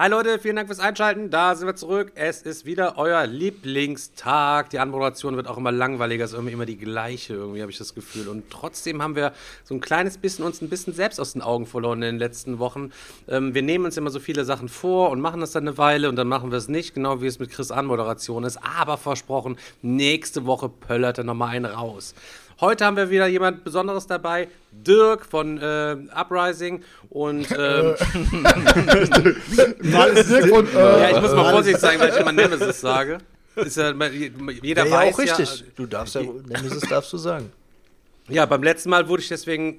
Hi Leute, vielen Dank fürs Einschalten. Da sind wir zurück. Es ist wieder euer Lieblingstag. Die Anmoderation wird auch immer langweiliger, ist irgendwie immer die gleiche, irgendwie habe ich das Gefühl. Und trotzdem haben wir so ein kleines bisschen uns ein bisschen selbst aus den Augen verloren in den letzten Wochen. Ähm, wir nehmen uns immer so viele Sachen vor und machen das dann eine Weile und dann machen wir es nicht, genau wie es mit Chris Anmoderation ist. Aber versprochen, nächste Woche pöllert er nochmal einen raus. Heute haben wir wieder jemand Besonderes dabei, Dirk von äh, Uprising und ähm, Dirk und, äh, ja, ich muss mal vorsichtig sagen, weil ich immer Nemesis sage. Ist ja, jeder ja, weiß auch richtig. ja. du darfst ja, Nemesis darfst du sagen. Ja, beim letzten Mal wurde ich deswegen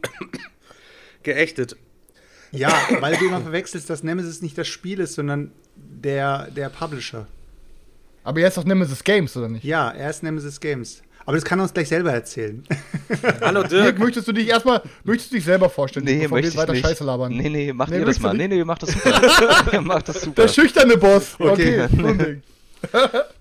geächtet. Ja, weil du immer verwechselst, dass Nemesis nicht das Spiel ist, sondern der, der Publisher. Aber er ist doch Nemesis Games, oder nicht? Ja, er ist Nemesis Games. Aber das kann er uns gleich selber erzählen. Hallo Dirk, Dirk. möchtest du dich erstmal, möchtest du dich selber vorstellen, Nee, bevor wir weiter ich nicht. Scheiße labern? Nee, nee, macht Nee, ihr das mal. Nee, nee, macht das super. ihr macht das super. Der schüchterne Boss. Okay. Okay, so ein Ding.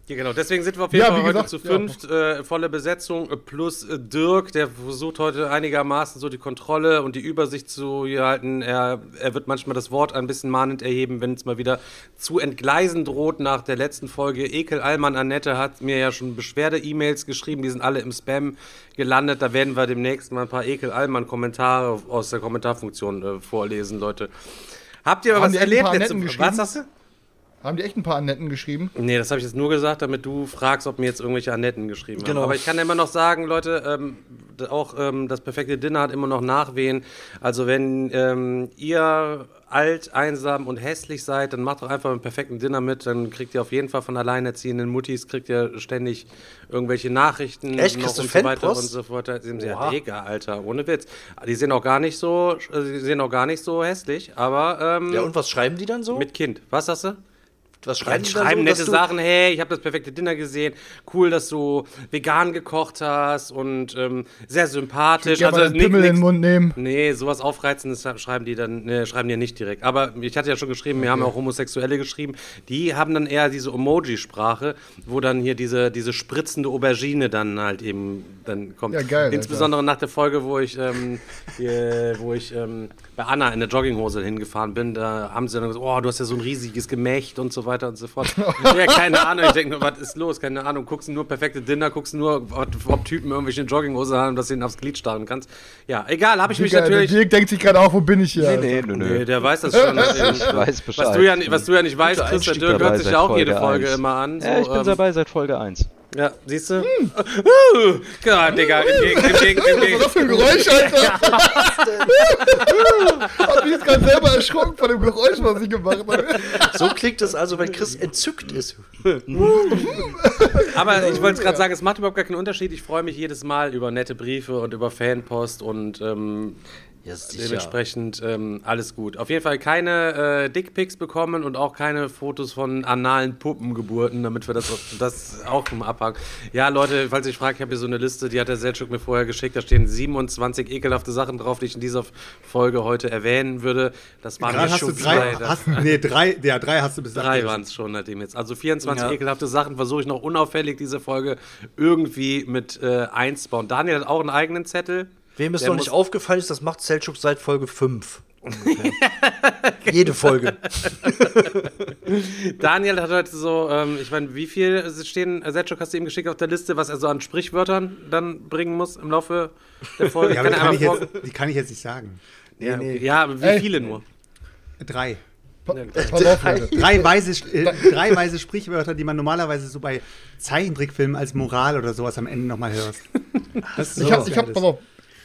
Ja, genau, deswegen sind wir auf jeden Ja, Fall heute gesagt, zu ja. fünft. Äh, volle Besetzung äh, plus äh, Dirk, der versucht heute einigermaßen so die Kontrolle und die Übersicht zu halten. Er, er wird manchmal das Wort ein bisschen mahnend erheben, wenn es mal wieder zu entgleisen droht nach der letzten Folge. Ekel Allmann Annette hat mir ja schon Beschwerde-E-Mails geschrieben, die sind alle im Spam gelandet. Da werden wir demnächst mal ein paar Ekel Allmann-Kommentare aus der Kommentarfunktion äh, vorlesen, Leute. Habt ihr Haben was erlebt letzte Woche? Was sagst du? Haben die echt ein paar Annetten geschrieben? Nee, das habe ich jetzt nur gesagt, damit du fragst, ob mir jetzt irgendwelche Annetten geschrieben haben. Genau. Aber ich kann immer noch sagen, Leute, ähm, auch ähm, das perfekte Dinner hat immer noch Nachwehen. Also wenn ähm, ihr alt, einsam und hässlich seid, dann macht doch einfach ein perfekten Dinner mit. Dann kriegt ihr auf jeden Fall von alleinerziehenden Muttis, kriegt ihr ständig irgendwelche Nachrichten Echt? noch Kriegst du und so weiter und so fort. Ja mega, Alter, ohne Witz. Die sind auch gar nicht so, äh, die sind auch gar nicht so hässlich, aber ähm, Ja, und was schreiben die dann so? mit Kind. Was sagst du? Was Ja, schreiben die die schreiben so? nette Sachen, hey, ich habe das perfekte Dinner gesehen, cool, dass du vegan gekocht hast und ähm, sehr sympathisch. Ja, also den Pimmel in den Mund nehmen. Nee, sowas Aufreizendes schreiben die dann, nee, schreiben die nicht direkt. Aber ich hatte ja schon geschrieben, wir haben auch Homosexuelle geschrieben, die haben dann eher diese Emoji-Sprache, wo dann hier diese, diese spritzende Aubergine dann halt eben dann kommt. Ja, geil, Alter. Insbesondere nach der Folge, wo ich, ähm, hier, wo ich ähm, bei Anna in der Jogginghose hingefahren bin, da haben sie dann gesagt, oh, du hast ja so ein riesiges Gemächt und so weiter und so fort. ja, keine Ahnung, ich denke nur, was ist los? Keine Ahnung, guckst du nur perfekte Dinner, guckst du nur, ob, ob Typen irgendwelche Jogginghose haben, dass du ihnen aufs Glied starren kannst. Ja, egal, habe ich mich Digga, der natürlich... Dirk denkt sich gerade auch, wo bin ich hier? Nee, nee, nö, Nee, nö. der weiß das schon. Ich weiß Bescheid. Was du, ja, was du ja nicht weißt, Chris, der Dirk hört sich ja auch jede Folge Folge eins. immer an. Ja, ich bin ähm, dabei seit Folge 1. Ja, siehst du? Uh, Gott, Digga, im Gegen, im. Was ist das für ein Geräusch, Alter? Hab mich jetzt gerade selber erschrocken von dem Geräusch, was ich gemacht habe. So klingt es also, wenn Chris entzückt ist. Aber ich wollte gerade sagen, es macht überhaupt gar keinen Unterschied. Ich freue mich jedes Mal über nette Briefe und über Fanpost und ähm, Ja, sicher. dementsprechend ähm, alles gut. Auf jeden Fall keine äh, Dickpics bekommen und auch keine Fotos von analen Puppengeburten, damit wir das, das auch im Abhang. Ja, Leute, falls ihr euch fragt, ich habe hier so eine Liste, die hat der Selchuk mir vorher geschickt. Da stehen 27 ekelhafte Sachen drauf, die ich in dieser Folge heute erwähnen würde. Das waren Gerade schon drei, zwei. hast, nee, drei, ja, drei hast du bis Drei waren es schon seitdem jetzt. Also 24 Ja. ekelhafte Sachen versuche ich noch unauffällig diese Folge irgendwie mit äh, einzubauen. Daniel hat auch einen eigenen Zettel. Wem es noch nicht aufgefallen ist, das macht Selchuk seit Folge 5. Jede Folge. Daniel hat heute so, ähm, ich meine, wie viel stehen, äh, Setschuk hast du ihm geschickt auf der Liste, was er so an Sprichwörtern dann bringen muss im Laufe der Folge? Ja, er kann, ich jetzt, die kann ich jetzt nicht sagen. vor- ja, okay. ja, aber wie Ey. viele nur? Drei. Drei weise, äh, drei weise Sprichwörter, die man normalerweise so bei Zeichentrickfilmen als Moral oder sowas am Ende nochmal hörst. Das ist Ich so hab, was ich hab, pass auf,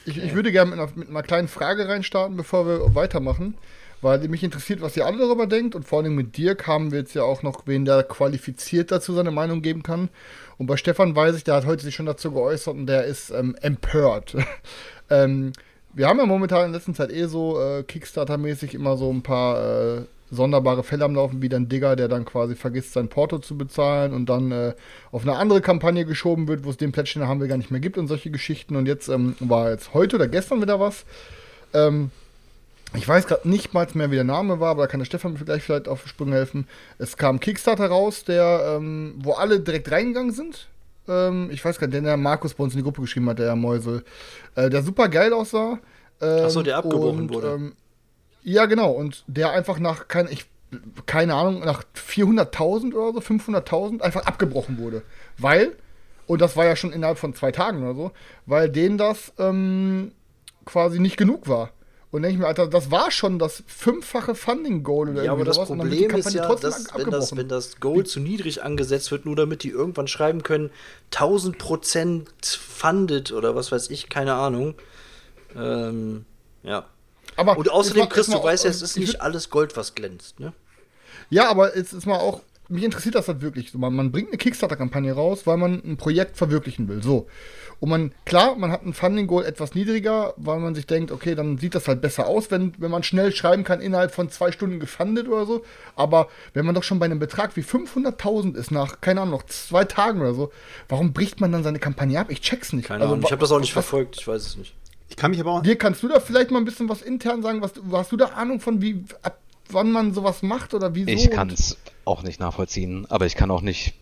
ich, ich würde gerne mit einer, mit einer kleinen Frage reinstarten, bevor wir weitermachen, weil mich interessiert, was ihr alle darüber denkt und vor allem mit Dirk haben wir jetzt ja auch noch wen, der qualifiziert dazu seine Meinung geben kann. Und bei Stefan weiß ich, der hat heute sich schon dazu geäußert und der ist ähm, empört. ähm, wir haben ja momentan in letzter Zeit eh so äh, Kickstarter-mäßig immer so ein paar äh, sonderbare Fälle am Laufen, wie dann Digger, der dann quasi vergisst, sein Porto zu bezahlen und dann äh, auf eine andere Kampagne geschoben wird, wo es den Plättchen haben wir gar nicht mehr gibt und solche Geschichten. Und jetzt ähm, war jetzt heute oder gestern wieder was. Ähm, ich weiß gerade nicht mal mehr, wie der Name war, aber da kann der Stefan mir gleich vielleicht auf den Sprung helfen. Es kam Kickstarter raus, der, ähm, wo alle direkt reingegangen sind. Ähm, ich weiß gar nicht, den der Markus bei uns in die Gruppe geschrieben hat, der Herr Mäusel. Äh, der super geil aussah. Ähm, Ach so, der abgebrochen und, wurde. Ähm, ja, genau. Und der einfach nach, kein, ich, keine Ahnung, nach 400.000 oder so, 500.000 einfach abgebrochen wurde. Weil, und das war ja schon innerhalb von zwei Tagen oder so, weil denen das ähm, quasi nicht genug war. Und denke ich mir, Alter, das war schon das fünffache Funding-Goal oder Ja, aber das sowas. Problem ist ja, dass, wenn, das, wenn das Goal zu niedrig angesetzt wird, nur damit die irgendwann schreiben können, 1000 Prozent funded oder was weiß ich, keine Ahnung. Ähm, ja. Aber Und außerdem, Chris, du weißt ja, es ist ich nicht alles Gold, was glänzt, ne? Ja, aber jetzt ist mal auch, mich interessiert das halt wirklich. So, man, man bringt eine Kickstarter-Kampagne raus, weil man ein Projekt verwirklichen will. So. Und man, klar, man hat ein Funding-Goal etwas niedriger, weil man sich denkt, okay, dann sieht das halt besser aus, wenn, wenn man schnell schreiben kann, innerhalb von zwei Stunden gefundet oder so. Aber wenn man doch schon bei einem Betrag wie 500.000 ist, nach, keine Ahnung, noch zwei Tagen oder so, warum bricht man dann seine Kampagne ab? Ich check's nicht. Keine Also, Ahnung. Ich habe das auch nicht verfolgt, ich weiß es nicht. Ich kann mich aber auch. Dir kannst du da vielleicht mal ein bisschen was intern sagen? Was, hast du da Ahnung von, wie, ab wann man sowas macht oder wieso? Ich kann es auch nicht nachvollziehen, aber ich kann auch nicht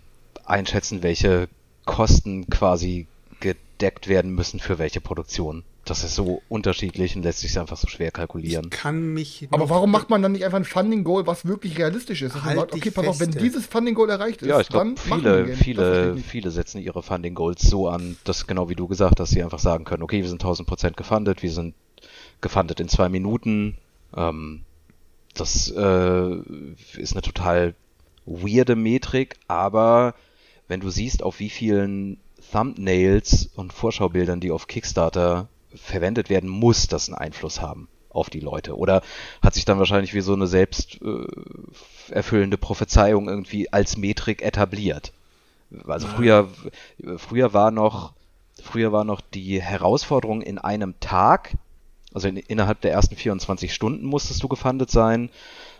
einschätzen, welche Kosten quasi gedeckt werden müssen für welche Produktion. Das ist so unterschiedlich und lässt sich einfach so schwer kalkulieren. kann mich. Aber warum macht man dann nicht einfach ein Funding Goal, was wirklich realistisch ist? Halt sagt, okay, pass auf, wenn dieses Funding Goal erreicht ist, Ja, ich dann glaube, machen wir viele, viele, ich viele setzen ihre Funding Goals so an, dass genau wie du gesagt hast, sie einfach sagen können, okay, wir sind 1000% gefundet, wir sind gefundet in zwei Minuten. Ähm, das äh, ist eine total weirde Metrik, aber wenn du siehst, auf wie vielen Thumbnails und Vorschaubildern, die auf Kickstarter verwendet werden, muss das einen Einfluss haben auf die Leute. Oder hat sich dann wahrscheinlich wie so eine selbst äh, erfüllende Prophezeiung irgendwie als Metrik etabliert. Also früher, früher war noch, früher war noch die Herausforderung in einem Tag, also in, innerhalb der ersten 24 Stunden musstest du gefundet sein.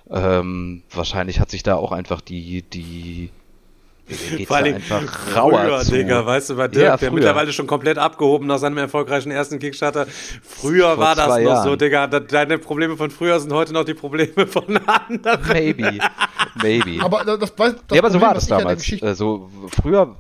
Ähm, wahrscheinlich hat sich da auch einfach die, die, Vor allem einfach rauer früher, zu. Digga, weißt du, bei Dirk, Ja, der mittlerweile schon komplett abgehoben nach seinem erfolgreichen ersten Kickstarter. Früher Vor war das noch zwei so, Jahren. Digga. Deine Probleme von früher sind heute noch die Probleme von anderen. Maybe, maybe. Aber das, das, das ja, aber so Problem, war das ich damals. Also früher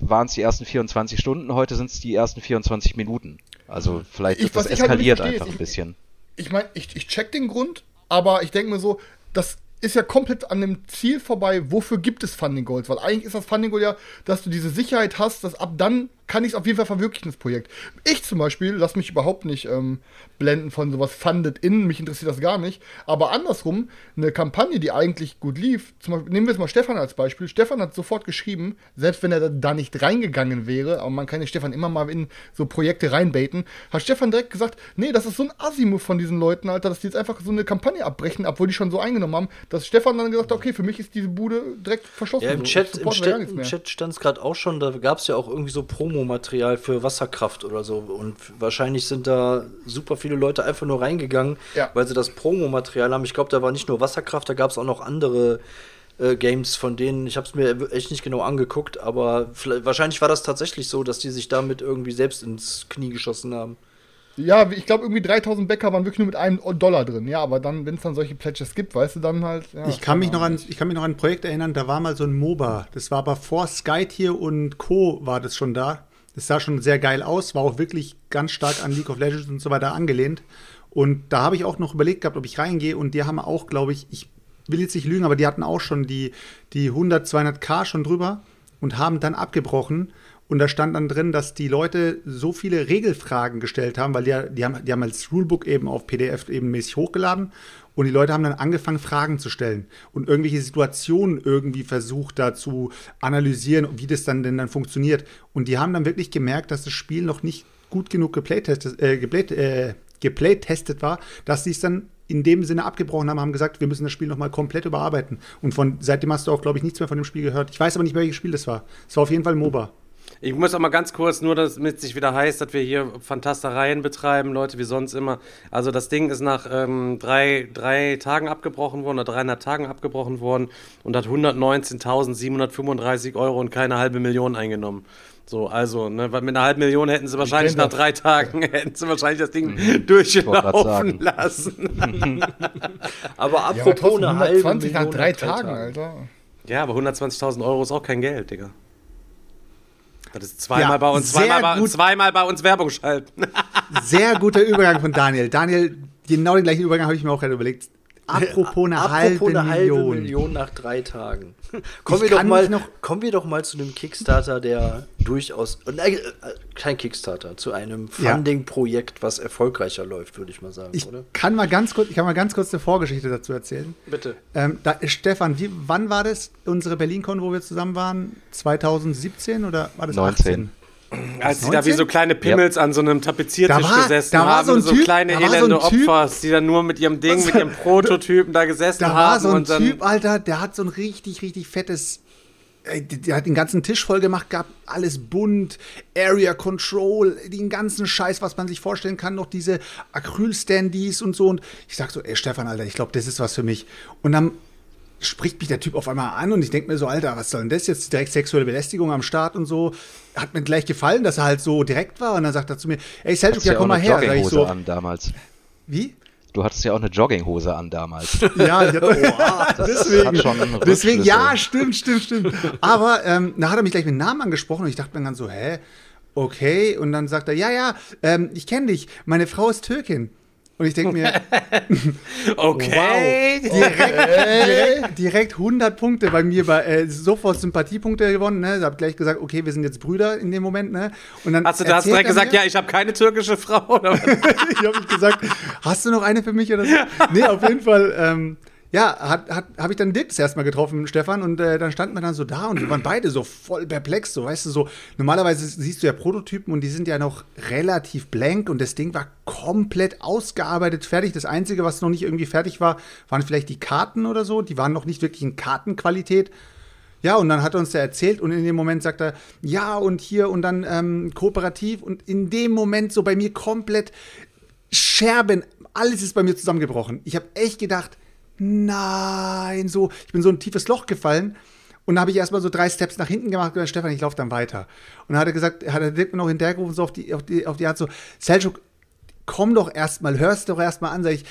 waren es die ersten 24 Stunden, heute sind es die ersten 24 Minuten. Also vielleicht Ich- ist das ich halt eskaliert verstehe, einfach ist, ein bisschen. ich meine, ich, ich check den Grund, aber ich denke mir so, das ist ja komplett an dem Ziel vorbei, wofür gibt es Funding Goals? Weil eigentlich ist das Funding Goal ja, dass du diese Sicherheit hast, dass ab dann kann ich es auf jeden Fall verwirklichen, das Projekt. Ich zum Beispiel, lass mich überhaupt nicht ähm, blenden von sowas funded in, mich interessiert das gar nicht. Aber andersrum, eine Kampagne, die eigentlich gut lief, zum Beispiel, nehmen wir jetzt mal Stefan als Beispiel. Stefan hat sofort geschrieben, selbst wenn er da- nicht reingegangen wäre, aber man kann ja Stefan immer mal in so Projekte reinbaiten, hat Stefan direkt gesagt, nee, das ist so ein Assi-Move von diesen Leuten, Alter, dass die jetzt einfach so eine Kampagne abbrechen, obwohl die schon so eingenommen haben, dass Stefan dann gesagt hat, okay, für mich ist diese Bude direkt verschlossen. Ja, im so, Chat, im Chat, im. Chat stand es gerade auch schon, da gab es ja auch irgendwie so Promomaterial für Wasserkraft oder so. Und wahrscheinlich sind da super viele Leute einfach nur reingegangen, Ja. weil sie das Promomaterial haben. Ich glaube, da war nicht nur Wasserkraft, da gab es auch noch andere äh, Games von denen. Ich habe es mir echt nicht genau angeguckt, aber wahrscheinlich war das tatsächlich so, dass die sich damit irgendwie selbst ins Knie geschossen haben. Ja, ich glaube irgendwie 3000 Bäcker waren wirklich nur mit einem Dollar drin. Ja, aber dann, wenn es dann solche Pledges gibt, weißt du, dann halt. Ja, Ich kann mich noch an, ich kann mich noch an ein Projekt erinnern, da war mal so ein MOBA. Das war aber vor Skytier und Co. war das schon da. Das sah schon sehr geil aus, war auch wirklich ganz stark an League of Legends und so weiter angelehnt. Und da habe ich auch noch überlegt gehabt, ob ich reingehe. Und die haben auch, glaube ich, ich will jetzt nicht lügen, aber die hatten auch schon die, die 100, 200k schon drüber und haben dann abgebrochen. und da stand dann drin, dass die Leute so viele Regelfragen gestellt haben, weil die, die, haben, die haben als Rulebook eben auf PDF eben mäßig hochgeladen und die Leute haben dann angefangen, Fragen zu stellen und irgendwelche Situationen irgendwie versucht, da zu analysieren, wie das dann denn dann funktioniert. Und die haben dann wirklich gemerkt, dass das Spiel noch nicht gut genug geplaytestet, äh, äh, war, dass sie es dann in dem Sinne abgebrochen haben, haben gesagt, wir müssen das Spiel nochmal komplett überarbeiten. Und von seitdem hast du auch, glaube ich, nichts mehr von dem Spiel gehört. Ich weiß aber nicht, welches Spiel das war. Es war auf jeden Fall MOBA. Ich muss auch mal ganz kurz, nur damit es sich wieder heißt, dass wir hier Fantastereien betreiben, Leute, wie sonst immer. Also das Ding ist nach ähm, drei, drei Tagen abgebrochen worden, oder dreieinhalb Tagen abgebrochen worden und hat 119.735 Euro und keine halbe Million eingenommen. So, also, ne, weil mit einer halben Million hätten sie wahrscheinlich nach drei Tagen, hätten sie wahrscheinlich das Ding grad durchlaufen sagen. lassen. Aber Ja, apropos aber trotzdem eine halbe 120 nach Million drei Tagen, Alter. Ja, aber 120.000 Euro ist auch kein Geld, Digga. Das ist zweimal Ja, bei uns, sehr zweimal bei, gut. zweimal bei uns Werbung schalten. Sehr guter Übergang von Daniel. Daniel, genau den gleichen Übergang habe ich mir auch gerade überlegt. Apropos eine, Apropos halbe, eine halbe Million. Million nach drei Tagen. Kommen wir, doch mal, noch- kommen wir doch mal zu einem Kickstarter, der durchaus. Äh, kein Kickstarter, zu einem. Funding-Projekt, was erfolgreicher läuft, würde ich mal sagen, Ich oder? kann mal ganz kurz, ich kann mal ganz kurz eine Vorgeschichte dazu erzählen. Bitte. Ähm, da, Stefan, wie, wann war das unsere BerlinCon, wo wir zusammen waren? 2017 oder war das 19? 18? Als die da wie 19? so kleine Pimmels an so einem Tapeziertisch Da war- gesessen da haben, so so, Typ- kleine da so elende Typ- Opfer, die dann nur mit ihrem Ding, mit ihrem Prototypen da gesessen Da haben. war so ein Typ, Alter, der hat so ein richtig, richtig fettes. äh, Der hat den ganzen Tisch voll gemacht gehabt, alles bunt, Area Control, den ganzen Scheiß, was man sich vorstellen kann, noch diese Acryl-Standees und so. Und ich sag so, ey Stefan, Alter, ich glaube, das ist was für mich. Und dann spricht mich der Typ auf einmal an und ich denke mir so, Alter, was soll denn das jetzt? Direkt sexuelle Belästigung am Start und so. Hat mir gleich gefallen, dass er halt so direkt war. Und dann sagt er zu mir, ey Seljuk, ja ja komm mal her. Sag ich Jogginghose so, an damals. wie? Du hattest ja auch eine Jogginghose an damals. Ja, ich hatte, oh, deswegen. hat schon einen deswegen, Rückschlüsse. ja, stimmt, stimmt, stimmt. Aber ähm, da hat er mich gleich mit Namen angesprochen und ich dachte mir dann so, hä? Okay. Und dann sagt er, ja, ja, ähm, ich kenne dich. Meine Frau ist Türkin. Und ich denke mir, okay. direkt, direkt, direkt 100 Punkte bei mir, bei, äh, sofort Sympathiepunkte gewonnen. Ne? Ich habe gleich gesagt, okay, wir sind jetzt Brüder in dem Moment. Ne? Und dann Hast du, da hast direkt gesagt, mir- ja, ich habe keine türkische Frau, ich habe gesagt, hast du noch eine für mich oder so? Nee, auf jeden Fall, ähm, ja, hat, hat, habe ich dann Dirk das erste Mal getroffen Stefan und äh, dann standen wir dann so da und wir waren beide so voll perplex, so, weißt du, so, normalerweise siehst du ja Prototypen und die sind ja noch relativ blank und das Ding war komplett ausgearbeitet, fertig. Das Einzige, was noch nicht irgendwie fertig war, waren vielleicht die Karten oder so, die waren noch nicht wirklich in Kartenqualität. Ja, und dann hat er uns der erzählt und in dem Moment sagt er, ja, und hier und dann ähm, kooperativ und in dem Moment so bei mir komplett Scherben, alles ist bei mir zusammengebrochen. Ich habe echt gedacht, nein, so, ich bin so ein tiefes Loch gefallen. Und dann habe ich erstmal so drei Steps nach hinten gemacht und gesagt, Stefan, ich laufe dann weiter. Und dann hat er gesagt, hat er Dirk mir noch hinterhergerufen, so auf die, auf die, auf die Art so, Selçuk, komm doch erstmal, hörst doch erstmal an, sag ich,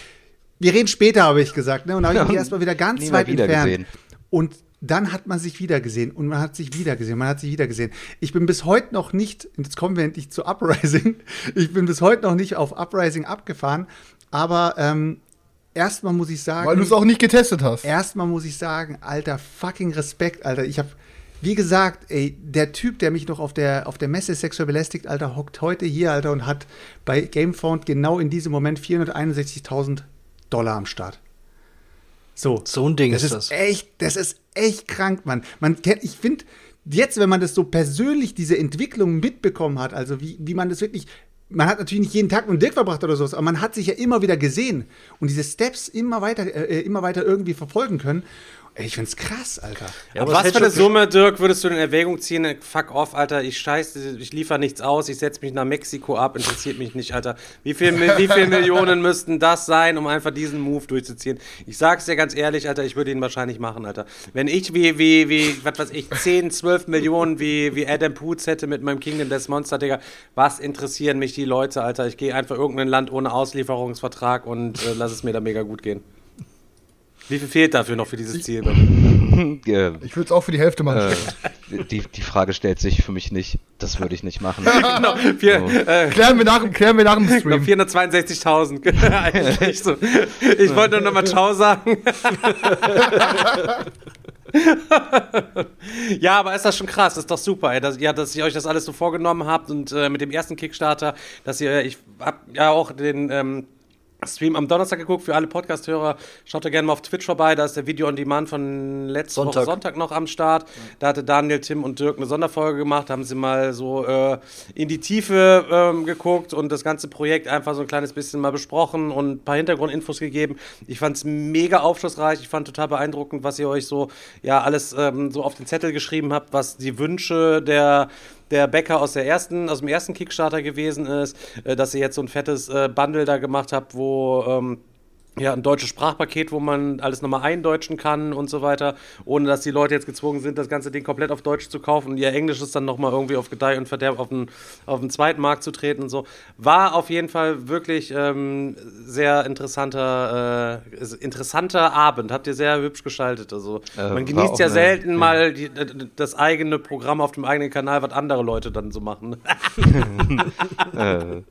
wir reden später, habe ich gesagt, ne? Und dann habe ich mich erstmal wieder ganz weit wieder entfernt. gesehen. Und dann hat man sich wieder gesehen und man hat sich wieder gesehen, man hat sich wieder gesehen. Ich bin bis heute noch nicht, jetzt kommen wir endlich zu Uprising, ich bin bis heute noch nicht auf Uprising abgefahren, aber ähm, erstmal muss ich sagen, Weil du es auch nicht getestet hast. erstmal muss ich sagen, alter fucking Respekt, alter. Ich habe, wie gesagt, ey, der Typ, der mich noch auf der, auf der Messe sexuell belästigt, alter, hockt heute hier, alter, und hat bei Gamefound genau in diesem Moment 461.000 Dollar am Start. So. So ein Ding das ist das. echt, das ist echt krank, Mann. Man kennt, ich finde, jetzt, wenn man das so persönlich, diese Entwicklung mitbekommen hat, also wie, wie man das wirklich, man hat natürlich nicht jeden Tag mit Dirk verbracht oder sowas, aber man hat sich ja immer wieder gesehen und diese Steps immer weiter, äh, immer weiter irgendwie verfolgen können. Ey, ich find's krass, Alter. Ja, Aber was für eine Summe, Dirk, würdest du in Erwägung ziehen? Fuck off, Alter, ich scheiße, ich liefere nichts aus, ich setze mich nach Mexiko ab, interessiert mich nicht, Alter. Wie viel, wie viel Millionen müssten das sein, um einfach diesen Move durchzuziehen? Ich sag's dir ganz ehrlich, Alter, ich würde ihn wahrscheinlich machen, Alter. Wenn ich wie, wie, wie, was weiß ich, 10, 12 Millionen wie, wie Adam Poots hätte mit meinem Kingdom Death Monster, Digga, was interessieren mich die Leute, Alter? Ich gehe einfach irgendein Land ohne Auslieferungsvertrag und äh, lass es mir da mega gut gehen. Wie viel fehlt dafür noch für dieses Ziel? Äh, Ich würde es auch für die Hälfte machen. äh, die, die Frage stellt sich für mich nicht. Das würde ich nicht machen. Genau, vier, So. äh, Klären wir nach, klären wir nach dem Stream. 462.000. Eigentlich so. Ich wollte nur noch mal Ciao sagen. ja, aber ist das schon krass, ist doch super, ey, dass, ja, dass ihr euch das alles so vorgenommen habt und äh, mit dem ersten Kickstarter, dass ihr, ich hab ja auch den ähm, Stream am Donnerstag geguckt. Für alle Podcast-Hörer, schaut da gerne mal auf Twitch vorbei. Da ist der Video on Demand von letzten Sonntag. Woche Sonntag noch am Start. Da hatte Daniel, Tim und Dirk eine Sonderfolge gemacht. Da haben sie mal so äh, in die Tiefe ähm, geguckt und das ganze Projekt einfach so ein kleines bisschen mal besprochen und ein paar Hintergrundinfos gegeben. Ich fand es mega aufschlussreich. Ich fand total beeindruckend, was ihr euch so ja alles ähm, so auf den Zettel geschrieben habt, was die Wünsche der der Bäcker aus, der ersten, aus dem ersten Kickstarter gewesen ist, äh, dass ihr jetzt so ein fettes äh, Bundle da gemacht habt, wo ähm, ja, ein deutsches Sprachpaket, wo man alles nochmal eindeutschen kann und so weiter, ohne dass die Leute jetzt gezwungen sind, das ganze Ding komplett auf Deutsch zu kaufen und ihr Englisch ist dann nochmal irgendwie auf Gedeih und Verderb auf den, auf den zweiten Markt zu treten und so. War auf jeden Fall wirklich ähm, sehr interessanter, äh, interessanter Abend. Habt ihr sehr hübsch geschaltet. Also äh, man genießt ja selten eine, mal die, das eigene Programm auf dem eigenen Kanal, was andere Leute dann so machen. äh,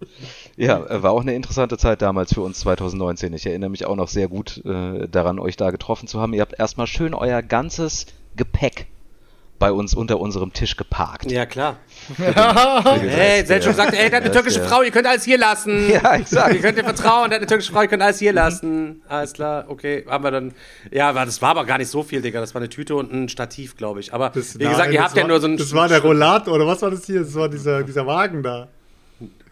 ja, war auch eine interessante Zeit damals für uns 2019. Ich erinnere mich auch noch sehr gut äh, daran, euch da getroffen zu haben. Ihr habt erstmal schön euer ganzes Gepäck bei uns unter unserem Tisch geparkt. Ja, klar. hey, Selchuk sagt, ey, der hat eine türkische Frau, ihr könnt alles hier lassen. Ja, exakt. Ihr könnt ihr vertrauen, der hat eine türkische Frau, ihr könnt alles hier lassen. Alles klar, okay, haben wir dann. Ja, das war aber gar nicht so viel, Digga. Das war eine Tüte und ein Stativ, glaube ich. Aber das, wie nein, gesagt, ihr habt ja nur so ein. Das war der Rollator, oder was war das hier? Das war dieser, dieser Wagen da.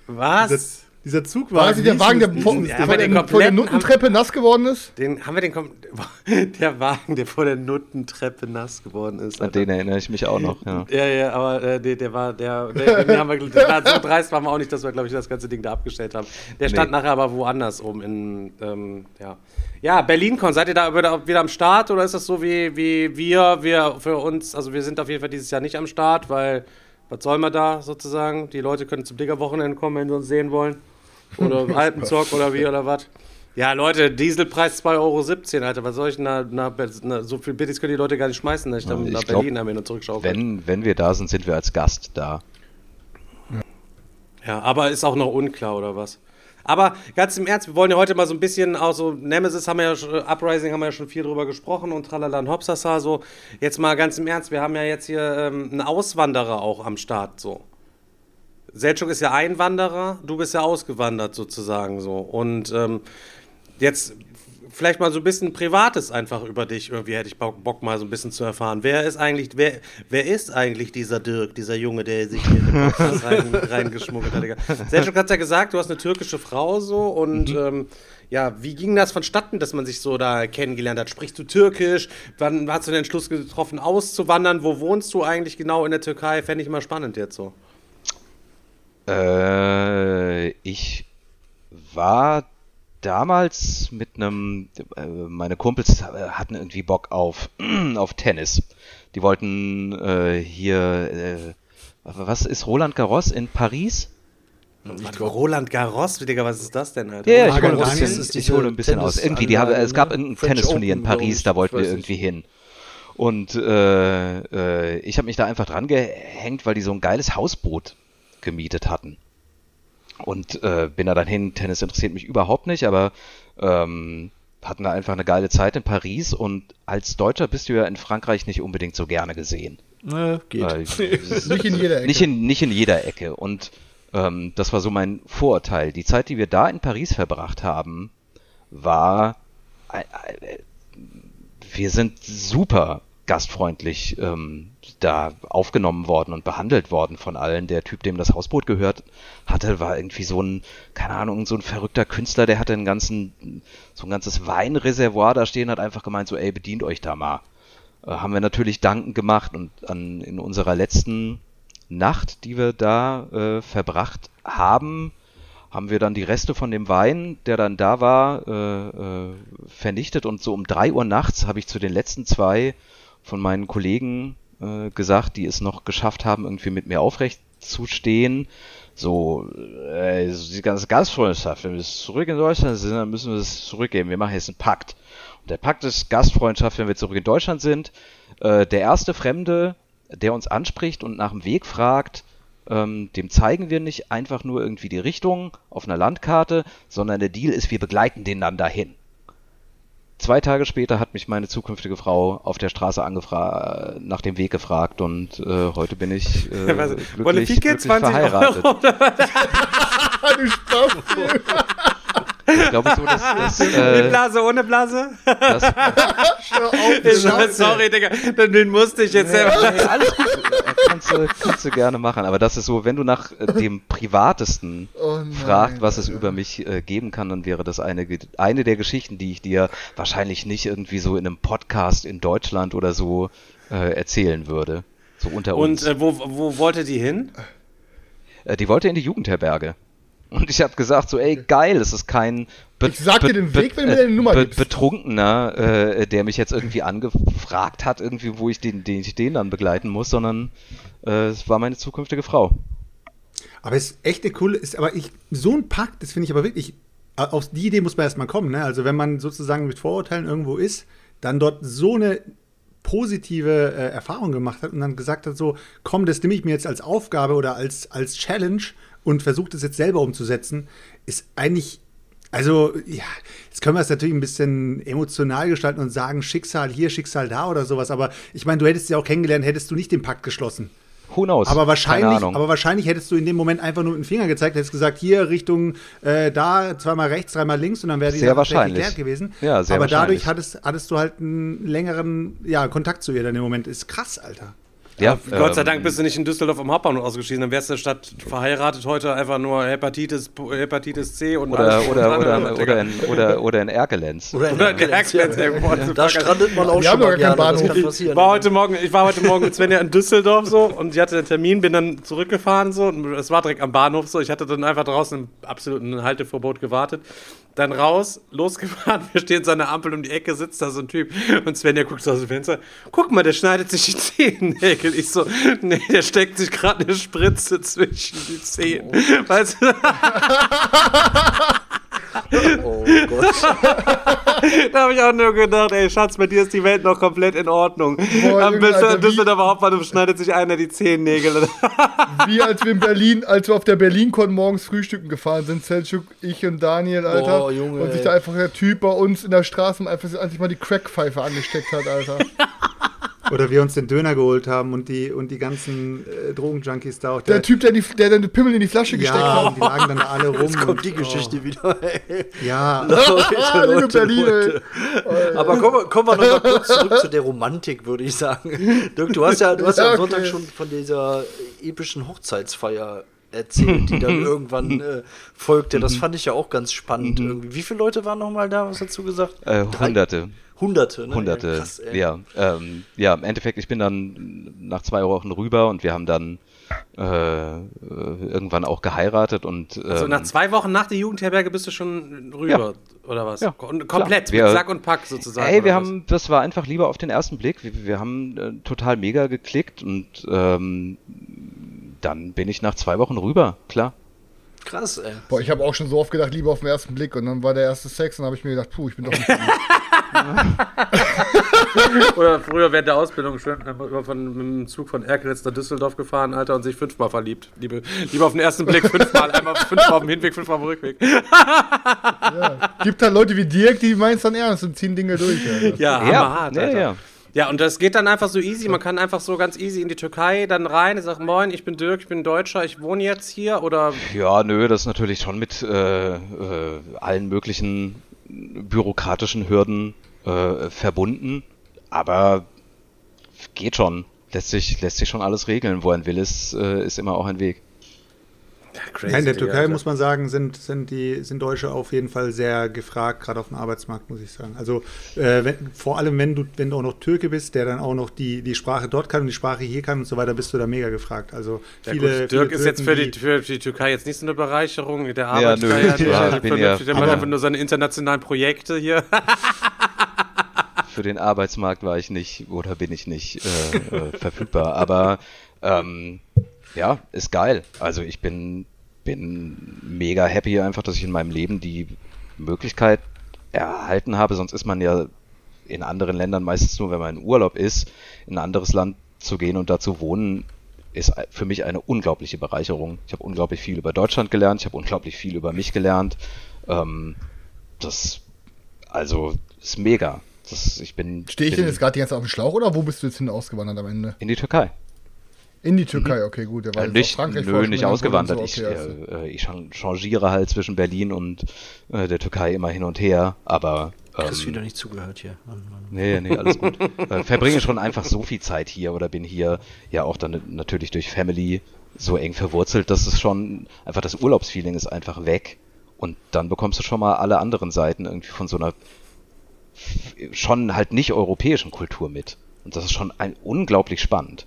Was? Das, dieser Zug war. Quasi der Wagen, der, vor, ja, vor, der, vor der Nuttentreppe haben, nass geworden ist? Den haben wir den der Wagen, der vor der Nuttentreppe nass geworden ist. An den erinnere ich mich auch noch, ja. Ja, ja, aber äh, der, der, war, der, der den haben wir, so dreist waren wir auch nicht, dass wir, glaube ich, das ganze Ding da abgestellt haben. Der stand nee. nachher aber woanders oben in, ähm, ja. Ja, BerlinCon, seid ihr da wieder, wieder am Start oder ist das so wie, wie wir, wir für uns, also wir sind auf jeden Fall dieses Jahr nicht am Start, weil was soll man da sozusagen? Die Leute können zum Digger-Wochenende kommen, wenn sie uns sehen wollen. Oder Alpenzock oder wie oder was. Ja, Leute, Dieselpreis 2,17 Euro, Alter. Was soll ich nach, nach, nach so viel Bittis können die Leute gar nicht schmeißen, dass ich dann ich nach glaub, Berlin am Ende zurückschaue. Wenn, wenn wir da sind, sind wir als Gast da. Ja, aber ist auch noch unklar, oder was? Aber ganz im Ernst, wir wollen ja heute mal so ein bisschen auch so, Nemesis haben wir ja, schon, Uprising haben wir ja schon viel drüber gesprochen und tralala und hopsasa so. Jetzt mal ganz im Ernst, wir haben ja jetzt hier ähm, einen Auswanderer auch am Start, so. Selchuk ist ja Einwanderer, du bist ja ausgewandert sozusagen so. Und ähm, jetzt vielleicht mal so ein bisschen Privates einfach über dich. Irgendwie hätte ich Bock, mal so ein bisschen zu erfahren. Wer ist eigentlich, wer, wer ist eigentlich dieser Dirk, dieser Junge, der sich hier in den Podcast rein, reingeschmuggelt hat? Selchuk hat ja gesagt, du hast eine türkische Frau so und mhm. ähm, ja, wie ging das vonstatten, dass man sich so da kennengelernt hat? Sprichst du Türkisch? Wann hast du den Entschluss getroffen, auszuwandern? Wo wohnst du eigentlich genau in der Türkei? Fände ich mal spannend jetzt so. Äh, ich war damals mit einem, äh, meine Kumpels hatten irgendwie Bock auf, auf Tennis. Die wollten äh, hier, äh, was ist Roland Garros in Paris? Ich glaub, Roland Garros, Digga, was ist das denn, Alter? Ja, ich hole ein bisschen, ich hole ein bisschen aus. Irgendwie, die haben, es gab ein Tennisturnier in Paris, da wollten wir irgendwie hin. Und äh, äh, ich habe mich da einfach dran gehängt, weil die so ein geiles Hausboot gemietet hatten. Und äh, bin da dann hin, Tennis interessiert mich überhaupt nicht, aber ähm, hatten da einfach eine geile Zeit in Paris und als Deutscher bist du ja in Frankreich nicht unbedingt so gerne gesehen. Äh, geht. Weil, nicht in jeder Ecke. Nicht in, nicht in jeder Ecke. Und ähm, das war so mein Vorurteil. Die Zeit, die wir da in Paris verbracht haben, war. Äh, äh, wir sind super gastfreundlich ähm, da aufgenommen worden und behandelt worden von allen. Der Typ, dem das Hausboot gehört hatte, war irgendwie so ein, keine Ahnung, so ein verrückter Künstler, der hatte einen ganzen, so ein ganzes Weinreservoir da stehen, hat einfach gemeint, so, ey, bedient euch da mal. Äh, haben wir natürlich danken gemacht und an, in unserer letzten Nacht, die wir da äh, verbracht haben, haben wir dann die Reste von dem Wein, der dann da war, äh, äh, vernichtet und so um drei Uhr nachts habe ich zu den letzten zwei von meinen Kollegen äh, gesagt, die es noch geschafft haben, irgendwie mit mir aufrecht zu stehen. So, äh, die ganze Gastfreundschaft, wenn wir zurück in Deutschland sind, dann müssen wir es zurückgeben. Wir machen jetzt einen Pakt. Und der Pakt ist Gastfreundschaft, wenn wir zurück in Deutschland sind. Äh, der erste Fremde, der uns anspricht und nach dem Weg fragt, ähm, dem zeigen wir nicht einfach nur irgendwie die Richtung auf einer Landkarte, sondern der Deal ist, wir begleiten den dann dahin. Zwei Tage später hat mich meine zukünftige Frau auf der Straße angefragt, nach dem Weg gefragt und äh, heute bin ich äh, glücklich, Bonifique, glücklich 20 verheiratet. Euro. Du Spaß. Ich glaube so, dass, dass, Mit äh, Blase, ohne Blase? Hör auf, sorry, Digga, den, den musste ich jetzt selber. Nee, alles gut. Äh, Kannst du, kannst du gerne machen. Aber das ist so, wenn du nach äh, dem Privatesten Oh nein, fragt, was es über mich äh, geben kann, dann wäre das eine, eine der Geschichten, die ich dir wahrscheinlich nicht irgendwie so in einem Podcast in Deutschland oder so äh, erzählen würde. So unter uns. Und äh, wo, wo wollte die hin? Äh, die wollte in die Jugendherberge. Und ich habe gesagt, so, ey, geil, es ist kein be- Ich sag dir den Weg, wenn du mir deine Nummer be gibst. Betrunkener, äh, der mich jetzt irgendwie angefragt hat, irgendwie, wo ich den, den ich den dann begleiten muss, sondern äh, es war meine zukünftige Frau. Aber es ist echt eine coole, ist aber ich, so ein Pakt, das finde ich aber wirklich, auf die Idee muss man erstmal kommen, ne? Also wenn man sozusagen mit Vorurteilen irgendwo ist, dann dort so eine positive äh, Erfahrung gemacht hat und dann gesagt hat, so, komm, das nehme ich mir jetzt als Aufgabe oder als, als Challenge und versuche das jetzt selber umzusetzen, ist eigentlich, also, ja, jetzt können wir es natürlich ein bisschen emotional gestalten und sagen, Schicksal hier, Schicksal da oder sowas, aber ich meine, du hättest sie auch kennengelernt, hättest du nicht den Pakt geschlossen. Who knows? Aber wahrscheinlich, aber wahrscheinlich hättest du in dem Moment einfach nur mit dem Finger gezeigt, hättest gesagt, hier Richtung äh, da, zweimal rechts, dreimal links und dann wäre die Sehr wahrscheinlich. geklärt gewesen. Ja, sehr aber dadurch hattest, hattest du halt einen längeren ja, Kontakt zu ihr dann im Moment. Ist krass, Alter. Ja, Gott sei ähm, Dank bist du nicht in Düsseldorf am Hauptbahnhof ausgeschieden. Dann wärst du statt verheiratet heute einfach nur Hepatitis, Hepatitis C und Oder, oder, oder, oder, in, oder, oder in Erkelenz. Oder, der Erkelenz irgendwo. Da strandet man auch schon mal gerne, das Bahnhof. Ich war heute Morgen, ich war heute Morgen mit Svenja in Düsseldorf so und ich hatte einen Termin, bin dann zurückgefahren so und es war direkt am Bahnhof so. Ich hatte dann einfach draußen im absoluten Halteverbot gewartet. Dann raus, losgefahren, wir stehen so an der Ampel um die Ecke, sitzt da so ein Typ und Svenja guckt so aus dem Fenster. Guck mal, der schneidet sich die Zehennägel. Ich so, nee, der steckt sich gerade eine Spritze zwischen die Zehen. Weißt du? Oh Gott. Da habe ich auch nur gedacht, ey Schatz, bei dir ist die Welt noch komplett in Ordnung. Boah, Am Düsseldorfer Hauptbahnhof schneidet sich einer die Zehennägel. Wie als wir in Berlin, als wir auf der Berlin-Con morgens frühstücken gefahren sind, Selchuk, ich und Daniel, Alter. Boah, Junge, und sich da einfach der Typ bei uns in der Straße einfach sich mal die Crackpfeife angesteckt hat, Alter. Oder wir uns den Döner geholt haben und die, und die ganzen äh, Drogenjunkies da auch. Der Typ, der, die, der den Pimmel in die Flasche gesteckt ja, hat. und die lagen dann da alle rum. Jetzt kommt und- die Geschichte wieder. Ey. Oh, ja, Ah, liebe Berlin, ey. Aber kommen, wir- kommen wir noch mal kurz zurück zu der Romantik, würde ich sagen. Dirk, du hast ja, du hast ja am Ja, Sonntag okay. schon von dieser epischen Hochzeitsfeier erzählt, die dann irgendwann äh, folgte. Das fand ich ja auch ganz spannend irgendwie. Wie viele Leute waren noch mal da? Was hast du gesagt? Äh, Drei? Hunderte. Hunderte, ne? Hunderte. Ja, krass, ja, ähm, ja, im Endeffekt, ich bin dann nach zwei Wochen rüber und wir haben dann äh, irgendwann auch geheiratet und ähm, So nach zwei Wochen nach der Jugendherberge bist du schon rüber, oder was? Ja, Kom komplett, klar. Wir- mit Sack und Pack sozusagen. Ey, wir oder was? haben, das war einfach lieber auf den ersten Blick. Wir, wir haben äh, total mega geklickt und ähm, dann bin ich nach zwei Wochen rüber, klar. Krass, ey. Boah, ich habe auch schon so oft gedacht, lieber auf den ersten Blick. Und dann war der erste Sex und dann habe ich mir gedacht, puh, ich bin doch nicht. Oder früher während der Ausbildung schön immer von, mit dem Zug von Erkelenz nach Düsseldorf gefahren, Alter, und sich fünfmal verliebt. Liebe, lieber auf den ersten Blick fünfmal, einmal fünfmal auf dem Hinweg, fünfmal auf dem Rückweg. Gibt halt Leute wie Dirk, die meinen es dann ernst und ziehen Dinge durch. Alter. Ja, hammerhart, ja, Alter. ja. Ja, und das geht dann einfach so easy. Man kann einfach so ganz easy in die Türkei dann rein. Ich sag, moin, ich bin Dirk, ich bin Deutscher, ich wohne jetzt hier. Oder Ja, nö, das ist natürlich schon mit äh, äh, allen möglichen bürokratischen Hürden äh, verbunden, aber geht schon. Lässt sich, lässt sich schon alles regeln. Wo ein Will ist, äh, ist immer auch ein Weg. Crazy. Ja, in der Türkei Alter. muss man sagen, sind, sind, die, sind Deutsche auf jeden Fall sehr gefragt, gerade auf dem Arbeitsmarkt, muss ich sagen. Also äh, wenn, vor allem, wenn du, wenn du auch noch Türke bist, der dann auch noch die, die Sprache dort kann und die Sprache hier kann und so weiter, bist du da mega gefragt. Also Ja, viele, gut, Dirk viele ist jetzt für die, für die Türkei jetzt nicht so eine Bereicherung. Der Ja, arbeitet nö, ja, Der bin macht ja- der macht aber- einfach nur seine internationalen Projekte hier. Für den Arbeitsmarkt war ich nicht oder bin ich nicht äh, äh, verfügbar. Aber ähm, ja, ist geil. Also ich bin, bin mega happy einfach, dass ich in meinem Leben die Möglichkeit erhalten habe. Sonst ist man ja in anderen Ländern meistens nur, wenn man in Urlaub ist, in ein anderes Land zu gehen und da zu wohnen, ist für mich eine unglaubliche Bereicherung. Ich habe unglaublich viel über Deutschland gelernt, ich habe unglaublich viel über mich gelernt. Ähm, das, also ist mega. Das, ich bin. Stehe ich bin denn jetzt gerade die ganze Zeit auf dem Schlauch oder wo bist du jetzt hin ausgewandert am Ende? in die Türkei. In die Türkei, okay, gut. Der war Äh, nicht, Frankreich nö, nicht ausgewandert. so, ich, okay, also. äh, äh, ich chan- changiere halt zwischen Berlin und äh, der Türkei immer hin und her, aber Chris ähm, wieder nicht zugehört hier. Mann, Mann. Nee, nee, alles gut. äh, verbringe schon einfach so viel Zeit hier oder bin hier ja auch dann natürlich durch Family so eng verwurzelt, dass es schon einfach das Urlaubsfeeling ist einfach weg. Und dann bekommst du schon mal alle anderen Seiten irgendwie von so einer schon halt nicht europäischen Kultur mit. Und das ist schon ein, unglaublich spannend.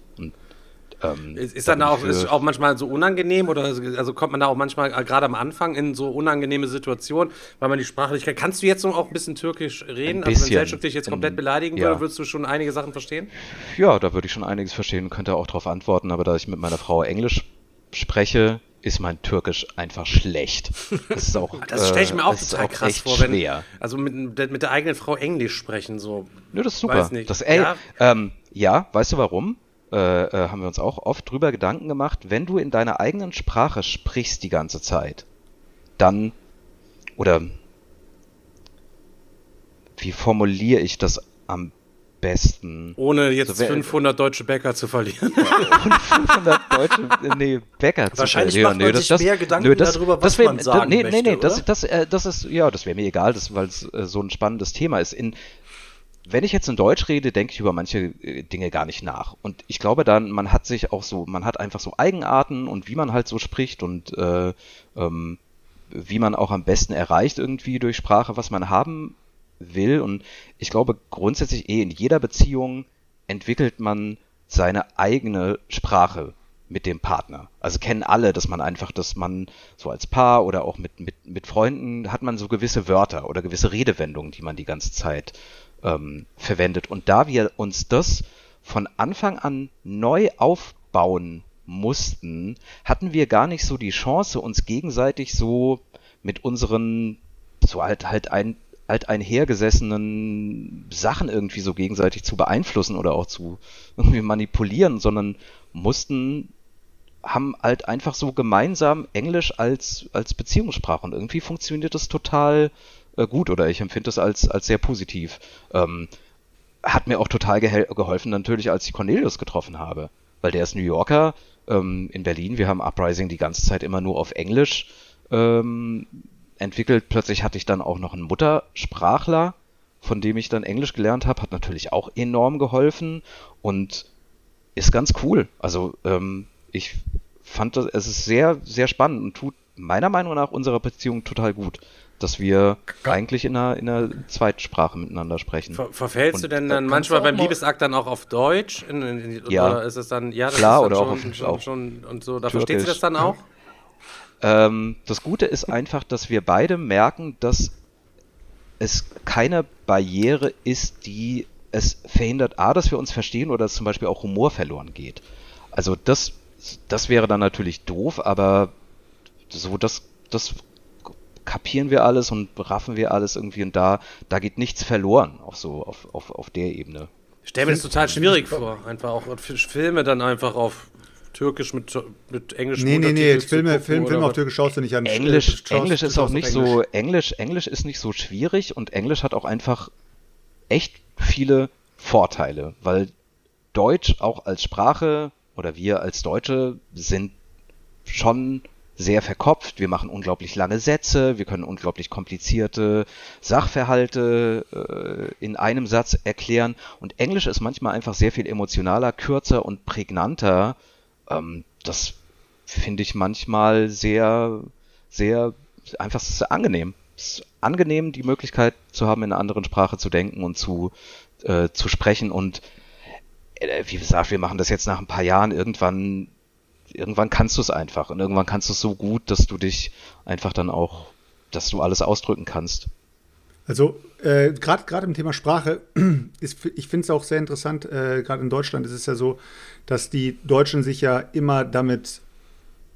Und, ähm, Ist, ist da dann auch, ist auch manchmal so unangenehm oder also kommt man da auch manchmal gerade am Anfang in so unangenehme Situationen, weil man die kennt? Kannst du jetzt noch auch ein bisschen Türkisch reden? Ein Also wenn bisschen. Selçuk dich jetzt komplett beleidigen ja. würde, würdest du schon einige Sachen verstehen? Ja, da würde ich schon einiges verstehen, könnte auch darauf antworten, aber da ich mit meiner Frau Englisch spreche, ist mein Türkisch einfach schlecht. Das ist auch, Das stelle ich mir auch äh, ist total krass echt vor, wenn schwer. also mit, der- mit der eigenen Frau Englisch sprechen so. Nö, das ist super. Das, ey, Ja? ähm, ja, weißt du warum? Äh, äh, haben wir uns auch oft drüber Gedanken gemacht, wenn du in deiner eigenen Sprache sprichst die ganze Zeit, dann, oder wie formuliere ich das am besten? Ohne jetzt So, wer- 500 deutsche Bäcker zu verlieren. 500 deutsche, nee, Bäcker zu Wahrscheinlich verlieren. macht man sich mehr Gedanken darüber, was wär- man sagen nee, nee, möchte, nee, das, oder? das, äh, das ist, ja, das wäre mir egal, das, weil es äh, so ein spannendes Thema ist. In, wenn ich jetzt in Deutsch rede, denke ich über manche äh, Dinge gar nicht nach. Und ich glaube dann, man hat sich auch so, man hat einfach so Eigenarten und wie man halt so spricht und äh, ähm, wie man auch am besten erreicht irgendwie durch Sprache, was man haben will. Und ich glaube grundsätzlich eh in jeder Beziehung entwickelt man seine eigene Sprache mit dem Partner. Also kennen alle, dass man einfach, dass man so als Paar oder auch mit, mit, mit Freunden hat man so gewisse Wörter oder gewisse Redewendungen, die man die ganze Zeit ähm, verwendet. Und da wir uns das von Anfang an neu aufbauen mussten, hatten wir gar nicht so die Chance, uns gegenseitig so mit unseren so halt halt ein halt einhergesessenen Sachen irgendwie so gegenseitig zu beeinflussen oder auch zu irgendwie manipulieren, sondern mussten haben halt einfach so gemeinsam Englisch als als Beziehungssprache und irgendwie funktioniert das total äh, gut oder ich empfinde das als als sehr positiv. Ähm, hat mir auch total geholfen natürlich, als ich Cornelius getroffen habe, weil der ist New Yorker ähm, in Berlin. Wir haben Uprising die ganze Zeit immer nur auf Englisch ähm, entwickelt. Plötzlich hatte ich dann auch noch einen Muttersprachler, von dem ich dann Englisch gelernt habe, hat natürlich auch enorm geholfen und ist ganz cool. Also ähm, ich fand das, es ist sehr, sehr spannend und tut meiner Meinung nach unserer Beziehung total gut, dass wir eigentlich in einer, in einer Zweitsprache miteinander sprechen. Ver verfällst du denn da dann du manchmal auch beim Liebesakt dann auch auf Deutsch? In, in, Ja. Oder ist es dann, ja, das Klar, ist dann oder auch schon, auf- schon, auch schon und so. Da Türkisch. versteht sie das dann auch? Ähm, das Gute ist einfach, dass wir beide merken, dass es keine Barriere ist, die es verhindert, a, dass wir uns verstehen oder dass zum Beispiel auch Humor verloren geht. Also das, das wäre dann natürlich doof, aber so das, das kapieren wir alles und raffen wir alles irgendwie und da, da geht nichts verloren, auch so auf, auf, auf der Ebene. Ich stelle mir das total schwierig vor. Einfach auch Filme dann einfach auf Türkisch mit, mit Englisch Nee, nee, nee, Filme, gucken Film, Film auf. Türkisch schaust du nicht an. Englisch, Englisch ist auch nicht so, Englisch, Englisch ist nicht so schwierig und Englisch hat auch einfach echt viele Vorteile, weil Deutsch auch als Sprache oder wir als Deutsche sind schon sehr verkopft. Wir machen unglaublich lange Sätze, wir können unglaublich komplizierte Sachverhalte äh, in einem Satz erklären und Englisch ist manchmal einfach sehr viel emotionaler, kürzer und prägnanter. Ähm, das finde ich manchmal sehr, sehr einfach angenehm. Es ist angenehm, die Möglichkeit zu haben, in einer anderen Sprache zu denken und zu, äh, zu sprechen. Und äh, wie gesagt, wir machen das jetzt nach ein paar Jahren. Irgendwann, irgendwann kannst du es einfach. Und irgendwann kannst du es so gut, dass du dich einfach dann auch, dass du alles ausdrücken kannst. Also äh, gerade im Thema Sprache, ist, ich finde es auch sehr interessant, äh, gerade in Deutschland ist es ja so, dass die Deutschen sich ja immer damit,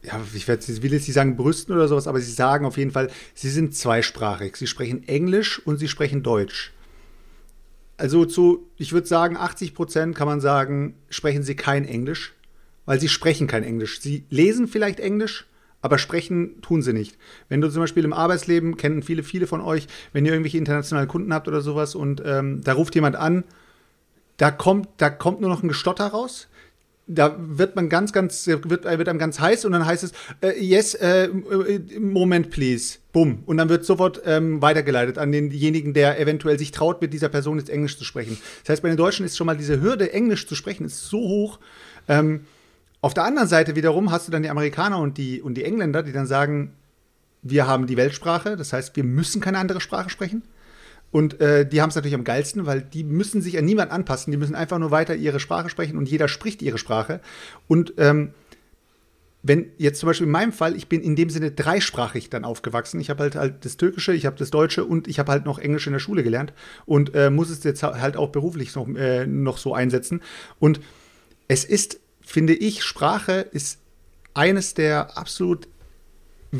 ja, ich werd, will jetzt nicht sagen brüsten oder sowas, aber sie sagen auf jeden Fall, sie sind zweisprachig. Sie sprechen Englisch und sie sprechen Deutsch. Also zu, ich würde sagen, 80 Prozent kann man sagen, sprechen sie kein Englisch, weil sie sprechen kein Englisch. Sie lesen vielleicht Englisch, aber sprechen tun sie nicht. Wenn du zum Beispiel im Arbeitsleben, kennen viele, viele von euch, wenn ihr irgendwelche internationalen Kunden habt oder sowas und ähm, da ruft jemand an, da kommt, da kommt nur noch ein Gestotter raus. Da wird man ganz, ganz, wird, wird einem ganz heiß und dann heißt es, äh, yes, äh, äh, Moment, please. Bumm. Und dann wird sofort ähm, weitergeleitet an denjenigen, der eventuell sich traut, mit dieser Person jetzt Englisch zu sprechen. Das heißt, bei den Deutschen ist schon mal diese Hürde, Englisch zu sprechen, ist so hoch. Ähm, auf der anderen Seite wiederum hast du dann die Amerikaner und die, und die Engländer, die dann sagen, wir haben die Weltsprache, das heißt, wir müssen keine andere Sprache sprechen. Und äh, die haben es natürlich am geilsten, weil die müssen sich an niemand anpassen. Die müssen einfach nur weiter ihre Sprache sprechen und jeder spricht ihre Sprache. Und ähm, wenn jetzt zum Beispiel in meinem Fall, ich bin in dem Sinne dreisprachig dann aufgewachsen. Ich habe halt, halt das Türkische, ich habe das Deutsche und ich habe halt noch Englisch in der Schule gelernt und äh, muss es jetzt halt auch beruflich noch, äh, noch so einsetzen. Und es ist, finde ich, Sprache ist eines der absolut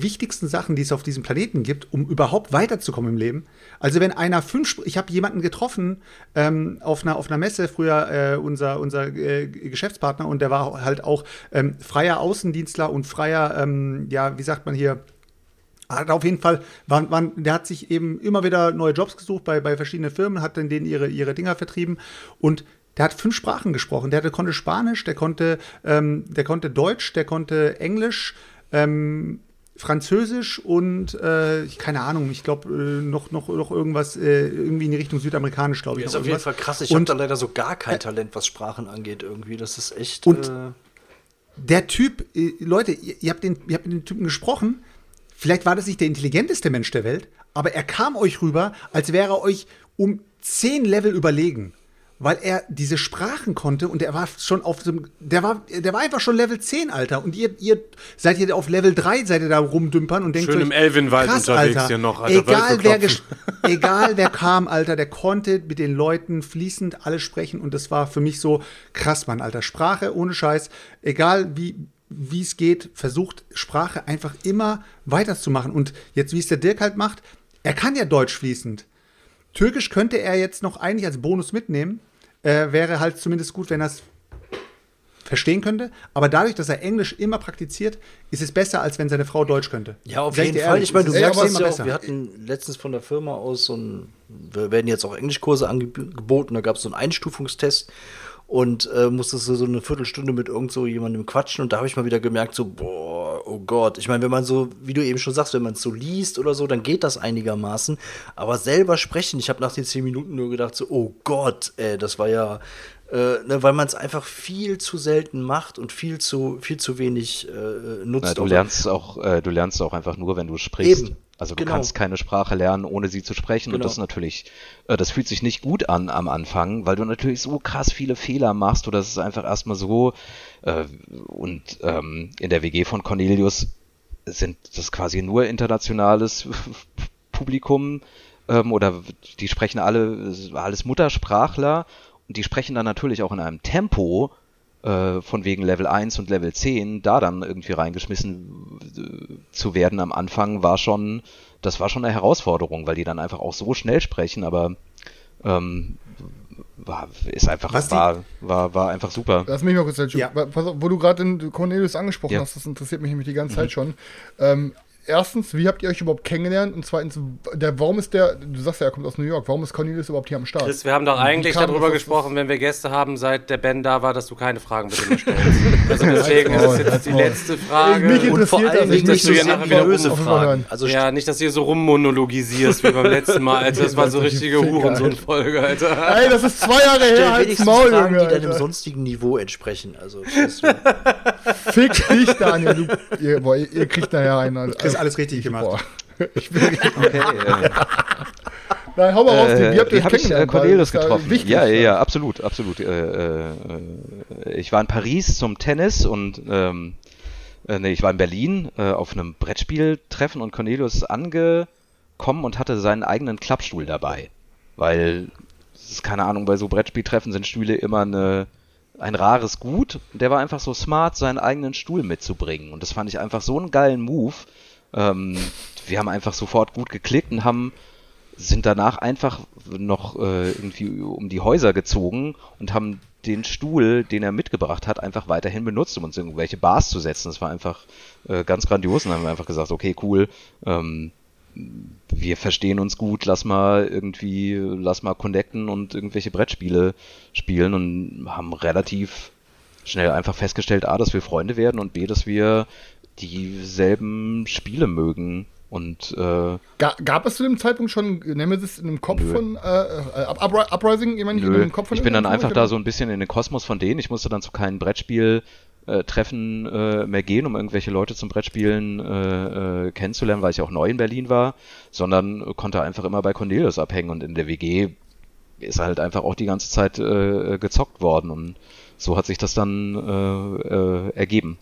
wichtigsten Sachen, die es auf diesem Planeten gibt, um überhaupt weiterzukommen im Leben. Also wenn einer fünf, ich habe jemanden getroffen ähm, auf, einer, auf einer Messe, früher äh, unser, unser äh, Geschäftspartner und der war halt auch ähm, freier Außendienstler und freier, ähm, ja, wie sagt man hier, hat auf jeden Fall, war, war, der hat sich eben immer wieder neue Jobs gesucht bei, bei verschiedenen Firmen, hat dann denen ihre, ihre Dinger vertrieben und der hat fünf Sprachen gesprochen. Der, der konnte Spanisch, der konnte, ähm, der konnte Deutsch, der konnte Englisch, ähm, Französisch und äh, keine Ahnung, ich glaube äh, noch, noch, noch irgendwas äh, irgendwie in die Richtung Südamerikanisch, glaube ich. Das ist auf jeden Fall krass. Ich habe da leider so gar kein Talent, was Sprachen angeht irgendwie. Das ist echt. Und äh, der Typ, äh, Leute, ihr, ihr, habt den, ihr habt mit dem Typen gesprochen. Vielleicht war das nicht der intelligenteste Mensch der Welt, aber er kam euch rüber, als wäre er euch um zehn Level überlegen weil er diese Sprachen konnte und er war schon auf so der war, der war einfach schon Level 10, Alter. Und ihr, ihr seid ihr auf Level 3, seid ihr da rumdümpern und denkt Schön euch, im Elvenwald krass, unterwegs Alter, hier noch, Alter, Egal wer, egal wer kam, Alter, der konnte mit den Leuten fließend alles sprechen und das war für mich so krass, Mann, Alter. Sprache ohne Scheiß, egal wie, wie es geht, versucht Sprache einfach immer weiterzumachen. Und jetzt, wie es der Dirk halt macht, er kann ja Deutsch fließend. Türkisch könnte er jetzt noch eigentlich als Bonus mitnehmen. Äh, wäre halt zumindest gut, wenn er es verstehen könnte. Aber dadurch, dass er Englisch immer praktiziert, ist es besser, als wenn seine Frau Deutsch könnte. Ja, auf Sag jeden Fall. ehrlich, Ich meine, du es merkst immer ja auch. besser. Wir hatten letztens von der Firma aus so ein, wir werden jetzt auch Englischkurse angeboten, da gab es so einen Einstufungstest und äh, musstest du so eine Viertelstunde mit irgend so jemandem quatschen und da habe ich mal wieder gemerkt, so, boah, oh Gott. Ich meine, wenn man so, wie du eben schon sagst, wenn man es so liest oder so, dann geht das einigermaßen. Aber selber sprechen, ich habe nach den zehn Minuten nur gedacht, so, oh Gott, ey, das war ja, äh, ne, weil man es einfach viel zu selten macht und viel zu, viel zu wenig äh, nutzt. Na, du lernst auch, äh, du lernst auch einfach nur, wenn du sprichst. Eben, Also du genau. kannst keine Sprache lernen, ohne sie zu sprechen. Und Genau. das ist natürlich, äh, das fühlt sich nicht gut an am Anfang, weil du natürlich so krass viele Fehler machst oder es ist einfach erstmal so. Äh, und ähm, in der WG von Cornelius sind das quasi nur internationales Publikum ähm, oder die sprechen alle, alles Muttersprachler. Und die sprechen dann natürlich auch in einem Tempo, äh, von wegen Level 1 und Level 10, da dann irgendwie reingeschmissen äh, zu werden. Am Anfang, war schon, das war schon eine Herausforderung, weil die dann einfach auch so schnell sprechen, aber ähm, war, ist einfach, Was die- war, war, war einfach super. Lass mich mal kurz. Ja. Pass auf, wo du gerade den Cornelius angesprochen Ja. hast, das interessiert mich nämlich die ganze Zeit schon. Ähm, erstens, wie habt ihr euch überhaupt kennengelernt? Und zweitens, der, warum ist der, du sagst ja, er kommt aus New York, warum ist Cornelius überhaupt hier am Start? Chris, wir haben doch eigentlich kam darüber gesprochen, wenn wir Gäste haben, seit der Ben da war, dass du keine Fragen bitte mehr stellst. Also deswegen ist das jetzt die letzte Frage. Mich Und vor interessiert allem nicht, dass du hier nachher wieder rum- Fragen. hören. Also ja, nicht, dass du hier so rummonologisierst wie beim letzten Mal, Alter. Das war so richtige Hurensohn-Folge, Alter. Ey, das ist zwei Jahre her, als Maul, Fragen, Junge. die deinem Alter. sonstigen Niveau entsprechen. Also, Fick dich, Daniel. Du, ihr, boah, ihr, ihr kriegt nachher einen. Alter. Chris, alles richtig gemacht. Boah. Ich bin, Okay, äh, nein, hau mal raus, Äh, wie habt ihr habe ich äh, Cornelius ja getroffen? Wichtig, ja, ja, ja, absolut, absolut. Äh, äh, ich war in Paris zum Tennis und ähm, äh, nee, ich war in Berlin äh, auf einem Brettspieltreffen und Cornelius ist angekommen und hatte seinen eigenen Klappstuhl dabei, weil es ist keine Ahnung, bei so Brettspieltreffen sind Stühle immer eine ein rares Gut. Der war einfach so smart, seinen eigenen Stuhl mitzubringen und das fand ich einfach so einen geilen Move. Ähm, wir haben einfach sofort gut geklickt und haben sind danach einfach noch äh, irgendwie um die Häuser gezogen und haben den Stuhl, den er mitgebracht hat, einfach weiterhin benutzt, um uns irgendwelche Bars zu setzen. Das war einfach äh, ganz grandios und haben einfach gesagt, okay, cool, ähm, wir verstehen uns gut, lass mal irgendwie, lass mal connecten und irgendwelche Brettspiele spielen und haben relativ schnell einfach festgestellt, A, dass wir Freunde werden und B, dass wir dieselben Spiele mögen. Und äh, Ga gab es zu dem Zeitpunkt schon Nemesis in dem Kopf Nö. von äh, äh, Up Upri- Uprising? Ich meine, in Nö, dem Kopf von ich bin dann einfach da so ein bisschen in den Kosmos von denen. Ich musste dann zu keinem Brettspiel äh, Treffen äh, mehr gehen, um irgendwelche Leute zum Brettspielen äh, äh, kennenzulernen, weil ich auch neu in Berlin war, sondern konnte einfach immer bei Cornelius abhängen und in der WG ist halt einfach auch die ganze Zeit äh, gezockt worden und so hat sich das dann äh, äh, ergeben.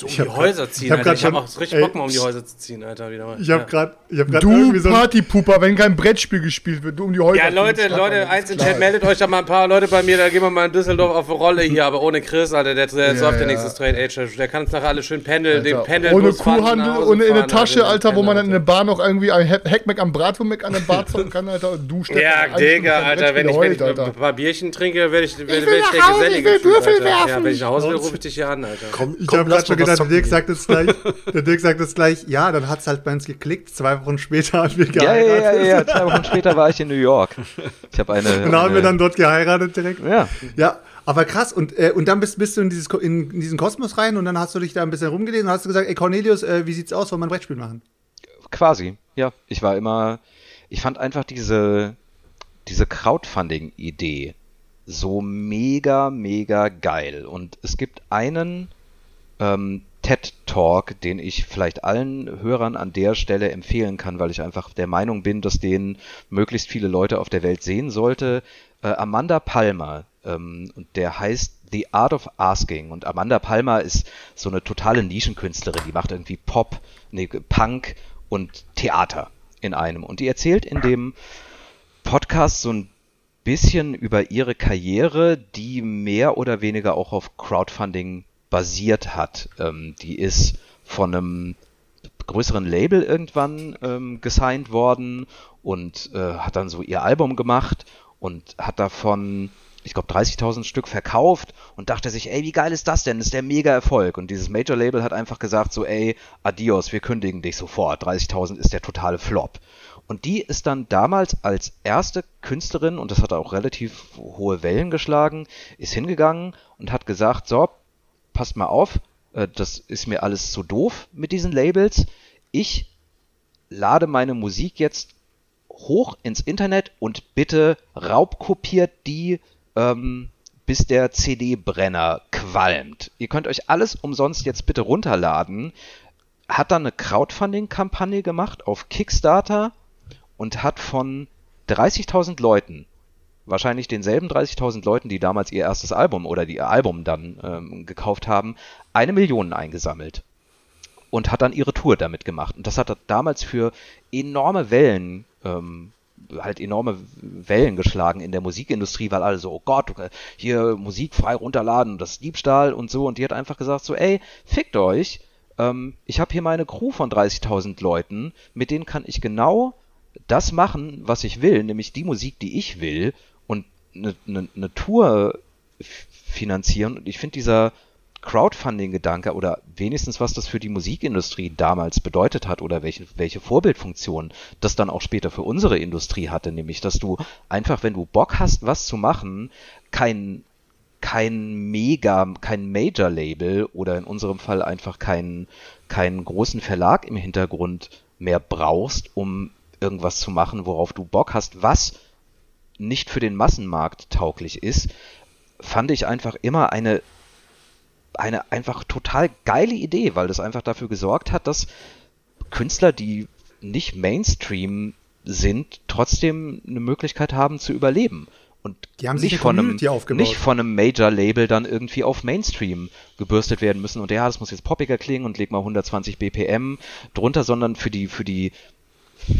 So um Ich die hab grad- Häuser ziehen, ich hab Alter. grad Ich hab schon- auch richtig ey, Bock mal um die Häuser zu ziehen, Alter. Wieder mal. Ich habe ja. gerade ich hab grad Du irgendwie so Partypuper, wenn kein Brettspiel gespielt wird, du um die Häuser Ja, Leute, Stefan, Leute, eins klar. Chat, meldet euch da mal ein paar Leute bei mir, da gehen wir mal in Düsseldorf auf eine Rolle hier, aber ohne Chris, Alter, der, der Ja, säuft ja nächstes Straight Age, der kann uns nachher alle schön pendeln, den Alter, Pendel ohne Kuhhandel, ohne in der Tasche, Alter, wo man dann in der Bar noch irgendwie ein He- Heckmeck am Bratwurmeck an der Bar zocken kann, Alter, und du Stefan, Ja, eine Digga, Alter, wenn ich, ein paar Bierchen trinke, werde ich, der Hause, ich gesellige will Würfel Alter. Ja, werfen. wenn ich nach Hause will, rufe ich dich hier an, Alter. Komm, Ich komm, habe lass gerade schon mal gedacht, der Dirk sagt jetzt gleich, der Dirk sagt jetzt gleich, ja, dann hat's halt bei uns geklickt. Zwei Wochen später haben wir Ja, ja, ja, geheiratet. ja, zwei Wochen später war ich in New York. Ich habe eine, Und dann haben wir dann dort geheiratet direkt. ja, Ja, aber krass. Und, äh, und dann bist, bist du in, dieses, in, in diesen Kosmos rein und dann hast du dich da ein bisschen rumgelesen und hast du gesagt, ey Cornelius, äh, wie sieht's aus, wollen wir ein Brettspiel machen? Quasi, ja. Ich war immer, ich fand einfach diese, diese Crowdfunding-Idee so mega, mega geil. Und es gibt einen ähm, TED-Talk, den ich vielleicht allen Hörern an der Stelle empfehlen kann, weil ich einfach der Meinung bin, dass den möglichst viele Leute auf der Welt sehen sollte. Äh, Amanda Palmer, ähm, der heißt The Art of Asking. Und Amanda Palmer ist so eine totale Nischenkünstlerin, die macht irgendwie Pop, nee, Punk und Theater in einem. Und die erzählt in dem Podcast so ein bisschen über ihre Karriere, die mehr oder weniger auch auf Crowdfunding basiert hat. Ähm, die ist von einem größeren Label irgendwann ähm, gesigned worden und äh, hat dann so ihr Album gemacht und hat davon, ich glaube, 30.000 Stück verkauft und dachte sich, ey, wie geil ist das denn? Das ist der mega Erfolg. Und dieses Major Label hat einfach gesagt so, ey, adios, wir kündigen dich sofort. 30.000 ist der totale Flop. Und die ist dann damals als erste Künstlerin, und das hat auch relativ hohe Wellen geschlagen, ist hingegangen und hat gesagt, so, passt mal auf, äh, das ist mir alles zu doof mit diesen Labels. Ich lade meine Musik jetzt hoch ins Internet und bitte raubkopiert die, ähm, bis der CD-Brenner qualmt. Ihr könnt euch alles umsonst jetzt bitte runterladen. Hat dann eine Crowdfunding-Kampagne gemacht auf Kickstarter und hat von 30.000 Leuten, wahrscheinlich denselben 30.000 Leuten, die damals ihr erstes Album oder ihr Album dann ähm, gekauft haben, eine Million eingesammelt und hat dann ihre Tour damit gemacht. Und das hat damals für enorme Wellen, ähm, halt enorme Wellen geschlagen in der Musikindustrie, weil alle so, oh Gott, hier Musik frei runterladen, das ist Diebstahl und so. Und die hat einfach gesagt so, ey, fickt euch, ähm, ich habe hier meine Crew von 30.000 Leuten, mit denen kann ich genau das machen, was ich will, nämlich die Musik, die ich will eine ne, ne Tour finanzieren. Und ich finde dieser Crowdfunding-Gedanke oder wenigstens was das für die Musikindustrie damals bedeutet hat oder welche, welche Vorbildfunktion das dann auch später für unsere Industrie hatte, nämlich dass du einfach, wenn du Bock hast, was zu machen, kein kein Mega, kein Major-Label oder in unserem Fall einfach keinen keinen großen Verlag im Hintergrund mehr brauchst, um irgendwas zu machen, worauf du Bock hast, was nicht für den Massenmarkt tauglich ist, fand ich einfach immer eine eine einfach total geile Idee, weil das einfach dafür gesorgt hat, dass Künstler, die nicht Mainstream sind, trotzdem eine Möglichkeit haben zu überleben. Und Die haben sich nicht von einem, nicht von einem Major-Label dann irgendwie auf Mainstream gebürstet werden müssen und ja, das muss jetzt poppiger klingen und leg mal 120 BPM drunter, sondern für die, für die,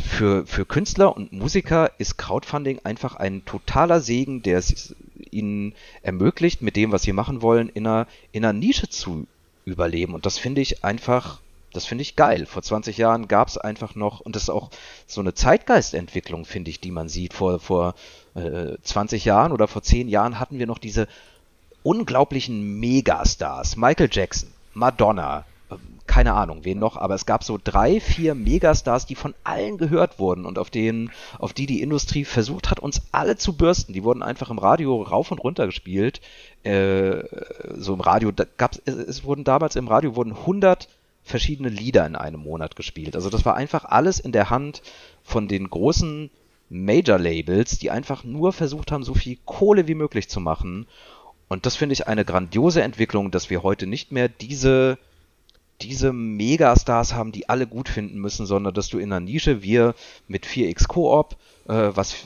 für, für Künstler und Musiker ist Crowdfunding einfach ein totaler Segen, der es ihnen ermöglicht, mit dem, was sie machen wollen, in einer, in einer Nische zu überleben. Und das finde ich einfach Das finde ich geil. Vor 20 Jahren gab es einfach noch, und das ist auch so eine Zeitgeistentwicklung, finde ich, die man sieht. Vor, vor äh, 20 Jahren oder vor 10 Jahren hatten wir noch diese unglaublichen Megastars. Michael Jackson, Madonna, keine Ahnung, wen noch, aber es gab so drei, vier Megastars, die von allen gehört wurden und auf denen, auf die die Industrie versucht hat, uns alle zu bürsten. Die wurden einfach im Radio rauf und runter gespielt. Äh, so im Radio, da gab's, es, es wurden damals im Radio wurden 100 verschiedene Lieder in einem Monat gespielt. Also das war einfach alles in der Hand von den großen Major-Labels, die einfach nur versucht haben, so viel Kohle wie möglich zu machen. Und das finde ich eine grandiose Entwicklung, dass wir heute nicht mehr diese, diese Megastars haben, die alle gut finden müssen, sondern dass du in der Nische, wir mit 4x Koop, äh, was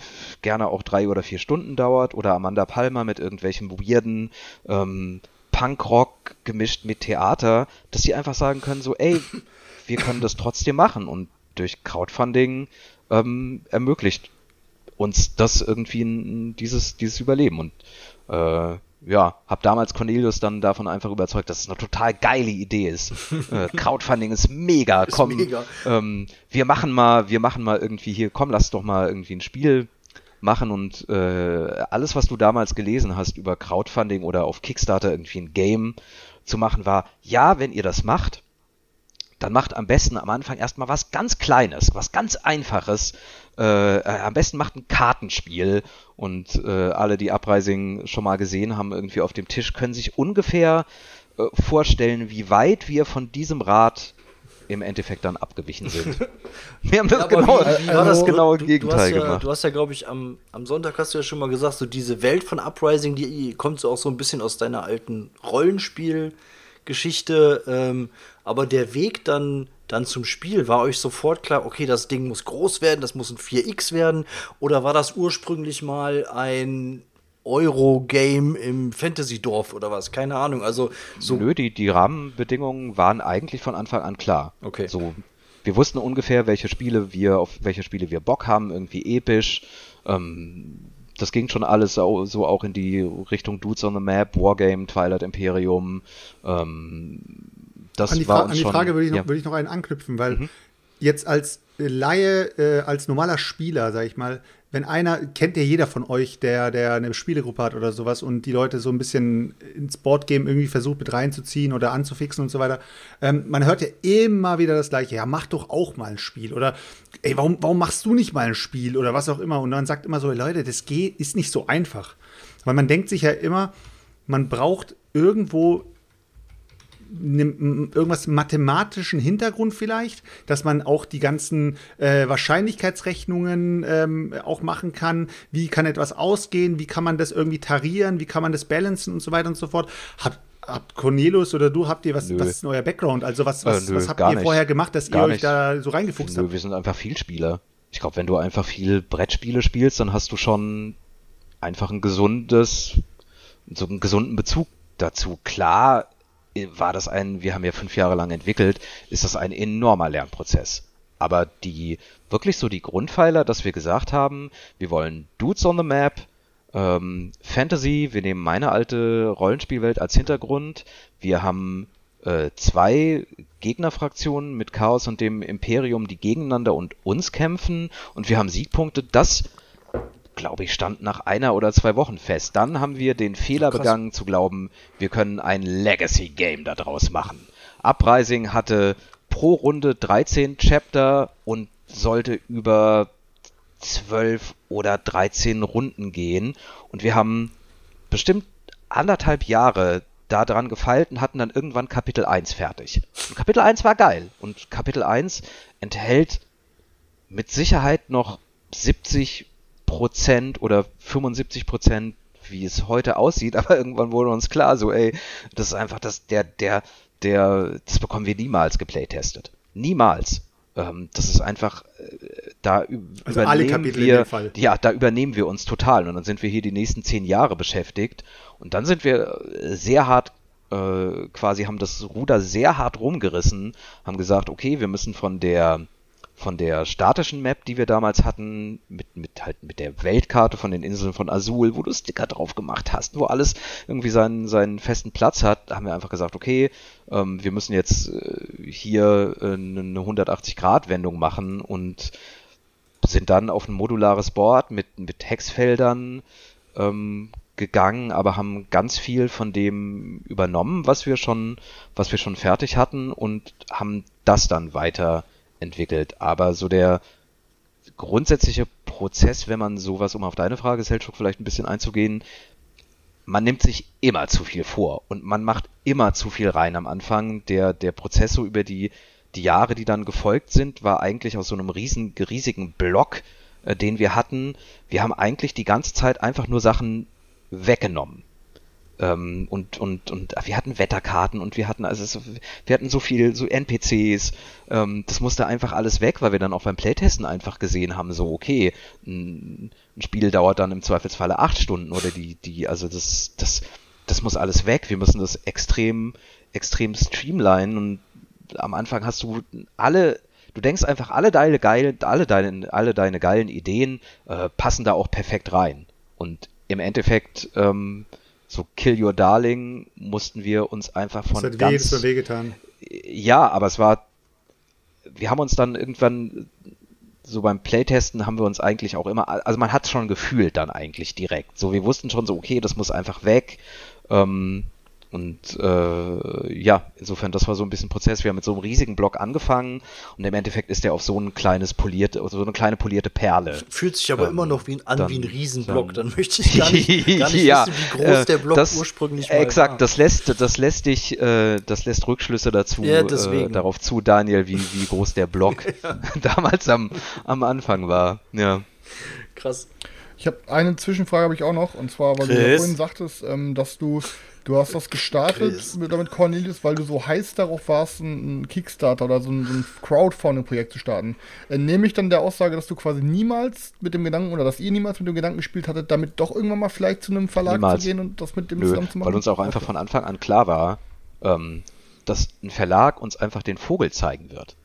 gerne auch drei oder vier Stunden dauert, oder Amanda Palmer mit irgendwelchen weirden ähm, Punkrock gemischt mit Theater, dass sie einfach sagen können, so, ey, wir können das trotzdem machen. Und durch Crowdfunding ähm, ermöglicht uns das irgendwie dieses, dieses Überleben. Und äh, ja, hab damals Cornelius dann davon einfach überzeugt, dass es eine total geile Idee ist. äh, Crowdfunding ist mega, Ist komm, mega. Ähm, wir machen mal, wir machen mal irgendwie hier, komm, lass doch mal irgendwie ein Spiel machen und äh, alles, was du damals gelesen hast über Crowdfunding oder auf Kickstarter irgendwie ein Game zu machen, war, ja, wenn ihr das macht, dann macht am besten am Anfang erstmal was ganz Kleines, was ganz Einfaches. Äh, äh, am besten macht ein Kartenspiel und äh, alle, die Uprising schon mal gesehen haben, irgendwie auf dem Tisch, können sich ungefähr äh, vorstellen, wie weit wir von diesem Rad im Endeffekt dann abgewichen sind. Wir haben das Ja, genau, wie- war haben das genaue Du- Gegenteil du ja, gemacht. Du hast ja, glaube ich, am, am Sonntag hast du ja schon mal gesagt, so diese Welt von Uprising, die kommt so auch so ein bisschen aus deiner alten Rollenspielgeschichte. Ähm, aber der Weg dann, dann zum Spiel, war euch sofort klar, okay, das Ding muss groß werden, das muss ein 4X werden? Oder war das ursprünglich mal ein Euro-Game im Fantasy-Dorf oder was? Keine Ahnung. Also so Nö, die, die Rahmenbedingungen waren eigentlich von Anfang an klar. Okay. So, wir wussten ungefähr, welche Spiele wir, auf welche Spiele wir Bock haben, irgendwie episch. Ähm, das ging schon alles so, so auch in die Richtung Dudes on the Map, Wargame, Twilight Imperium. Ähm, das an die, war Fra uns an die Frage würde ich, noch, ja. würde ich noch einen anknüpfen, weil Mhm. jetzt als Laie, äh, als normaler Spieler, sag ich mal, wenn einer, kennt ja jeder von euch, der, der eine Spielegruppe hat oder sowas und die Leute so ein bisschen ins Boardgame irgendwie versucht mit reinzuziehen oder anzufixen und so weiter. Ähm, man hört ja immer wieder das Gleiche, ja, mach doch auch mal ein Spiel oder ey, warum, warum machst du nicht mal ein Spiel oder was auch immer und man sagt immer so, Leute, das geht, ist nicht so einfach. Weil man denkt sich ja immer, man braucht irgendwo irgendwas mathematischen Hintergrund vielleicht, dass man auch die ganzen äh, Wahrscheinlichkeitsrechnungen ähm, auch machen kann. Wie kann etwas ausgehen? Wie kann man das irgendwie tarieren? Wie kann man das balancen und so weiter und so fort? Habt, habt Cornelius oder du, habt ihr was, Nö. was ist euer Background? Also was, was, Äh, nö, was habt ihr nicht. vorher gemacht, dass Gar ihr euch nicht. da so reingefuchst Nö, habt? wir sind einfach Vielspieler. Ich glaube, wenn du einfach viel Brettspiele spielst, dann hast du schon einfach ein gesundes, so einen gesunden Bezug dazu. Klar äh, war das ein, wir haben ja fünf Jahre lang entwickelt, ist das ein enormer Lernprozess. Aber die, wirklich so die Grundpfeiler, dass wir gesagt haben, wir wollen Dudes on the Map, ähm, Fantasy, wir nehmen meine alte Rollenspielwelt als Hintergrund, wir haben äh, zwei Gegnerfraktionen mit Chaos und dem Imperium, die gegeneinander und uns kämpfen. Und wir haben Siegpunkte, das glaube ich, stand nach einer oder zwei Wochen fest. Dann haben wir den Fehler Krass. begangen zu glauben, wir können ein Legacy-Game daraus machen. Uprising hatte pro Runde 13 Chapter und sollte über 12 oder 13 Runden gehen. Und wir haben bestimmt anderthalb Jahre daran gefeilt und hatten dann irgendwann Kapitel 1 fertig. Und Kapitel 1 war geil. Und Kapitel 1 enthält mit Sicherheit noch 70 Prozent oder 75 Prozent, wie es heute aussieht, aber irgendwann wurde uns klar, so, ey, das ist einfach das, der, der, der, das bekommen wir niemals geplaytestet. Niemals. Ähm, das ist einfach, äh, da Also alle übernehmen wir, ja, da übernehmen wir uns total und dann sind wir hier die nächsten zehn Jahre beschäftigt und dann sind wir äh, sehr hart äh, quasi haben das Ruder sehr hart rumgerissen, haben gesagt, okay, wir müssen von der von der statischen Map, die wir damals hatten, mit, mit halt mit der Weltkarte von den Inseln von Azul, wo du Sticker drauf gemacht hast, wo alles irgendwie seinen, seinen festen Platz hat, haben wir einfach gesagt, okay, ähm, wir müssen jetzt äh, hier äh, eine 180-Grad-Wendung machen und sind dann auf ein modulares Board mit, mit Hexfeldern ähm, gegangen, aber haben ganz viel von dem übernommen, was wir schon, was wir schon fertig hatten und haben das dann weiterentwickelt. Aber so der grundsätzliche Prozess, wenn man sowas, um auf deine Frage, Selchuk, vielleicht ein bisschen einzugehen, man nimmt sich immer zu viel vor und man macht immer zu viel rein am Anfang. Der, der Prozess so über die, die Jahre, die dann gefolgt sind, war eigentlich aus so einem riesen, riesigen Block, äh, den wir hatten. Wir haben eigentlich die ganze Zeit einfach nur Sachen weggenommen. Ähm, und, und, und wir hatten Wetterkarten und wir hatten, also wir hatten so viel, so NPCs, ähm, das musste einfach alles weg, weil wir dann auch beim Playtesten einfach gesehen haben, so, okay, ein, ein Spiel dauert dann im Zweifelsfalle acht Stunden oder die, die, also das, das, das muss alles weg. Wir müssen das extrem, extrem streamlinen und am Anfang hast du alle, du denkst einfach, alle deine geilen, alle deine, alle deine geilen Ideen äh, passen da auch perfekt rein. Und im Endeffekt, ähm, so Kill Your Darling mussten wir uns einfach von Das hat ganz, weh, wehgetan. ja, aber es war, wir haben uns dann irgendwann, so beim Playtesten haben wir uns eigentlich auch immer, also man hat es schon gefühlt dann eigentlich direkt. So, wir wussten schon so, okay, das muss einfach weg. Ähm, und äh, ja, insofern, das war so ein bisschen Prozess. Wir haben mit so einem riesigen Block angefangen und im Endeffekt ist der auf so ein kleines polierte, so eine kleine polierte Perle. Fühlt sich aber Ähm, immer noch wie ein, an dann- wie ein Riesenblock. dann- Dann möchte ich gar nicht, gar nicht Ja, wissen, wie groß äh, der Block das- ursprünglich mal Exakt, war. das lässt, das lässt dich, äh, das lässt Rückschlüsse dazu, Ja, äh, deswegen. darauf zu, Daniel, wie, wie groß der Block damals am, am Anfang war. Ja. Krass. Ich habe eine Zwischenfrage habe ich auch noch und zwar, weil du ja Chris? vorhin sagtest, ähm, dass du du hast das gestartet Chris. mit, damit Cornelius, weil du so heiß darauf warst, ein, ein Kickstarter oder so ein, so ein Crowdfunding-Projekt zu starten. Äh, nehme ich dann der Aussage, dass du quasi niemals mit dem Gedanken oder dass ihr niemals mit dem Gedanken gespielt hattet, damit doch irgendwann mal vielleicht zu einem Verlag Niemals. zu gehen und das mit dem Nö, zusammen zu machen? weil uns auch einfach von Anfang an klar war, ähm, dass ein Verlag uns einfach den Vogel zeigen wird.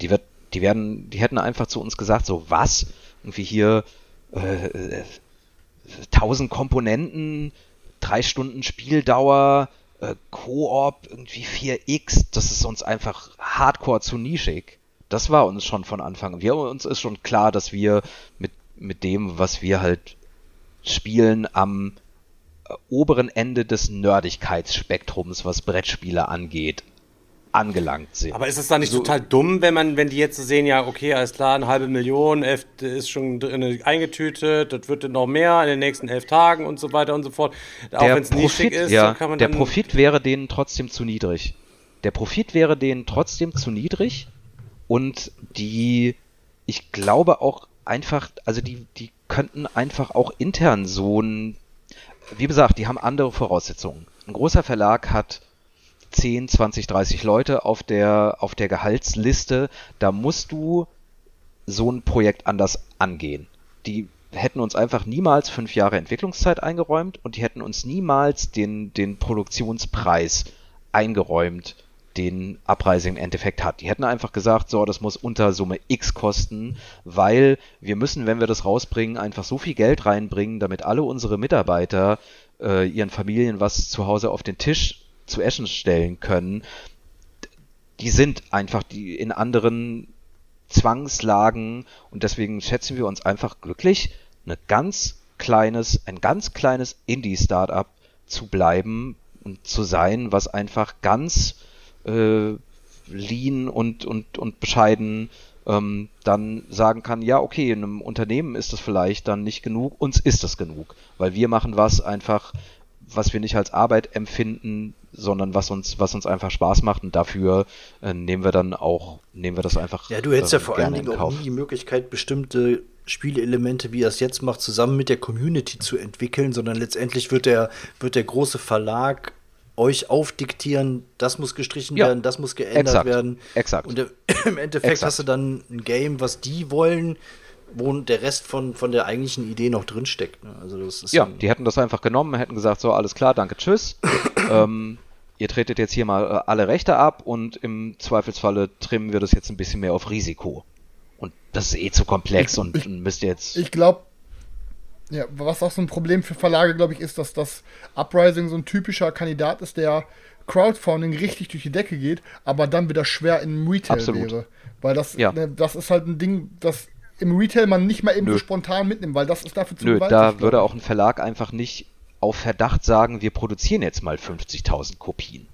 Die wird, die werden, die hätten einfach zu uns gesagt, so was? Irgendwie hier äh, äh, 1000 Komponenten, drei Stunden Spieldauer, äh, Koop, irgendwie 4x, das ist uns einfach hardcore zu nischig. Das war uns schon von Anfang. an. Wir, uns ist schon klar, dass wir mit, mit dem, was wir halt spielen, am äh, oberen Ende des Nerdigkeitsspektrums, was Brettspiele angeht, angelangt sind. Aber ist es dann nicht So- total dumm, wenn man, wenn die jetzt sehen, ja, okay, alles klar, eine halbe Million elf, ist schon drin eingetütet, das wird dann noch mehr in den nächsten elf Tagen und so weiter und so fort. Auch wenn es nischig ist, ja, kann man der. Profit wäre denen trotzdem zu niedrig. Der Profit wäre denen trotzdem zu niedrig und die, ich glaube auch einfach, also die, die könnten einfach auch intern so ein, wie gesagt, die haben andere Voraussetzungen. Ein großer Verlag hat 10, 20, 30 Leute auf der, auf der Gehaltsliste. Da musst du so ein Projekt anders angehen. Die hätten uns einfach niemals fünf Jahre Entwicklungszeit eingeräumt und die hätten uns niemals den, den Produktionspreis eingeräumt, den Abreise im Endeffekt hat. Die hätten einfach gesagt, so, das muss unter Summe X kosten, weil wir müssen, wenn wir das rausbringen, einfach so viel Geld reinbringen, damit alle unsere Mitarbeiter äh, ihren Familien was zu Hause auf den Tisch zu essen stellen können. Die sind einfach die in anderen Zwangslagen und deswegen schätzen wir uns einfach glücklich, eine ganz kleines, ein ganz kleines Indie-Startup zu bleiben und zu sein, was einfach ganz äh, lean und, und, und bescheiden ähm, dann sagen kann, ja, okay, in einem Unternehmen ist das vielleicht dann nicht genug, uns ist das genug, weil wir machen was einfach, was wir nicht als Arbeit empfinden, sondern was uns, was uns einfach Spaß macht und dafür äh, nehmen wir dann auch, nehmen wir das einfach. Ja, du hättest ja ähm, vor allen Dingen auch nie die Möglichkeit, bestimmte Spielelemente, wie er es jetzt macht, zusammen mit der Community zu entwickeln, sondern letztendlich wird der, wird der große Verlag euch aufdiktieren, das muss gestrichen Ja, werden, das muss geändert exakt, werden. exakt. Und im Endeffekt Exakt. hast du dann ein Game, was die wollen, wo der Rest von, von der eigentlichen Idee noch drinsteckt. Ne? Also das ist Ja, die hätten das einfach genommen, hätten gesagt, so, alles klar, danke, tschüss. ähm, ihr tretet jetzt hier mal äh, alle Rechte ab und im Zweifelsfalle trimmen wir das jetzt ein bisschen mehr auf Risiko. Und das ist eh zu komplex und, ich, müsst ihr jetzt. Ich glaube, ja, was auch so ein Problem für Verlage, glaube ich, ist, dass das Uprising so ein typischer Kandidat ist, der Crowdfunding richtig durch die Decke geht, aber dann wieder schwer im Retail Absolut. wäre. Weil das, Ja. ne, das ist halt ein Ding, das im Retail man nicht mal eben Nö. so spontan mitnimmt, weil das ist dafür zu Nö, gewaltig, da würde auch ein Verlag einfach nicht auf Verdacht sagen, wir produzieren jetzt mal 50.000 Kopien.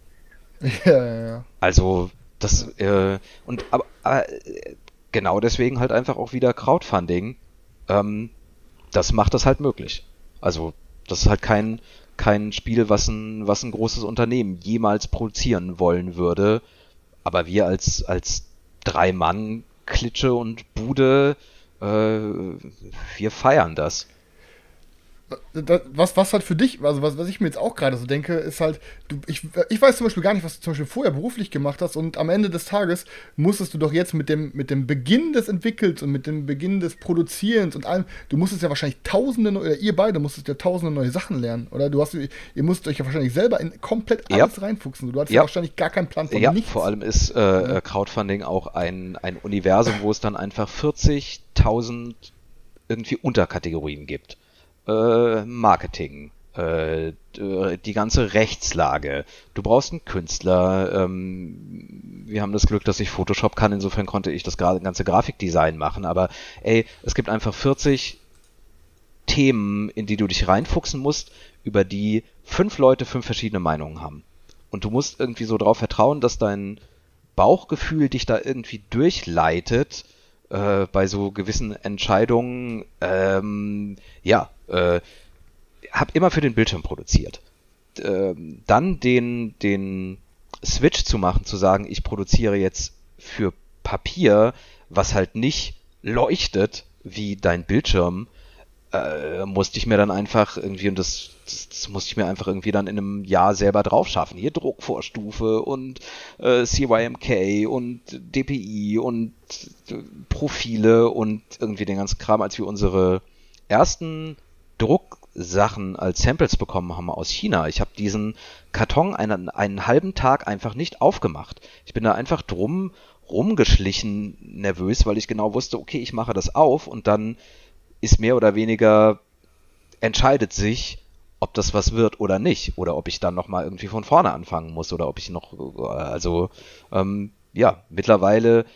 Ja, ja, ja. Also, das, äh, und aber, äh, genau deswegen halt einfach auch wieder Crowdfunding. Ähm, das macht das halt möglich. Also, das ist halt kein, kein Spiel, was ein, was ein großes Unternehmen jemals produzieren wollen würde. Aber wir als, als drei Mann Klitsche und Bude, äh, wir feiern das. Das, was, was halt für dich, also was, was ich mir jetzt auch gerade so denke, ist halt, du, ich, ich weiß zum Beispiel gar nicht, was du zum Beispiel vorher beruflich gemacht hast und am Ende des Tages musstest du doch jetzt mit dem, mit dem Beginn des Entwickels und mit dem Beginn des Produzierens und allem, du musstest ja wahrscheinlich tausende, oder ihr beide musstet ja tausende neue Sachen lernen, oder? Du hast, ihr musst euch ja wahrscheinlich selber in komplett Ja. alles reinfuchsen. Du hattest ja. Ja. wahrscheinlich gar keinen Plan von Ja, nichts. vor allem ist äh, äh, Crowdfunding auch ein, ein Universum, wo es dann einfach 40.000 irgendwie Unterkategorien gibt. Äh, Marketing, äh, d- die ganze Rechtslage. Du brauchst einen Künstler. Ähm, wir haben das Glück, dass ich Photoshop kann. Insofern konnte ich das ganze Grafikdesign machen. Aber ey, es gibt einfach 40 Themen, in die du dich reinfuchsen musst, über die fünf Leute fünf verschiedene Meinungen haben. Und du musst irgendwie so darauf vertrauen, dass dein Bauchgefühl dich da irgendwie durchleitet äh, bei so gewissen Entscheidungen. Ähm, ja, äh, hab immer für den Bildschirm produziert. Ähm, dann den, den Switch zu machen, zu sagen, ich produziere jetzt für Papier, was halt nicht leuchtet wie dein Bildschirm, äh, musste ich mir dann einfach irgendwie, und das, das, das musste ich mir einfach irgendwie dann in einem Jahr selber drauf schaffen. Hier Druckvorstufe und äh, CYMK und DPI und äh, Profile und irgendwie den ganzen Kram, als wir unsere ersten Drucksachen als Samples bekommen haben aus China. Ich habe diesen Karton einen, einen halben Tag einfach nicht aufgemacht. Ich bin da einfach drum rumgeschlichen, nervös, weil ich genau wusste, okay, ich mache das auf und dann ist mehr oder weniger entscheidet sich, ob das was wird oder nicht oder ob ich dann noch mal irgendwie von vorne anfangen muss oder ob ich noch also ähm, ja mittlerweile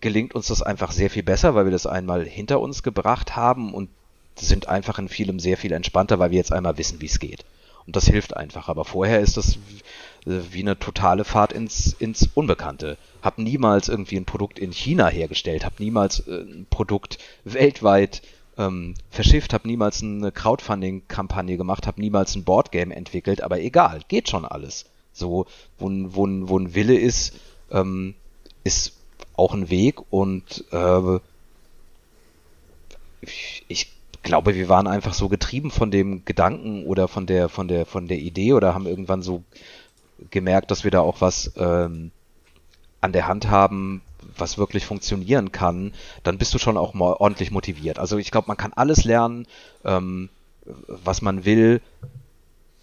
gelingt uns das einfach sehr viel besser, weil wir das einmal hinter uns gebracht haben und sind einfach in vielem sehr viel entspannter, weil wir jetzt einmal wissen, wie es geht. Und das hilft einfach. Aber vorher ist das wie eine totale Fahrt ins, ins Unbekannte. Hab niemals irgendwie ein Produkt in China hergestellt, hab niemals äh, ein Produkt weltweit ähm, verschifft, hab niemals eine Crowdfunding-Kampagne gemacht, hab niemals ein Boardgame entwickelt, aber egal, geht schon alles. So, wo, ein- wo, wo ein Wille ist, ähm, ist auch ein Weg und äh, ich- ich glaube, wir waren einfach so getrieben von dem Gedanken oder von der, von der, von der Idee oder haben irgendwann so gemerkt, dass wir da auch was ähm, an der Hand haben, was wirklich funktionieren kann, dann bist du schon auch mal ordentlich motiviert. Also ich glaube, man kann alles lernen, ähm, was man will.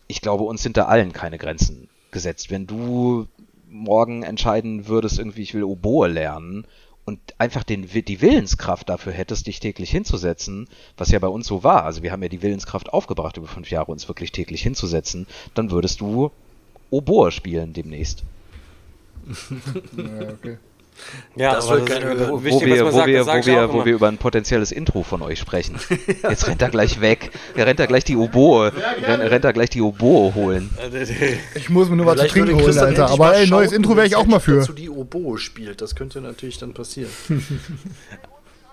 Ich glaube, uns sind da allen keine Grenzen gesetzt. Wenn du morgen entscheiden würdest, irgendwie, ich will Oboe lernen und einfach den, die Willenskraft dafür hättest, dich täglich hinzusetzen, was ja bei uns so war, also wir haben ja die Willenskraft aufgebracht über fünf Jahre, uns wirklich täglich hinzusetzen, dann würdest du Oboe spielen demnächst. Ja, okay. Ja, Das aber wird keine ist, äh, wo wichtig, wir, was man wo sagt, wir, das sag wo wir, auch wo wir über ein potenzielles Intro von euch sprechen. Jetzt rennt er gleich weg. Er rennt da gleich die Oboe, rennt, rennt da gleich die Oboe holen. Ich muss mir nur was zu trinken holen, Christian Alter. Aber ey, neues Intro wäre ich auch mal für. dazu die Oboe spielt. Das könnte natürlich dann passieren.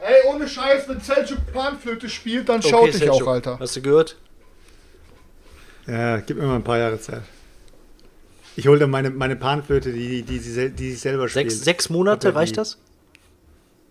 Ey, ohne Scheiß, wenn Selchuk Panflöte spielt, dann schaut dich auch, Alter. Hast du gehört? Ja, gib mir mal ein paar Jahre Zeit. Ich hole dann meine, meine Panflöte, die, die, die, die sich selber spielt. Sechs, sechs Monate, reicht das?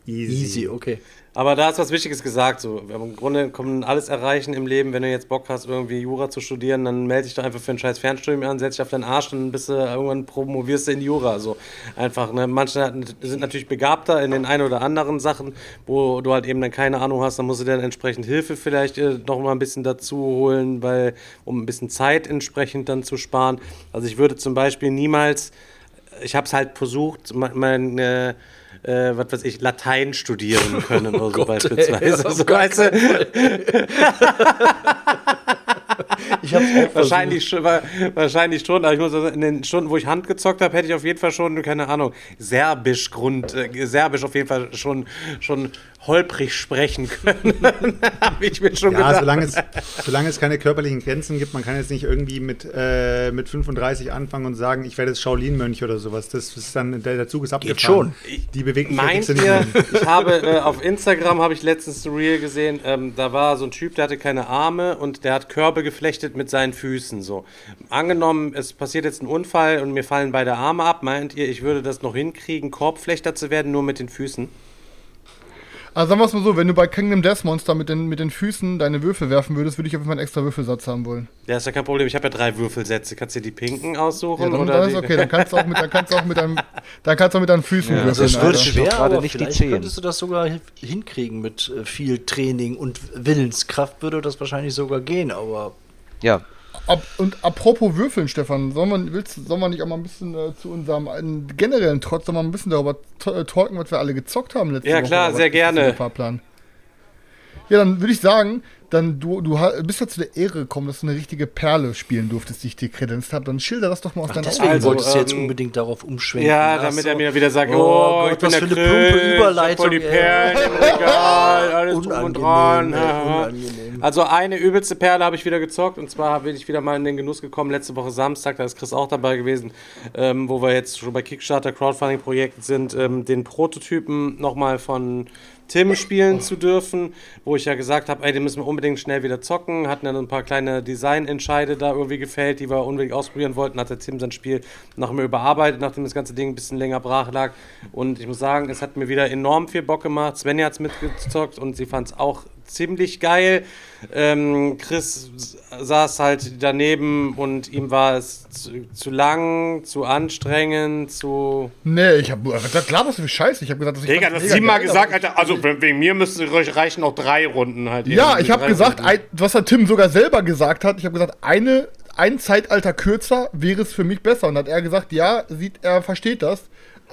Easy. Easy, okay. Aber da ist was Wichtiges gesagt. So. Im Grunde man alles erreichen im Leben. Wenn du jetzt Bock hast, irgendwie Jura zu studieren, dann melde dich doch einfach für ein scheiß Fernstudium an, setz dich auf deinen Arsch, dann bist du irgendwann promovierst du in Jura. So einfach, ne? Manche sind natürlich begabter in den ein oder anderen Sachen, wo du halt eben dann keine Ahnung hast, dann musst du dann entsprechend Hilfe vielleicht äh, noch mal ein bisschen dazu holen, weil, um ein bisschen Zeit entsprechend dann zu sparen. Also ich würde zum Beispiel niemals ich habe es halt versucht, mein, mein, äh, was weiß ich, Latein studieren können oder so Gott, beispielsweise. ey, so, weißt du? Ich hab's auch Wahrscheinlich schon, wa- wahrscheinlich schon, aber ich muss sagen, in den Stunden, wo ich Hand gezockt habe, hätte ich auf jeden Fall schon, keine Ahnung, Serbisch Grund, äh, Serbisch auf jeden Fall schon, schon holprig sprechen können. habe ich mir schon Ja, gedacht. solange es, solange es keine körperlichen Grenzen gibt, man kann jetzt nicht irgendwie mit, äh, mit 35 anfangen und sagen, ich werde jetzt Shaolin-Mönch oder sowas. Das ist dann, der, der Zug ist abgefahren. Die Beweglichkeit Meint kriegst du nicht ihr, mehr. ich habe äh, auf Instagram habe ich letztens ein Reel gesehen, ähm, da war so ein Typ, der hatte keine Arme und der hat Körbe geflechtet mit seinen Füßen. So. Angenommen, es passiert jetzt ein Unfall und mir fallen beide Arme ab, meint ihr, ich würde das noch hinkriegen, Korbflechter zu werden, nur mit den Füßen? Also sagen wir es mal so, wenn du bei Kingdom Death Monster mit den, mit den Füßen deine Würfel werfen würdest, würde ich auf jeden Fall einen extra Würfelsatz haben wollen. Ja, ist ja kein Problem, ich habe ja drei Würfelsätze. Kannst du dir die pinken Ja, aussuchen? dann, oder dann ist okay, dann kannst du auch mit, dann kannst du auch mit deinem, dann kannst du auch mit deinen Füßen Ja, würfeln. Das wird ist doch schwer, aber nicht die vielleicht könntest du das sogar hin- hinkriegen mit äh, viel Training und Willenskraft würde das wahrscheinlich sogar gehen, aber Ja, Ab, und apropos Würfeln, Stefan, sollen wir, willst, sollen wir nicht auch mal ein bisschen äh, zu unserem äh, generellen Trotz mal ein bisschen darüber äh, talken, was wir alle gezockt haben letzte Ja, Woche? klar, oder sehr gerne. Ja, dann würde ich sagen, dann du, du bist ja zu der Ehre gekommen, dass du eine richtige Perle spielen durfteist, die ich dir kredenzt habe. Dann schilder das doch mal aus deiner deswegen Also, wolltest du jetzt ähm, unbedingt darauf umschwenken. Ja, Ach damit so. er mir wieder sagt, Oh oh, Gott, ich bin was der für eine Chris, plumpe Überleitung, voll die. Perlen im Regal, alles drum und Unangenehm, dran. unangenehm. Also eine übelste Perle habe ich wieder gezockt und zwar bin ich wieder mal in den Genuss gekommen, letzte Woche Samstag, da ist Chris auch dabei gewesen, ähm, wo wir jetzt schon bei Kickstarter Crowdfunding-Projekten sind, ähm, den Prototypen nochmal von Tim spielen zu dürfen, wo ich ja gesagt habe, ey, den müssen wir unbedingt schnell wieder zocken, hatten dann ein paar kleine Designentscheide da irgendwie gefällt, die wir unbedingt ausprobieren wollten, hat der Tim sein Spiel noch mehr überarbeitet, nachdem das ganze Ding ein bisschen länger brach lag. Und ich muss sagen, es hat mir wieder enorm viel Bock gemacht, Svenja hat es mitgezockt und sie fand es auch ziemlich geil. Ähm, Chris saß halt daneben und ihm war es zu, zu lang, zu anstrengend, zu Nee, ich habe gesagt, klar, was für Scheiße. Ich habe gesagt, dass ich Digga, das siebenmal gesagt, Alter. Also wegen mir müsste reichen auch drei Runden halt. Ja, ich habe gesagt, Runden. ein, was der Tim sogar selber gesagt hat, ich habe gesagt, eine, ein Zeitalter kürzer wäre es für mich besser. Und hat er gesagt, ja, sieht, er versteht das.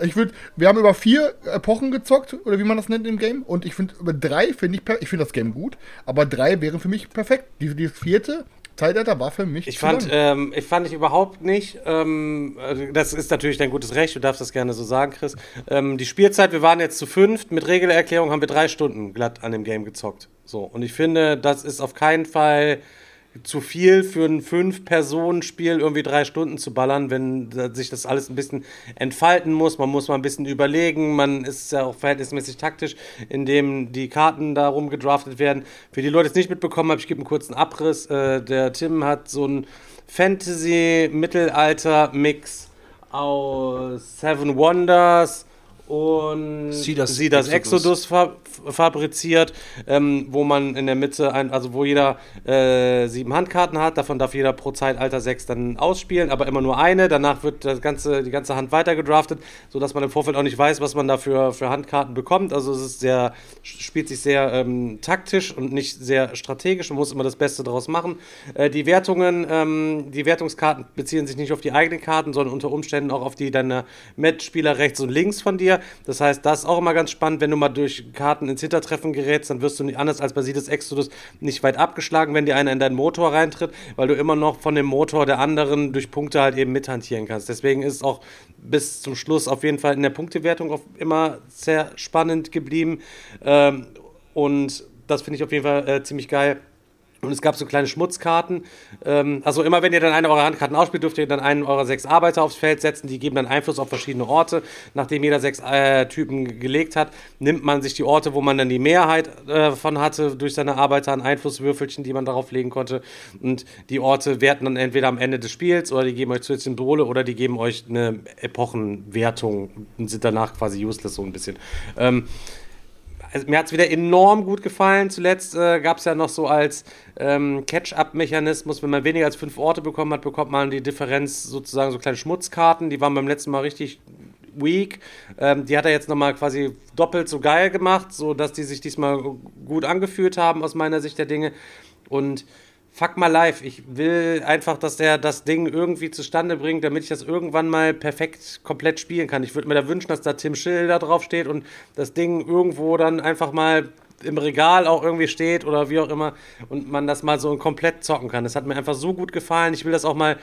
Ich würde, wir haben über vier Epochen gezockt, oder wie man das nennt im Game. Und ich finde, über drei finde ich, ich finde das Game gut, aber drei wären für mich perfekt. Die, die vierte Zeitalter war für mich Ich fand, ähm, ich fand ich überhaupt nicht. Ähm, also das ist natürlich dein gutes Recht. Du darfst das gerne so sagen, Chris. Ähm, die Spielzeit, wir waren jetzt zu fünft. Mit Regelerklärung haben wir drei Stunden glatt an dem Game gezockt. So und ich finde, das ist auf keinen Fall zu viel für ein Fünf-Personen-Spiel irgendwie drei Stunden zu ballern, wenn sich das alles ein bisschen entfalten muss. Man muss mal ein bisschen überlegen. Man ist ja auch verhältnismäßig taktisch, indem die Karten da rumgedraftet werden. Für die Leute, die es nicht mitbekommen haben, ich gebe einen kurzen Abriss. Äh, der Tim hat so ein Fantasy-Mittelalter-Mix aus Seven Wonders und Sidas Exodus. Exodus fa fabriziert, ähm, wo man in der Mitte, ein, also wo jeder äh, sieben Handkarten hat, davon darf jeder pro Zeitalter sechs dann ausspielen, aber immer nur eine. Danach wird das ganze, die ganze Hand weiter gedraftet, sodass man im Vorfeld auch nicht weiß, was man da für, für Handkarten bekommt. Also es ist sehr, spielt sich sehr ähm, taktisch und nicht sehr strategisch. Man muss immer das Beste daraus machen. Äh, die Wertungen, ähm, die Wertungskarten beziehen sich nicht auf die eigenen Karten, sondern unter Umständen auch auf die deiner Mitspieler rechts und links von dir. Das heißt, das ist auch immer ganz spannend, wenn du mal durch Karten ins Hintertreffen gerätst, dann wirst du nicht anders als bei Sides Exodus nicht weit abgeschlagen, wenn dir einer in deinen Motor reintritt, weil du immer noch von dem Motor der anderen durch Punkte halt eben mithantieren kannst. Deswegen ist es auch bis zum Schluss auf jeden Fall in der Punktewertung immer sehr spannend geblieben. Ähm, und das finde ich auf jeden Fall äh, ziemlich geil. Und es gab so kleine Schmutzkarten. Ähm, also immer wenn ihr dann eine eurer Handkarten ausspielt, dürft ihr dann einen eurer sechs Arbeiter aufs Feld setzen. Die geben dann Einfluss auf verschiedene Orte. Nachdem jeder sechs äh, Typen gelegt hat, nimmt man sich die Orte, wo man dann die Mehrheit äh, von hatte, durch seine Arbeiter an Einflusswürfelchen, die man darauf legen konnte. Und die Orte werten dann entweder am Ende des Spiels oder die geben euch zusätzlich Symbole oder die geben euch eine Epochenwertung und sind danach quasi useless so ein bisschen. Ähm, also mir hat es wieder enorm gut gefallen. Zuletzt äh, gab es ja noch so als ähm, Catch-up-Mechanismus, wenn man weniger als fünf Orte bekommen hat, bekommt man die Differenz sozusagen so kleine Schmutzkarten. Die waren beim letzten Mal richtig weak. Ähm, die hat er jetzt nochmal quasi doppelt so geil gemacht, sodass die sich diesmal gut angefühlt haben aus meiner Sicht der Dinge. Und fuck mal live. Ich will einfach, dass der das Ding irgendwie zustande bringt, damit ich das irgendwann mal perfekt komplett spielen kann. Ich würde mir da wünschen, dass da Tim Schill da drauf steht und das Ding irgendwo dann einfach mal im Regal auch irgendwie steht oder wie auch immer und man das mal so komplett zocken kann. Das hat mir einfach so gut gefallen. Ich will das auch mal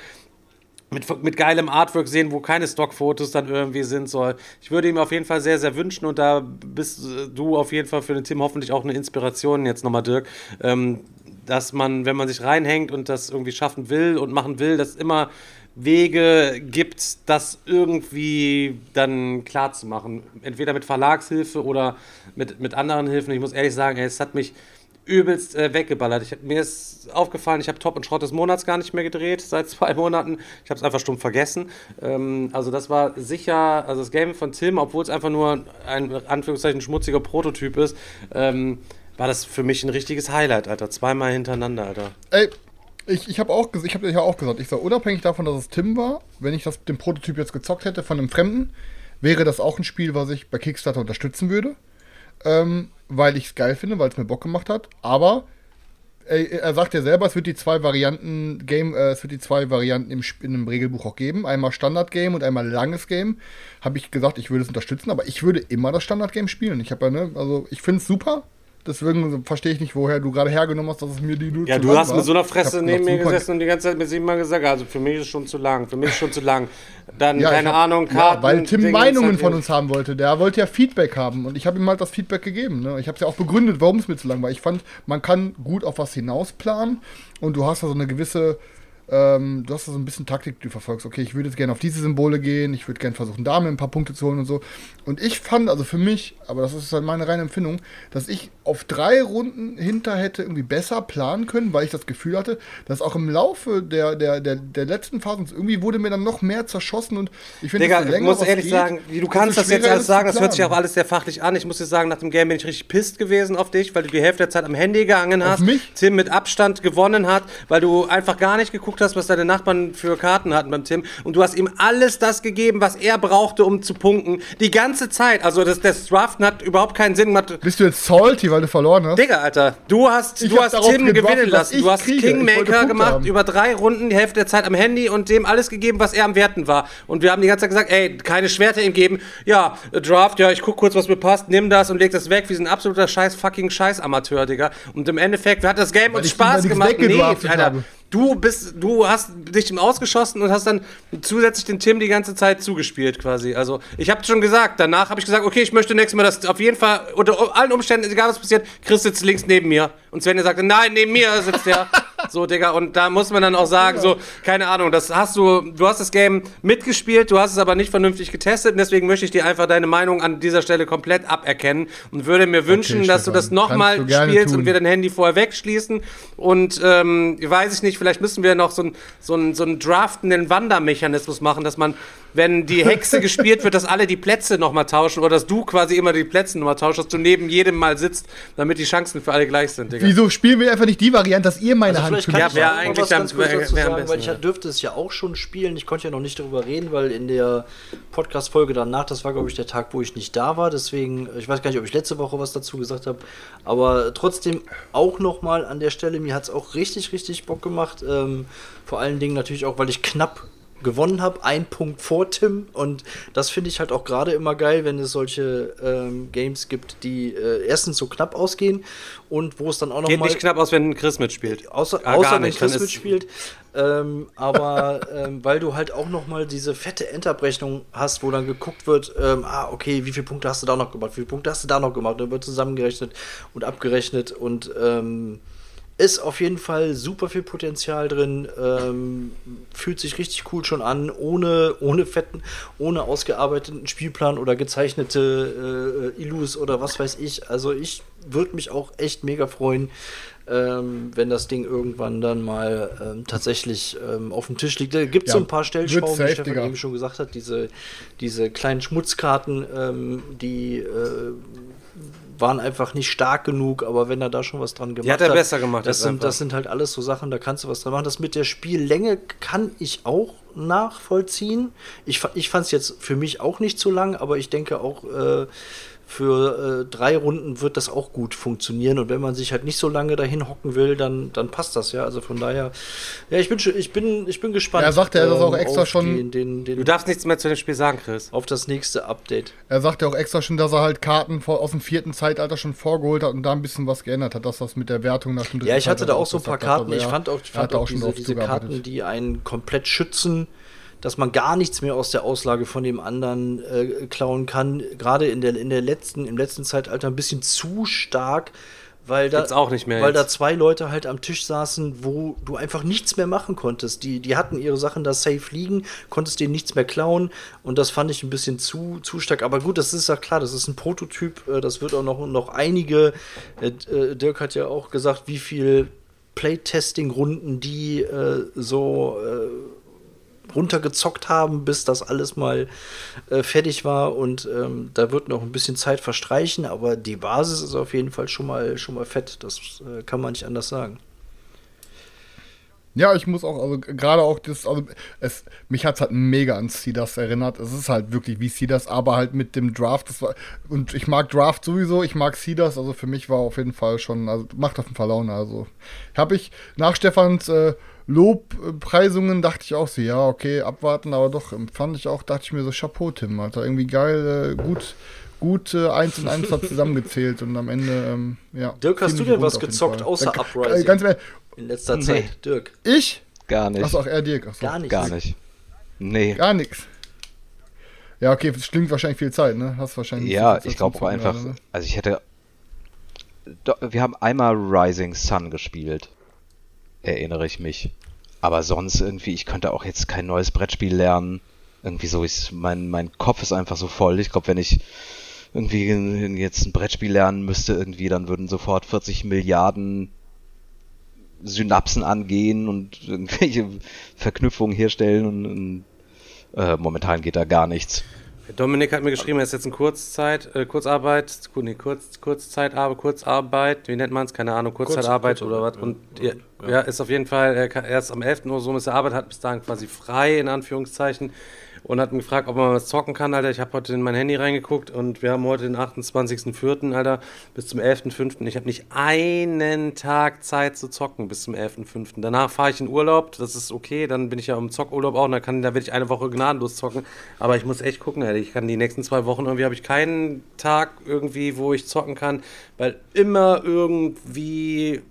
mit, mit geilem Artwork sehen, wo keine Stockfotos dann irgendwie sind soll. Ich würde ihm auf jeden Fall sehr, sehr wünschen und da bist du auf jeden Fall für den Tim hoffentlich auch eine Inspiration jetzt nochmal, Dirk, ähm, dass man, wenn man sich reinhängt und das irgendwie schaffen will und machen will, dass immer Wege gibt, das irgendwie dann klar zu machen. Entweder mit Verlagshilfe oder mit, mit anderen Hilfen. Ich muss ehrlich sagen, es hat mich übelst äh, weggeballert. Ich, mir ist aufgefallen, ich habe Top und Schrott des Monats gar nicht mehr gedreht seit zwei Monaten. Ich habe es einfach stumpf vergessen. Ähm, also das war sicher, also das Game von Tim, obwohl es einfach nur ein Anführungszeichen schmutziger Prototyp ist, ähm, war das für mich ein richtiges Highlight, Alter. Zweimal hintereinander, Alter. Ey, ich, ich habe auch, ich hab ja auch gesagt, ich sag, unabhängig davon, dass es Tim war, wenn ich das, den Prototyp jetzt gezockt hätte von einem Fremden, wäre das auch ein Spiel, was ich bei Kickstarter unterstützen würde. Ähm, weil ich es geil finde, weil es mir Bock gemacht hat. Aber er, er sagt ja selber, es wird die zwei Varianten Game, äh, es wird die zwei Varianten im, in einem Regelbuch auch geben. Einmal Standard Game und einmal langes Game. Habe ich gesagt, ich würde es unterstützen, aber ich würde immer das Standard Game spielen. Ich habe ja, ne, also ich finde es super. Deswegen verstehe ich nicht, woher du gerade hergenommen hast, dass es mir die nur Ja, du hast war. mit so einer Fresse neben mir gesessen und die ganze Zeit mit sieben Mal gesagt, also für mich ist es schon zu lang, für mich ist es schon zu lang. Dann, ja, keine hab, Ahnung, Karten. Ja, weil Tim Meinungen von uns haben wollte. Der wollte ja Feedback haben und ich habe ihm halt das Feedback gegeben. Ne? Ich habe es ja auch begründet, warum es mir zu lang war. Ich fand, man kann gut auf was hinaus planen und du hast da so eine gewisse ähm, du hast so ein bisschen Taktik, die du verfolgst. Okay, ich würde jetzt gerne auf diese Symbole gehen, ich würde gerne versuchen, da mir ein paar Punkte zu holen und so. Und ich fand, also für mich, aber das ist halt meine reine Empfindung, dass ich auf drei Runden hinter hätte irgendwie besser planen können, weil ich das Gefühl hatte, dass auch im Laufe der, der, der, der letzten Phasen irgendwie wurde mir dann noch mehr zerschossen und ich finde, Digga, ich muss ehrlich geht, sagen, du kannst das jetzt alles sagen, das hört sich auch alles sehr fachlich an. Ich muss dir sagen, nach dem Game bin ich richtig pisst gewesen auf dich, weil du die Hälfte der Zeit am Handy gehangen hast. Tim mit Abstand gewonnen hat, weil du einfach gar nicht geguckt hast, was deine Nachbarn für Karten hatten beim Tim und du hast ihm alles das gegeben, was er brauchte, um zu punkten. Die ganze Zeit. Also das, das Draften hat überhaupt keinen Sinn gemacht. Bist du jetzt salty, weil du verloren hast? Digga, Alter, du hast, du hast Tim gewinnen lassen. Du hast kriege. Kingmaker gemacht, haben. über drei Runden, die Hälfte der Zeit am Handy und dem alles gegeben, was er am Werten war. Und wir haben die ganze Zeit gesagt, ey, keine Schwerter ihm geben. Ja, Draft, ja, ich guck kurz, was mir passt, nimm das und leg das weg. Wir sind ein absoluter scheiß fucking scheiß Amateur, Digga. Und im Endeffekt, wir hat das Game uns Spaß gemacht. Nee, Alter. Habe. Du bist, du hast dich ausgeschossen und hast dann zusätzlich den Tim die ganze Zeit zugespielt quasi. Also ich habe schon gesagt, danach habe ich gesagt, okay, ich möchte nächstes Mal das auf jeden Fall unter allen Umständen, egal was passiert, Chris sitzt links neben mir. Und Svenja sagte, nein, neben mir sitzt der. so, Digga, und da muss man dann auch sagen, so, keine Ahnung, das hast du, du hast das Game mitgespielt, du hast es aber nicht vernünftig getestet und deswegen möchte ich dir einfach deine Meinung an dieser Stelle komplett aberkennen und würde mir wünschen, okay, dass Stefan, du das nochmal spielst tun. und wir dein Handy vorher wegschließen und, ähm, weiß ich nicht, vielleicht müssen wir noch so einen so ein, so ein draftenden Wandermechanismus machen, dass man wenn die Hexe gespielt wird, dass alle die Plätze nochmal tauschen oder dass du quasi immer die Plätze nochmal tauschst, dass du neben jedem mal sitzt, damit die Chancen für alle gleich sind. Digga. Wieso spielen wir einfach nicht die Variante, dass ihr meine also Hand spielt? Ja, wäre eigentlich was ganz kurz dazu sagen, weil ich ja. dürfte es ja auch schon spielen. Ich konnte ja noch nicht darüber reden, weil in der Podcast-Folge danach, das war glaube ich der Tag, wo ich nicht da war. Deswegen, ich weiß gar nicht, ob ich letzte Woche was dazu gesagt habe, aber trotzdem auch nochmal an der Stelle, mir hat es auch richtig, richtig Bock gemacht. Ähm, vor allen Dingen natürlich auch, weil ich knapp gewonnen habe, ein Punkt vor Tim. Und das finde ich halt auch gerade immer geil, wenn es solche ähm, Games gibt, die äh, erstens so knapp ausgehen und wo es dann auch noch Geht mal nicht knapp aus, wenn Chris mitspielt. Außer, ah, außer wenn Chris mitspielt. Ähm, aber ähm, weil du halt auch noch mal diese fette Endabrechnung hast, wo dann geguckt wird, ähm, ah, okay, wie viele Punkte hast du da noch gemacht, wie viele Punkte hast du da noch gemacht, dann wird zusammengerechnet und abgerechnet und ähm, ist auf jeden Fall super viel Potenzial drin. Ähm, fühlt sich richtig cool schon an, ohne, ohne fetten, ohne ausgearbeiteten Spielplan oder gezeichnete äh, Illus oder was weiß ich. Also ich würde mich auch echt mega freuen, ähm, wenn das Ding irgendwann dann mal ähm, tatsächlich ähm, auf dem Tisch liegt. Da gibt es ja, so ein paar Stellschrauben, wie Stefan eben schon gesagt hat, diese, diese kleinen Schmutzkarten, ähm, die äh, waren einfach nicht stark genug, aber wenn er da schon was dran gemacht hat. Die hat er besser gemacht. Das sind, das sind halt alles so Sachen, da kannst du was dran machen. Das mit der Spiellänge kann ich auch nachvollziehen. Ich, ich fand es jetzt für mich auch nicht zu lang, aber ich denke auch, äh, für äh, drei Runden wird das auch gut funktionieren. Und wenn man sich halt nicht so lange dahin hocken will, dann, dann passt das ja. Also von daher, ja, ich bin, ich bin, ich bin gespannt. Er sagte, er hat das auch extra schon- Den, den, den, Du darfst nichts mehr zu dem Spiel sagen, Chris. auf das nächste Update. Er sagt ja auch extra schon, dass er halt Karten vor, aus dem vierten Zeitalter schon vorgeholt hat und da ein bisschen was geändert hat, dass das mit der Wertung nach dem dritten Ja, ich hatte da auch so ein paar Karten. Ich ja, fand auch, ich fand auch schon diese, diese. Karten, die einen komplett schützen, dass man gar nichts mehr aus der Auslage von dem anderen äh, klauen kann. Gerade in der, in der letzten, im letzten Zeitalter ein bisschen zu stark, weil da, Gibt's auch nicht mehr weil da zwei Leute halt am Tisch saßen, wo du einfach nichts mehr machen konntest. Die, die hatten ihre Sachen da safe liegen, konntest denen nichts mehr klauen und das fand ich ein bisschen zu, zu stark. Aber gut, das ist ja klar, das ist ein Prototyp, äh, das wird auch noch, noch einige, äh, äh, Dirk hat ja auch gesagt, wie viel Playtesting-Runden die äh, so äh, runtergezockt haben, bis das alles mal äh, fertig war und ähm, da wird noch ein bisschen Zeit verstreichen, aber die Basis ist auf jeden Fall schon mal schon mal fett. Das äh, kann man nicht anders sagen. Ja, ich muss auch, also gerade auch das, also es, mich hat es halt mega an Cedars erinnert. Es ist halt wirklich wie Cedars, aber halt mit dem Draft. Das war, und ich mag Draft sowieso, ich mag Cedars, also für mich war auf jeden Fall schon, also macht auf jeden Fall Laune. Also habe ich nach Stefans äh, Lobpreisungen dachte ich auch so, ja, okay, abwarten, aber doch, fand ich auch, dachte ich mir so, Chapeau, Tim, Alter, irgendwie geil, äh, gut, gut äh, eins und eins hat zusammengezählt und am Ende, ähm, ja. Dirk, hast du denn was gezockt, Fall. außer Äh, Uprising? Äh, ganz ehrlich, In letzter Nee. Zeit, Dirk. ich? Gar nicht. Achso, auch er Dirk. Achso. Gar nichts. Gar nicht. Nee. Gar nichts. Ja, okay, das klingt wahrscheinlich viel Zeit, ne? Hast wahrscheinlich. Ja, viel Zeit ich glaube einfach, oder? also ich hätte. Wir haben einmal Rising Sun gespielt. Erinnere ich mich. Aber sonst irgendwie, ich könnte auch jetzt kein neues Brettspiel lernen. Irgendwie so, ich, mein, mein Kopf ist einfach so voll. Ich glaube, wenn ich irgendwie jetzt ein Brettspiel lernen müsste, irgendwie, dann würden sofort 40 Milliarden Synapsen angehen und irgendwelche Verknüpfungen herstellen und, und äh, momentan geht da gar nichts. Dominik hat mir geschrieben, er ist jetzt in Kurzzeit, äh, Kurzarbeit, Ku- nee, Kurz, Kurzzeitarbeit, Kurzarbeit, wie nennt man es? Keine Ahnung, Kurzzeitarbeit Kurz- oder was. Und ja, ja, ist auf jeden Fall, er, kann, er ist am 11. Uhr so ist der Arbeit, hat bis dahin quasi frei, in Anführungszeichen. Und hat mich gefragt, ob man was zocken kann, Alter. Ich habe heute in mein Handy reingeguckt und wir haben heute den 28.04., Alter, bis zum 11.05. Ich habe nicht einen Tag Zeit zu zocken bis zum 11.05. Danach fahre ich in Urlaub, das ist okay, dann bin ich ja im Zockurlaub auch und da werde ich eine Woche gnadenlos zocken. Aber ich muss echt gucken, Alter. Ich kann die nächsten zwei Wochen irgendwie, habe ich keinen Tag irgendwie, wo ich zocken kann, weil immer irgendwie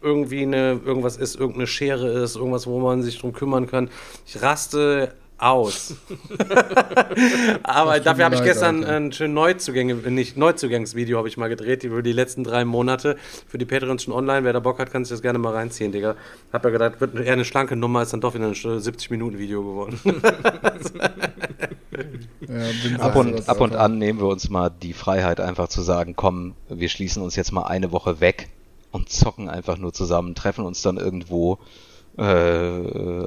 irgendwie eine, irgendwas ist, irgendeine Schere ist, irgendwas, wo man sich drum kümmern kann. Ich raste aus. Aber dafür habe ich gestern Alter. ein schön Neuzugänge, nicht Neuzugangsvideo habe ich mal gedreht, über die letzten drei Monate für die Patreons schon online. Wer da Bock hat, kann sich das gerne mal reinziehen, Digga. Hab ja gedacht, wird eher eine schlanke Nummer, ist dann doch wieder ein 70-Minuten-Video geworden. Ja, Ab und, ab und an nehmen wir uns mal die Freiheit, einfach zu sagen, komm, wir schließen uns jetzt mal eine Woche weg und zocken einfach nur zusammen, treffen uns dann irgendwo, äh,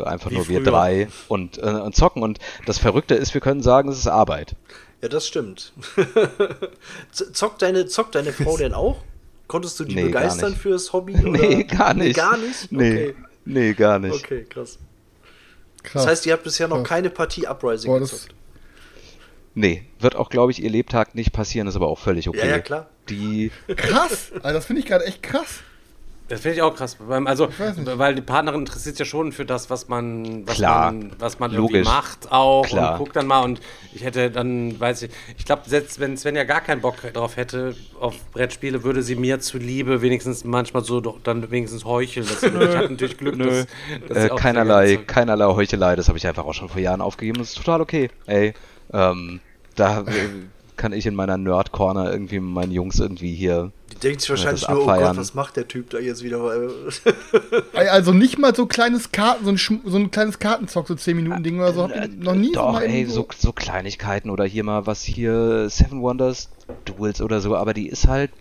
einfach Wie nur wir früher. drei und, äh, und zocken. Und das Verrückte ist, wir können sagen, es ist Arbeit. Ja, das stimmt. Zockt, deine, zockt deine Frau denn auch? Konntest du die Nee, begeistern fürs Hobby? Nee, oder? gar nicht. Gar nicht? Nee, Okay. nee, gar nicht. Okay, krass. Krass. Das heißt, ihr habt bisher noch Krass. keine Partie Uprising Boah, gezockt. Nee, wird auch, glaube ich, ihr Lebtag nicht passieren, ist aber auch völlig okay. Ja, ja, klar. Die, krass! Alter, das finde ich gerade echt krass. Das finde ich auch krass. Also, weil die Partnerin interessiert sich ja schon für das, was man, was Klar. man, was man irgendwie Logisch. macht auch Klar. und guckt dann mal und ich hätte dann, weiß ich, ich glaube, selbst wenn Sven ja gar keinen Bock drauf hätte auf Brettspiele, würde sie mir zuliebe wenigstens manchmal so doch dann wenigstens heucheln. Das, ich habe natürlich Glück, dass, dass äh, keinerlei, keinerlei Heuchelei, das habe ich einfach auch schon vor Jahren aufgegeben. Das ist total okay. Ey, ähm, da äh, kann ich in meiner Nerd-Corner irgendwie meinen Jungs irgendwie hier. Denkt sich wahrscheinlich nur, oh abfeiern. Gott, was macht der Typ da jetzt wieder? Also nicht mal so kleines Karten, so ein, Schm- so ein kleines Kartenzock, so 10 Minuten Ding oder so. Habt ihr noch nie so Doch, mal ey, so, so Kleinigkeiten oder hier mal was hier, Seven Wonders Duels oder so, aber die ist halt.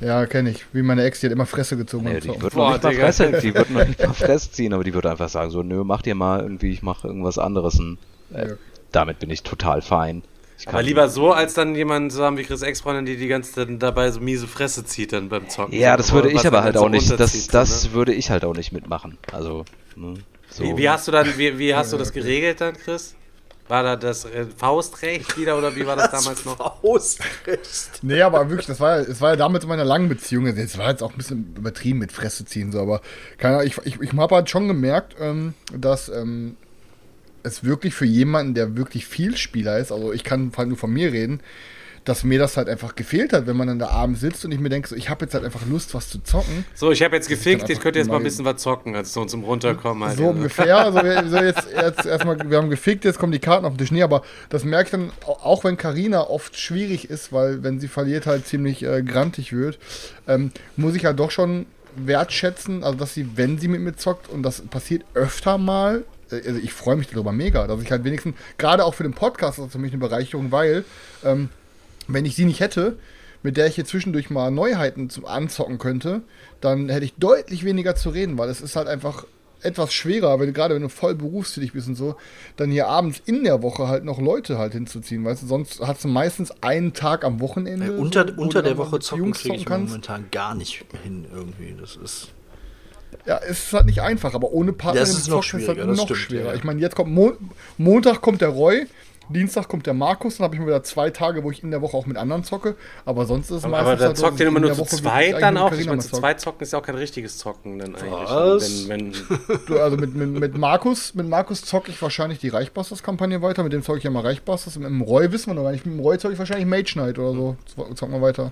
Ja, kenne ich. Wie meine Ex, die hat immer Fresse gezogen. Nee, die wird Boah, noch nicht mal. Fresse, die wird noch nicht mal Fresse ziehen, aber die wird einfach sagen so, nö, mach dir mal irgendwie, ich mache irgendwas anderes. Und, äh, Ja. Damit bin ich total fein. Ich Aber lieber so, als dann jemanden zu haben wie Chris Ex-Freundin, die die ganze Zeit dabei so miese Fresse zieht dann beim Zocken. Ja, das würde was ich aber halt auch nicht, das, das ne? würde ich halt auch nicht mitmachen. Also, ne, so. Wie, wie hast du dann, wie, wie hast du das geregelt dann, Chris? War da das äh, Faustrecht wieder oder wie war das, damals noch? Faustrecht. Nee, aber wirklich, das war ja, es war ja damals in meiner langen Beziehung. Es war jetzt auch ein bisschen übertrieben mit Fresse ziehen, so, aber keine Ahnung, ich, ich, ich habe halt schon gemerkt, ähm, dass ähm, es wirklich für jemanden, der wirklich viel Spieler ist, also ich kann halt nur von mir reden, dass mir das halt einfach gefehlt hat, wenn man dann da abends sitzt und ich mir denke, so, ich habe jetzt halt einfach Lust, was zu zocken. So, ich habe jetzt gefickt, einfach jetzt könnt ihr jetzt mal ein bisschen was zocken, also so zum Runterkommen halt. So ja. ungefähr. So, wir- so jetzt, jetzt erstmal, wir haben gefickt, jetzt kommen die Karten auf den Tisch. Nee, aber das merke ich dann, au- auch wenn Karina oft schwierig ist, weil wenn sie verliert halt ziemlich äh, grantig wird, ähm, muss ich halt doch schon wertschätzen, also dass sie, wenn sie mit mir zockt, und das passiert öfter mal, also ich freue mich darüber mega, dass ich halt wenigstens, gerade auch für den Podcast, das ist für mich eine Bereicherung, weil ähm, wenn ich sie nicht hätte, mit der ich hier zwischendurch mal Neuheiten zum Anzocken könnte, dann hätte ich deutlich weniger zu reden, weil es ist halt einfach etwas schwerer, wenn gerade wenn du voll berufstätig bist und so, dann hier abends in der Woche halt noch Leute halt hinzuziehen, weißt du, sonst hast du meistens einen Tag am Wochenende. Ey, unter so, unter der Woche zocken kriege ich kannst. momentan gar nicht hin irgendwie. Das ist. Ja, es ist halt nicht einfach, aber ohne Partner Das ist noch schwieriger, das noch stimmt, schwerer. ja. Ich meine, jetzt kommt Mon Montag kommt der Roy, Dienstag kommt der Markus, dann habe ich mir wieder zwei Tage, wo ich in der Woche auch mit anderen zocke, aber sonst ist es Aber, aber meistens da halt so, zockt ihr dass immer ich nur in zu der Woche zweit dann auch? Ich meine, mal zu zocke. zweit zocken ist ja auch kein richtiges Zocken dann eigentlich. Was? Wenn, wenn, Du, also mit, mit, mit Markus, mit Markus zocke ich wahrscheinlich die Reichbusters-Kampagne weiter, mit dem zocke ich ja mal Reichbusters mit dem Roy wissen wir noch gar nicht. Mit dem Roy zocke ich wahrscheinlich Mage Knight oder so. Zo- Zocken wir weiter.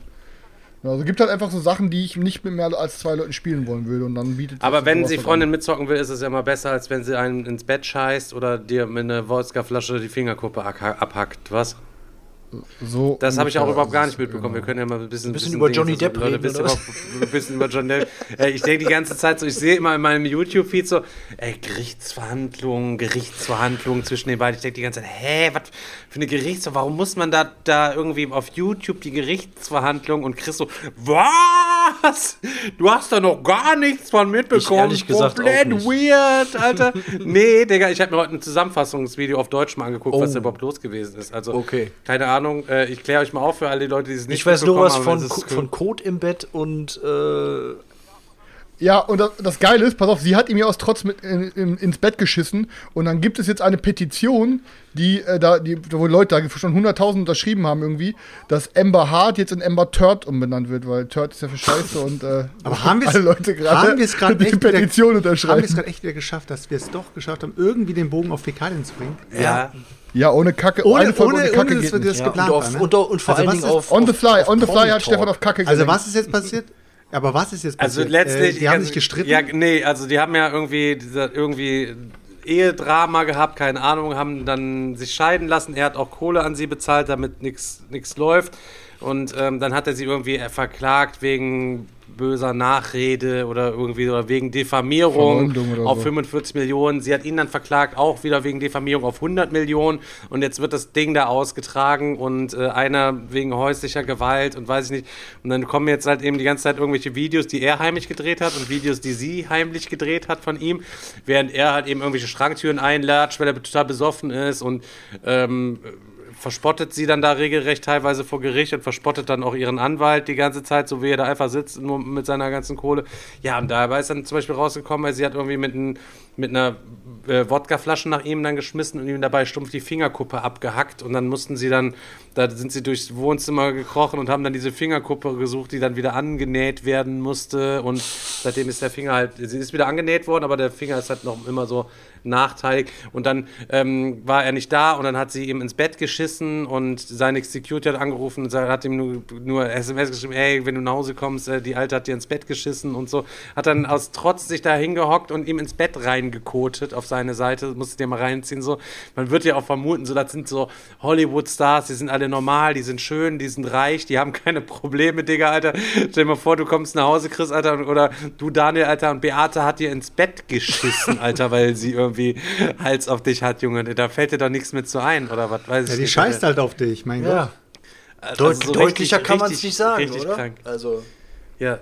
Ja, Also gibt halt einfach so Sachen, die ich nicht mit mehr als zwei Leuten spielen wollen würde und dann bietet aber wenn sie halt Freundin an. mitzocken will, ist es ja immer besser, als wenn sie einen ins Bett scheißt oder dir mit einer Wodka-Flasche die Fingerkuppe abha- abhackt. Was? So Das habe ich auch überhaupt gar nicht mitbekommen. Wir genau. können ja mal ein bisschen, Ein bisschen über Johnny Depp Leute, reden, ihr oder? überhaupt ein bisschen über Johnny Depp. Ich denke die ganze Zeit so, ich sehe immer in meinem YouTube-Feed so, ey, Gerichtsverhandlungen, Gerichtsverhandlungen zwischen den beiden. Ich denke die ganze Zeit, hä, was für eine Gerichtsverhandlung? Warum muss man da, da irgendwie auf YouTube die Gerichtsverhandlung und Chris so, was? Du hast da noch gar nichts von mitbekommen. ehrlich gesagt Komplett auch nicht. weird, Alter. nee, Digga, ich habe mir heute ein Zusammenfassungsvideo auf Deutsch mal angeguckt, was Oh. da überhaupt los gewesen ist. Also, Okay. keine Ahnung, äh, ich kläre euch mal auf für alle Leute, die es nicht Ich weiß nur was von, von Code im Bett und äh, Ja, und das, das Geile ist, pass auf, sie hat ihm ja aus Trotz mit in, in, ins Bett geschissen und dann gibt es jetzt eine Petition, die äh, da, die, wo Leute da schon 100.000 unterschrieben haben irgendwie, dass Amber Hart jetzt in Amber Turd umbenannt wird, weil Turd ist ja für Scheiße und äh, Aber haben wir alle Leute gerade haben wir es gerade die echt wieder- Petition Haben wir unterschreiben. es gerade echt wieder geschafft, dass wir es doch geschafft haben, irgendwie den Bogen auf Fäkalien zu bringen? Ja. Ja, ohne Kacke, Ohne, ohne, ohne ohne, Kacke dass geht wir das ja, geplant und, auf, ne? und, und vor Also allen Dingen ist- auf On the auf- fly, auf on the fly hat Stefan auf Kacke Also was ist jetzt passiert? Aber was ist jetzt Also passiert? letztlich. Äh, die haben also, sich gestritten. Ja, nee, also die haben ja irgendwie, dieser, irgendwie Ehedrama gehabt, keine Ahnung, haben dann sich scheiden lassen. Er hat auch Kohle an sie bezahlt, damit nichts läuft. Und ähm, dann hat er sie irgendwie verklagt wegen böser Nachrede oder irgendwie oder wegen Diffamierung oder auf so. 45 Millionen. Sie hat ihn dann verklagt, auch wieder wegen Diffamierung auf 100 Millionen. Und jetzt wird das Ding da ausgetragen und äh, einer wegen häuslicher Gewalt und weiß ich nicht. Und dann kommen jetzt halt eben die ganze Zeit irgendwelche Videos, die er heimlich gedreht hat und Videos, die sie heimlich gedreht hat von ihm, während er halt eben irgendwelche Schranktüren einlatscht, weil er total besoffen ist und ähm, verspottet sie dann da regelrecht teilweise vor Gericht und verspottet dann auch ihren Anwalt die ganze Zeit, so wie er da einfach sitzt nur mit seiner ganzen Kohle. Ja, und dabei ist dann zum Beispiel rausgekommen, weil sie hat irgendwie mit, ein, mit einer äh, Wodkaflasche nach ihm dann geschmissen und ihm dabei stumpf die Fingerkuppe abgehackt und dann mussten sie dann, da sind sie durchs Wohnzimmer gekrochen und haben dann diese Fingerkuppe gesucht, die dann wieder angenäht werden musste und seitdem ist der Finger halt, sie ist wieder angenäht worden, aber der Finger ist halt noch immer so nachteilig und dann ähm, war er nicht da und dann hat sie ihm ins Bett geschissen und seine Security hat angerufen und hat ihm nur, nur SMS geschrieben, ey, wenn du nach Hause kommst, äh, die Alte hat dir ins Bett geschissen und so. Hat dann aus Trotz sich da hingehockt und ihm ins Bett reingekotet auf seine Seite, musst du dir mal reinziehen, so. Man wird ja auch vermuten, so, das sind so Hollywood-Stars, die sind alle normal, die sind schön, die sind reich, die haben keine Probleme, Digga, Alter. Stell dir mal vor, du kommst nach Hause, Chris, Alter, und- oder du, Daniel, Alter, und Beate hat dir ins Bett geschissen, Alter, weil sie irgendwie Hals auf dich hat, Junge. Da fällt dir doch nichts mit so ein, oder was? Weiß ja, ich die nicht, scheißt Alter. halt auf dich, mein Ja. Gott. Also Deut so deutlicher richtig- kann man es nicht sagen, richtig oder? Krank. Also, Ja.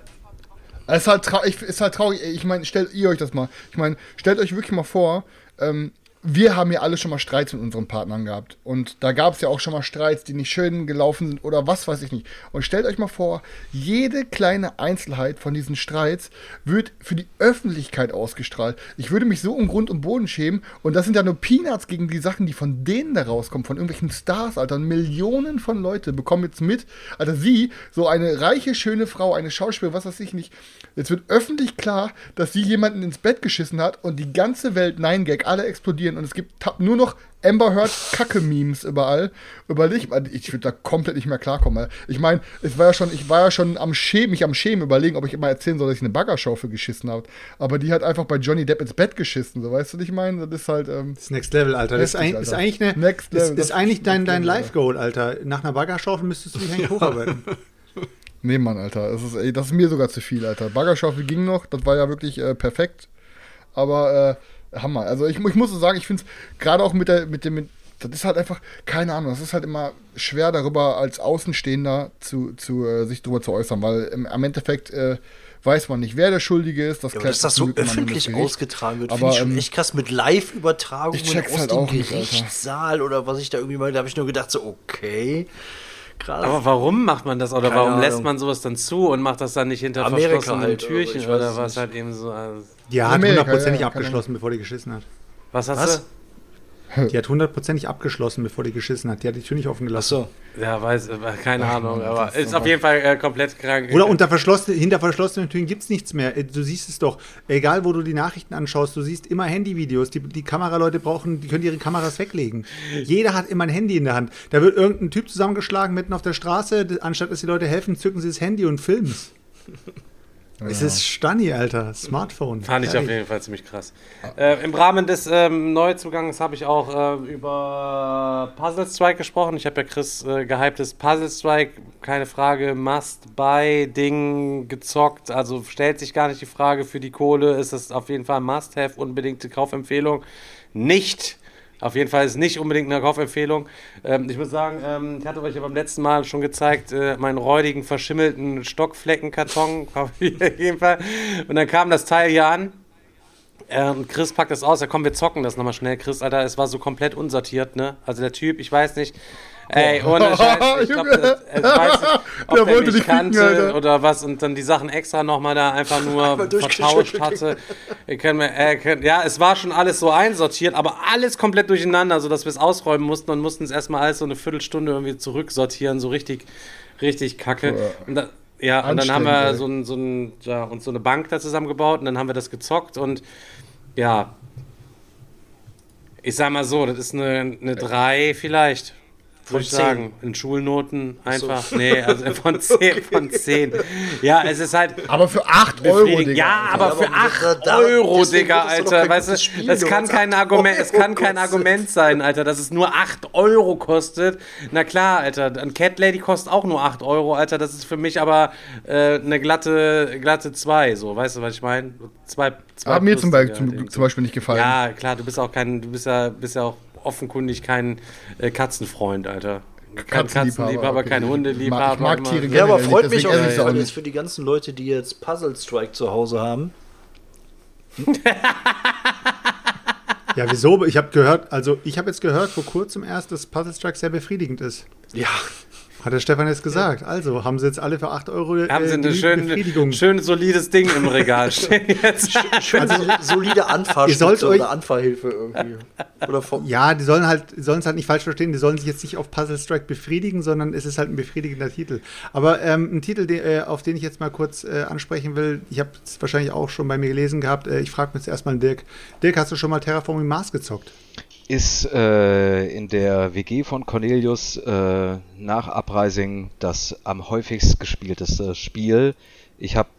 Es ist halt, trau ich, ist halt traurig. Ich meine, stellt ihr euch das mal. Ich meine, stellt euch wirklich mal vor, ähm, wir haben ja alle schon mal Streits mit unseren Partnern gehabt. Und da gab es ja auch schon mal Streits, die nicht schön gelaufen sind oder was weiß ich nicht. Und stellt euch mal vor, jede kleine Einzelheit von diesen Streits wird für die Öffentlichkeit ausgestrahlt. Ich würde mich so um Grund und Boden schämen. Und das sind ja nur Peanuts gegen die Sachen, die von denen da rauskommen, von irgendwelchen Stars, Alter. Und Millionen von Leute bekommen jetzt mit, Alter, sie, so eine reiche, schöne Frau, eine Schauspielerin, was weiß ich nicht. Jetzt wird öffentlich klar, dass sie jemanden ins Bett geschissen hat und die ganze Welt, Nein Gag, alle explodieren und es gibt nur noch Amber Heard Kacke-Memes überall. Überleg, ich würde da komplett nicht mehr klarkommen. Alter. Ich meine, es war ja schon, ich war ja schon am Schämen, mich am Schämen überlegen, ob ich immer erzählen soll, dass ich eine Baggerschaufel geschissen habe. Aber die hat einfach bei Johnny Depp ins Bett geschissen, so weißt du, was ich meine? Das ist halt. Ähm, Das ist Next Level, Alter. Das ist, Heftig, eigentlich, ist Alter. eigentlich, eine, Next Level, ist, ist eigentlich dein, dein Life-Goal, Alter. Nach einer Baggerschaufel müsstest du dich eigentlich hocharbeiten. Nee, Mann, Alter. Das ist, ey, das ist mir sogar zu viel, Alter. Baggerschaufel ging noch, das war ja wirklich äh, perfekt. Aber äh, Hammer. Also ich, ich muss so sagen, ich finde es gerade auch mit der, mit dem, mit, das ist halt einfach, keine Ahnung, das ist halt immer schwer darüber als Außenstehender zu, zu äh, sich darüber zu äußern, weil im, am Endeffekt äh, weiß man nicht, wer der Schuldige ist. Das Ja, dass das so öffentlich ausgetragen wird, finde ich schon ähm, echt krass. Mit Live-Übertragungen aus halt dem auch nicht, Alter. Gerichtssaal oder was ich da irgendwie mal, da habe ich nur gedacht, so, okay. Krass. Aber warum macht man das oder Keine warum lässt Ahnung. man sowas dann zu und macht das dann nicht hinter Amerika verschlossenen halt, oder Türchen oder es was nicht. halt eben so? Also, Die hat hundertprozentig ja, abgeschlossen, bevor die geschissen hat. was hast Was? Die hat hundertprozentig abgeschlossen, bevor die geschissen hat. Die hat die Tür nicht offen Ach gelassen. so. du? Ja, weiß, äh, keine Ahnung, Mann, aber ist auf jeden Fall äh, komplett krank. Oder unter verschlossenen, hinter verschlossenen Türen gibt es nichts mehr. Äh, Du siehst es doch. Egal, wo du die Nachrichten anschaust, du siehst immer Handyvideos. Die, die Kameraleute brauchen, die können ihre Kameras weglegen. Jeder hat immer ein Handy in der Hand. Da wird irgendein Typ zusammengeschlagen mitten auf der Straße. Anstatt dass die Leute helfen, zücken sie das Handy und filmen es. Es ist Stunny, Alter. Smartphone. Fand ich auf Geil. jeden Fall ziemlich krass. Äh, Im Rahmen des ähm, Neuzugangs habe ich auch äh, über Puzzle Strike gesprochen. Ich habe ja Chris äh, gehyptes Puzzle Strike, keine Frage, Must-Buy-Ding gezockt. Also stellt sich gar nicht die Frage für die Kohle. Ist es auf jeden Fall Must-Have, unbedingte Kaufempfehlung. Nicht. Auf jeden Fall ist nicht unbedingt eine Kaufempfehlung. Ähm, ich muss sagen, ähm, ich hatte euch ja beim letzten Mal schon gezeigt, äh, meinen räudigen, verschimmelten Stockfleckenkarton. Auf jeden Fall. Und dann kam das Teil hier an. Äh, und Chris packt das aus. Ja, komm, wir zocken das nochmal schnell. Chris, Alter, es war so komplett unsortiert, ne? Also der Typ, ich weiß nicht. Ey, ohne Scheiß. Ich glaube, Junge. ich weiß nicht, ob Der der, wollte mich dich ficken, kannte Alter. oder was und dann die Sachen extra nochmal da einfach nur vertauscht hatte. Ihr könnt mir, äh, könnt, ja, es war schon alles so einsortiert, aber alles komplett durcheinander, sodass wir es ausräumen mussten und mussten es erstmal alles so eine Viertelstunde irgendwie zurücksortieren, so richtig, richtig kacke. Und da, ja, und dann haben wir so, ein, so, ein, ja, uns so eine Bank da zusammengebaut und dann haben wir das gezockt und ja, ich sag mal so, das ist eine, eine 3 vielleicht. Würde ich 10. sagen. In Schulnoten einfach. Nee, also von 10 von 10. Ja, es ist halt. Aber für 8 Euro. Digga. Ja, Alter. aber für aber 8 da- Euro, Digga, Alter. Weißt du, Spiel, das kann kein 8 Argument, es kann kein Argument sein, Alter, dass es nur 8 Euro kostet. Na klar, Alter, ein Cat Lady kostet auch nur 8 Euro, Alter. Das ist für mich aber äh, eine glatte, glatte 2, so, weißt du, was ich meine? 2, Hat mir zum Beispiel, zum, zum Beispiel nicht gefallen. Ja, klar, du bist auch kein, du bist ja, bist ja auch offenkundig kein äh, Katzenfreund, Alter. Kein Katzenliebhaber, kein Hundeliebhaber. Ich mag. Tiere Ja, aber freut mich auf jeden Fall nicht. jetzt für die ganzen Leute, die jetzt Puzzle Strike zu Hause haben. Ja, wieso? Ich habe gehört, also ich habe jetzt gehört vor kurzem erst, dass Puzzle Strike sehr befriedigend ist. Ja, Hat der Stefan jetzt gesagt. Also haben sie jetzt alle für 8 Euro äh, Haben sie eine schön, Befriedigung. schön solides Ding im Regal stehen jetzt. schön so, solide Anfahrstütze Ihr sollt euch- oder Anfahrhilfe irgendwie. Oder vom, Ja, die sollen halt, sollen es halt nicht falsch verstehen, die sollen sich jetzt nicht auf Puzzle Strike befriedigen, sondern es ist halt ein befriedigender Titel. Aber ähm, ein Titel, den, äh, auf den ich jetzt mal kurz äh, ansprechen will, ich habe es wahrscheinlich auch schon bei mir gelesen gehabt, äh, ich frage mich jetzt erstmal Dirk. Dirk, hast du schon mal Terraforming Mars gezockt? Ist äh, in der WG von Cornelius äh, nach Uprising das am häufigst gespielteste Spiel. Ich habe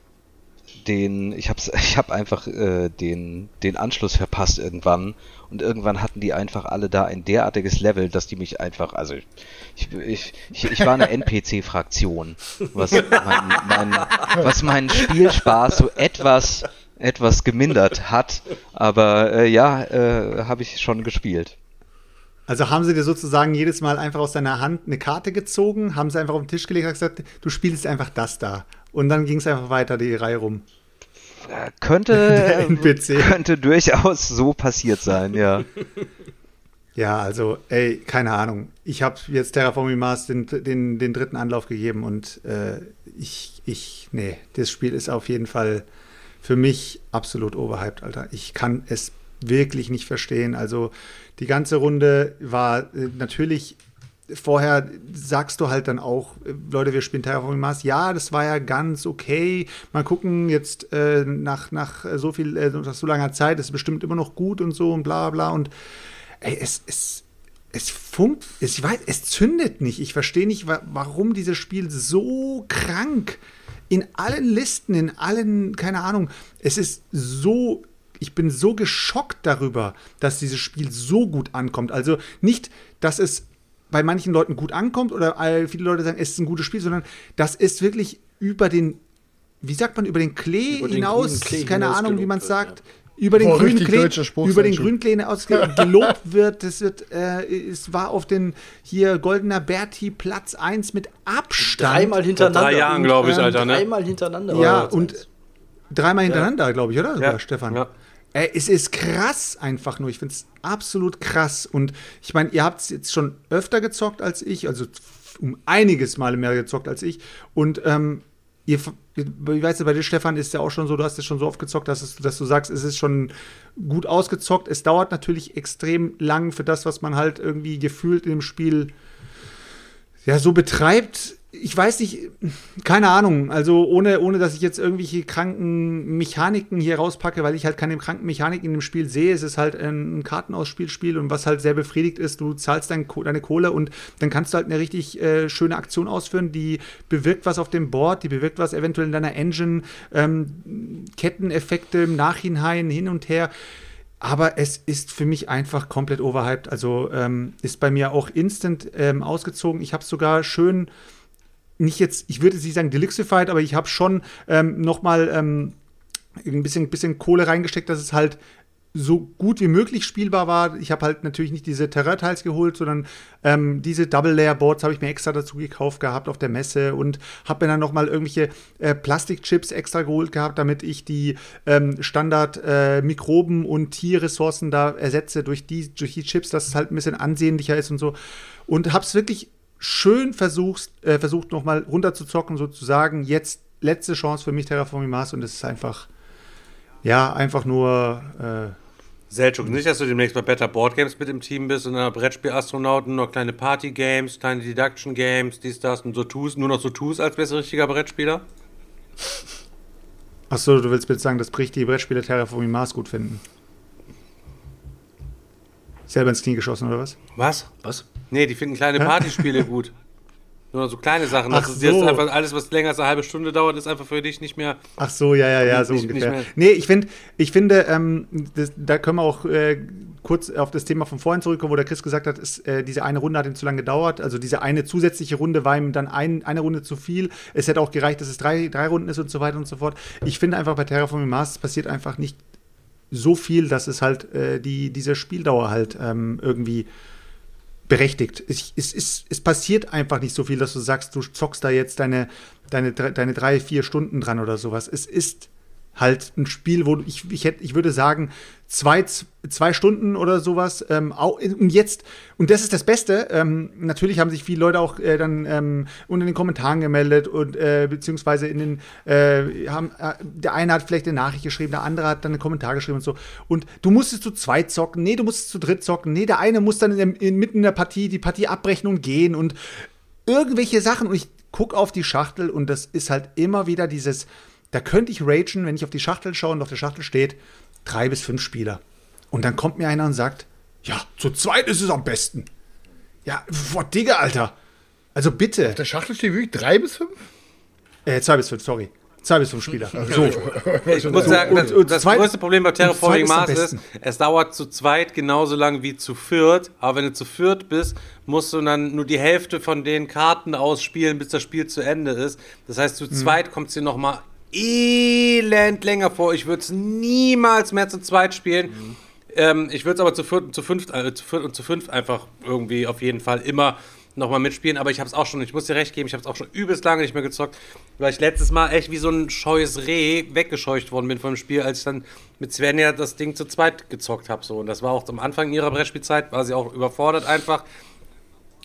den, ich habe ich hab einfach äh, den, den Anschluss verpasst irgendwann und irgendwann hatten die einfach alle da ein derartiges Level, dass die mich einfach, also ich, ich, ich, ich war eine NPC-Fraktion, was mein, mein, was meinen Spielspaß so etwas etwas gemindert hat, aber äh, ja, äh, habe ich schon gespielt. Also haben sie dir sozusagen jedes Mal einfach aus deiner Hand eine Karte gezogen, haben sie einfach auf den Tisch gelegt und gesagt, du spielst einfach das da. Und dann ging es einfach weiter die Reihe rum. Könnte, könnte durchaus so passiert sein, ja. Ja, also, ey, keine Ahnung. Ich habe jetzt Terraforming Mars den, den, den dritten Anlauf gegeben und äh, ich, ich, nee, das Spiel ist auf jeden Fall für mich absolut overhyped, Alter. Ich kann es wirklich nicht verstehen. Also, die ganze Runde war äh, natürlich vorher sagst du halt dann auch, äh, Leute, wir spielen Terraforming Mars. Ja, das war ja ganz okay. Mal gucken, jetzt äh, nach, nach so viel, äh, nach so langer Zeit, ist bestimmt immer noch gut und so und bla bla. Und ey, es, es, es funkt, es, ich weiß, es zündet nicht. Ich verstehe nicht, wa warum dieses Spiel so krank in allen Listen, in allen, keine Ahnung, es ist so ich bin so geschockt darüber, dass dieses Spiel so gut ankommt. Also nicht, dass es bei manchen Leuten gut ankommt oder viele Leute sagen, es ist ein gutes Spiel, sondern das ist wirklich über den, wie sagt man, über den Klee über hinaus, Klee keine hinaus Ahnung, wie man es sagt, ja. Über den grünen Klee, über den grünen gelobt wird. Das wird, äh, es war auf den hier Goldener Berti Platz 1 mit Abstand. Dreimal hintereinander. Vor drei Jahren, glaube ich, Alter, ne? Dreimal hintereinander. Ja, und dreimal hintereinander, ja. glaube ich, oder? Ja. Stefan. Ja. Ey, es ist krass einfach nur. Ich finde es absolut krass. Und ich meine, ihr habt es jetzt schon öfter gezockt als ich, also um einiges Mal mehr gezockt als ich. Und ähm, ihr, ich weiß, bei dir, Stefan, ist ja auch schon so, du hast es schon so oft gezockt, dass, es, dass du sagst, es ist schon gut ausgezockt. Es dauert natürlich extrem lang für das, was man halt irgendwie gefühlt dem Spiel ja so betreibt ich weiß nicht, keine Ahnung, also ohne, ohne dass ich jetzt irgendwelche kranken Mechaniken hier rauspacke, weil ich halt keine kranken Mechaniken in dem Spiel sehe. Es ist halt ein Kartenausspielspiel und was halt sehr befriedigt ist, du zahlst dein, deine Kohle und dann kannst du halt eine richtig äh, schöne Aktion ausführen, die bewirkt was auf dem Board, die bewirkt was eventuell in deiner Engine, ähm, Ketteneffekte im Nachhinein hin und her. Aber es ist für mich einfach komplett overhyped. Also ähm, ist bei mir auch instant ähm, ausgezogen. Ich habe sogar schön nicht jetzt, ich würde nicht sagen deluxified, aber ich habe schon ähm, noch mal ähm, ein bisschen, bisschen Kohle reingesteckt, dass es halt so gut wie möglich spielbar war. Ich habe halt natürlich nicht diese Terrain-Teils geholt, sondern ähm, diese Double-Layer-Boards habe ich mir extra dazu gekauft gehabt auf der Messe und habe mir dann noch mal irgendwelche äh, Plastikchips extra geholt gehabt, damit ich die ähm, Standard-Mikroben äh, und Tierressourcen da ersetze durch die, durch die Chips, dass es halt ein bisschen ansehnlicher ist und so. Und habe es wirklich schön versuchst, äh, versucht nochmal runterzuzocken, sozusagen. Jetzt letzte Chance für mich Terraforming Mars und es ist einfach, ja, einfach nur. Äh, Selchuk, nicht, dass du demnächst bei Better Board Games mit im Team bist und dann Brettspiel-Astronauten, noch kleine Party-Games, kleine Deduction-Games, dies, das und so tust, nur noch so tust als besser richtiger Brettspieler? Achso, du willst bitte sagen, dass Bricht die Brettspieler Terraforming Mars gut finden? Selber ins Knie geschossen, oder was? Was? Was? Nee, die finden kleine Partyspiele gut. Nur so kleine Sachen. Ach Das ist so. jetzt einfach alles, was länger als eine halbe Stunde dauert, ist einfach für dich nicht mehr. Ach so, ja, ja, ja, so Nicht- nicht ungefähr. mehr. nee, ich, find, ich finde, ähm, das, da können wir auch äh, kurz auf das Thema von vorhin zurückkommen, wo der Chris gesagt hat, ist, äh, diese eine Runde hat ihm zu lange gedauert. Also diese eine zusätzliche Runde war ihm dann ein, eine Runde zu viel. Es hätte auch gereicht, dass es drei, drei Runden ist und so weiter und so fort. Ich finde einfach bei Terraforming Mars passiert einfach nicht so viel, dass es halt äh, die, diese Spieldauer halt ähm, irgendwie berechtigt. Es, es, es, es passiert einfach nicht so viel, dass du sagst, du zockst da jetzt deine, deine, deine drei, vier Stunden dran oder sowas. Es ist halt ein Spiel, wo ich, ich, hätte, ich würde sagen, zwei, zwei Stunden oder sowas. Ähm, auch, und jetzt, und das ist das Beste, ähm, natürlich haben sich viele Leute auch äh, dann ähm, unter den Kommentaren gemeldet und äh, beziehungsweise in den, äh, haben, äh, der eine hat vielleicht eine Nachricht geschrieben, der andere hat dann einen Kommentar geschrieben und so. Und du musstest zu zweit zocken, nee, du musstest zu dritt zocken, nee, der eine muss dann in, der- in, mitten in der Partie die Partie abbrechen und gehen und irgendwelche Sachen und ich gucke auf die Schachtel und das ist halt immer wieder dieses, da könnte ich ragen, wenn ich auf die Schachtel schaue und auf der Schachtel steht, drei bis fünf Spieler. Und dann kommt mir einer und sagt, ja, zu zweit ist es am besten. Ja, boah, Digga, Alter. Also bitte. Der Schachtel steht wirklich drei bis fünf? Äh, zwei bis fünf, sorry. Zwei bis fünf Spieler. So. Ich muss sagen, das, das zweit- größte Problem bei Terraforming Mars ist es dauert zu zweit genauso lang wie zu viert. Aber wenn du zu viert bist, musst du dann nur die Hälfte von den Karten ausspielen, bis das Spiel zu Ende ist. Das heißt, zu Mhm. zweit kommt es dir noch mal elend länger vor. Ich würde es niemals mehr zu zweit spielen. Mhm. Ähm, ich würde es aber zu viert und zu fünft, äh, zu viert und zu fünf einfach irgendwie auf jeden Fall immer nochmal mitspielen, aber ich habe es auch schon, ich muss dir recht geben, ich habe es auch schon übelst lange nicht mehr gezockt, weil ich letztes Mal echt wie so ein scheues Reh weggescheucht worden bin vom Spiel, als ich dann mit Svenja das Ding zu zweit gezockt habe. So. Und das war auch am Anfang ihrer Brettspielzeit, war sie auch überfordert einfach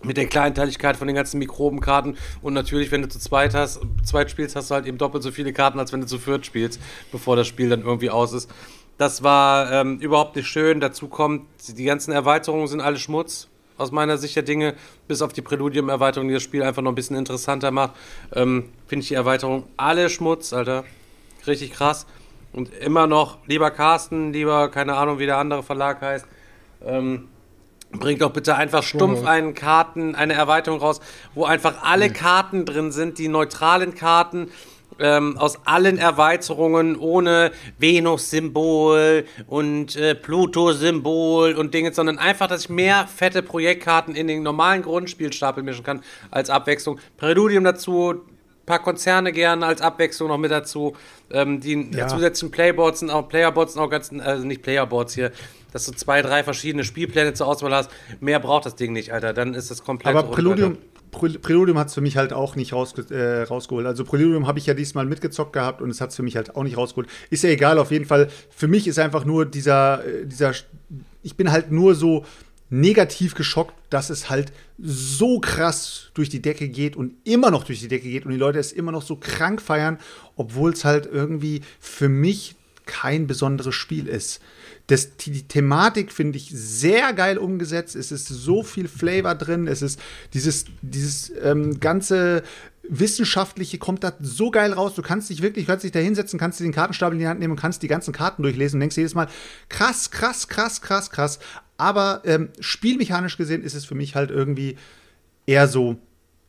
mit der Kleinteiligkeit von den ganzen Mikrobenkarten und natürlich, wenn du zu zweit hast, zweit spielst, hast du halt eben doppelt so viele Karten, als wenn du zu viert spielst, bevor das Spiel dann irgendwie aus ist. Das war ähm, überhaupt nicht schön. Dazu kommt, die ganzen Erweiterungen sind alle Schmutz, aus meiner Sicht der Dinge, bis auf die Präludium-Erweiterung, die das Spiel einfach noch ein bisschen interessanter macht. Ähm, Finde ich die Erweiterung alle Schmutz, Alter. Richtig krass. Und immer noch, lieber Carsten, lieber, keine Ahnung, wie der andere Verlag heißt, ähm, Bringt doch bitte einfach stumpf einen Karten, eine Erweiterung raus, wo einfach alle Karten drin sind, die neutralen Karten ähm, aus allen Erweiterungen ohne Venus-Symbol und äh, Pluto-Symbol und Dinge, sondern einfach, dass ich mehr fette Projektkarten in den normalen Grundspielstapel mischen kann als Abwechslung. Präludium dazu, paar Konzerne gerne als Abwechslung noch mit dazu. Ähm, die Ja. zusätzlichen Playboards sind auch Playerboards sind auch ganz, also nicht Playerboards hier, dass du zwei, drei verschiedene Spielpläne zur Auswahl hast. Mehr braucht das Ding nicht, Alter. Dann ist das komplett. Aber Preludium, Preludium hat es für mich halt auch nicht rausge äh, rausgeholt. Also Preludium habe ich ja diesmal mitgezockt gehabt und es hat es für mich halt auch nicht rausgeholt. Ist ja egal, auf jeden Fall. Für mich ist einfach nur dieser, äh, dieser, ich bin halt nur so negativ geschockt, dass es halt so krass durch die Decke geht und immer noch durch die Decke geht und die Leute es immer noch so krank feiern, obwohl es halt irgendwie für mich kein besonderes Spiel ist. Das, die, Thematik finde ich sehr geil umgesetzt. Es ist so viel Flavor drin. Es ist dieses, dieses ähm, ganze Wissenschaftliche kommt da so geil raus. Du kannst dich wirklich, kannst dich da hinsetzen, kannst dir den Kartenstapel in die Hand nehmen und kannst die ganzen Karten durchlesen und denkst jedes Mal, krass, krass, krass, krass, krass. Aber ähm, spielmechanisch gesehen ist es für mich halt irgendwie eher so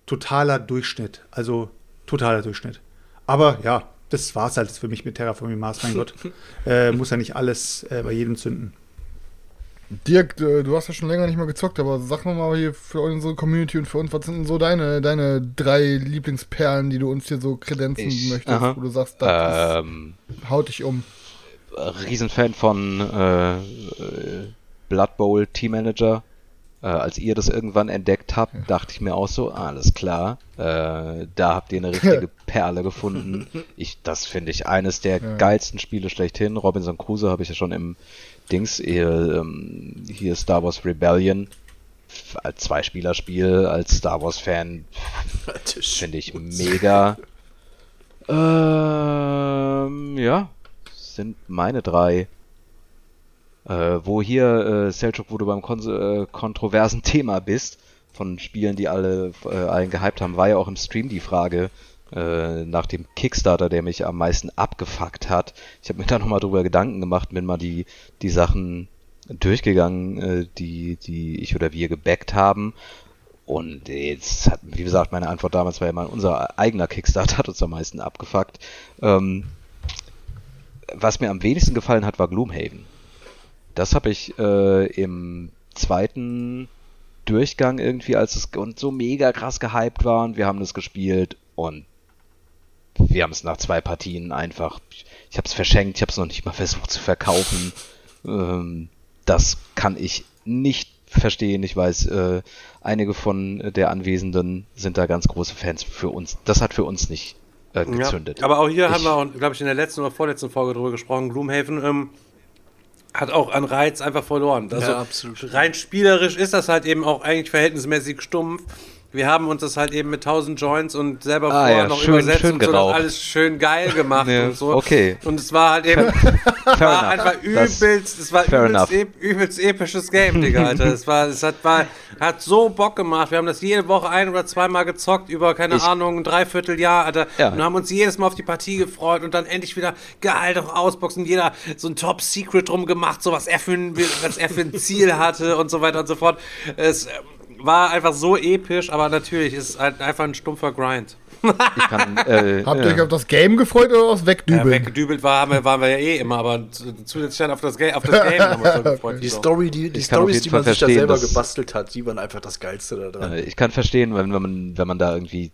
totaler Durchschnitt. Also totaler Durchschnitt. Aber ja, das war's halt für mich mit Terraforming Mars, mein Gott. Äh, muss ja nicht alles äh, bei jedem zünden. Dirk, äh, du hast ja schon länger nicht mehr gezockt, aber sag mal mal hier für unsere Community und für uns, was sind denn so deine, deine drei Lieblingsperlen, die du uns hier so kredenzen Ich- möchtest, aha. wo du sagst, das Ähm, ist, haut dich um. Riesenfan von äh, äh, Blood Bowl Team Manager. Äh, als ihr das irgendwann entdeckt habt, dachte ich mir auch so, alles klar, äh, da habt ihr eine richtige Perle gefunden. Ich, das finde ich eines der geilsten Spiele schlechthin. Robinson Crusoe habe ich ja schon im Dings, hier, ähm, hier Star Wars Rebellion. Als Zweispielerspiel, als Star Wars Fan finde ich mega. Ähm, ja, sind meine drei. Äh, wo hier, äh, Selchuk, wo du beim kon äh, kontroversen Thema bist, von Spielen, die alle äh, allen gehypt haben, war ja auch im Stream die Frage äh, nach dem Kickstarter, der mich am meisten abgefuckt hat. Ich habe mir da nochmal drüber Gedanken gemacht, bin mal die, die Sachen durchgegangen, äh, die, die ich oder wir gebackt haben. Und jetzt hat, wie gesagt, meine Antwort damals war ja mal, unser eigener Kickstarter hat uns am meisten abgefuckt. Ähm, was mir am wenigsten gefallen hat, war Gloomhaven. Das habe ich äh, im zweiten Durchgang irgendwie, als es und so mega krass gehypt war und wir haben das gespielt und wir haben es nach zwei Partien einfach, ich habe es verschenkt, ich habe es noch nicht mal versucht zu verkaufen. Ähm, das kann ich nicht verstehen. Ich weiß, äh, einige von der Anwesenden sind da ganz große Fans für uns. Das hat für uns nicht äh, gezündet. Ja, aber auch hier ich, haben wir, glaube ich, in der letzten oder vorletzten Folge drüber gesprochen. Gloomhaven ähm, hat auch an Reiz einfach verloren. Also Ja, absolut. rein spielerisch ist das halt eben auch eigentlich verhältnismäßig stumpf. Wir haben uns das halt eben mit 1000 Joints und selber Ah, vorher ja, noch schön- übersetzt schön und so geraucht. alles schön geil gemacht Ja, und so. okay. Und es war halt eben Fair war einfach übelst, es war übelst, ep übelst episches Game, Digga, Alter. Es war, es hat, war, hat so Bock gemacht. Wir haben das jede Woche ein oder zweimal gezockt über, keine Ich- Ahnung, ein Dreivierteljahr, Alter. Ja. Und haben uns jedes Mal auf die Partie gefreut und dann endlich wieder geil doch ausboxen. Jeder so ein Top-Secret drum gemacht, so was er für ein, was er für ein Ziel hatte und so weiter und so fort. Es war einfach so episch, aber natürlich ist es halt einfach ein stumpfer Grind. ich kann, äh, Habt ihr ja. euch auf das Game gefreut oder aufs Ja, Wegdübeln? weggedübelt war, haben wir, waren wir ja eh immer, aber zu- zusätzlich dann auf das, Ga auf das Game haben wir uns so gefreut. Die So. Story, die, die Stories, die man sich da selber gebastelt hat, die waren einfach das Geilste da dran. Äh, Ich kann verstehen, wenn, wenn man, wenn man da irgendwie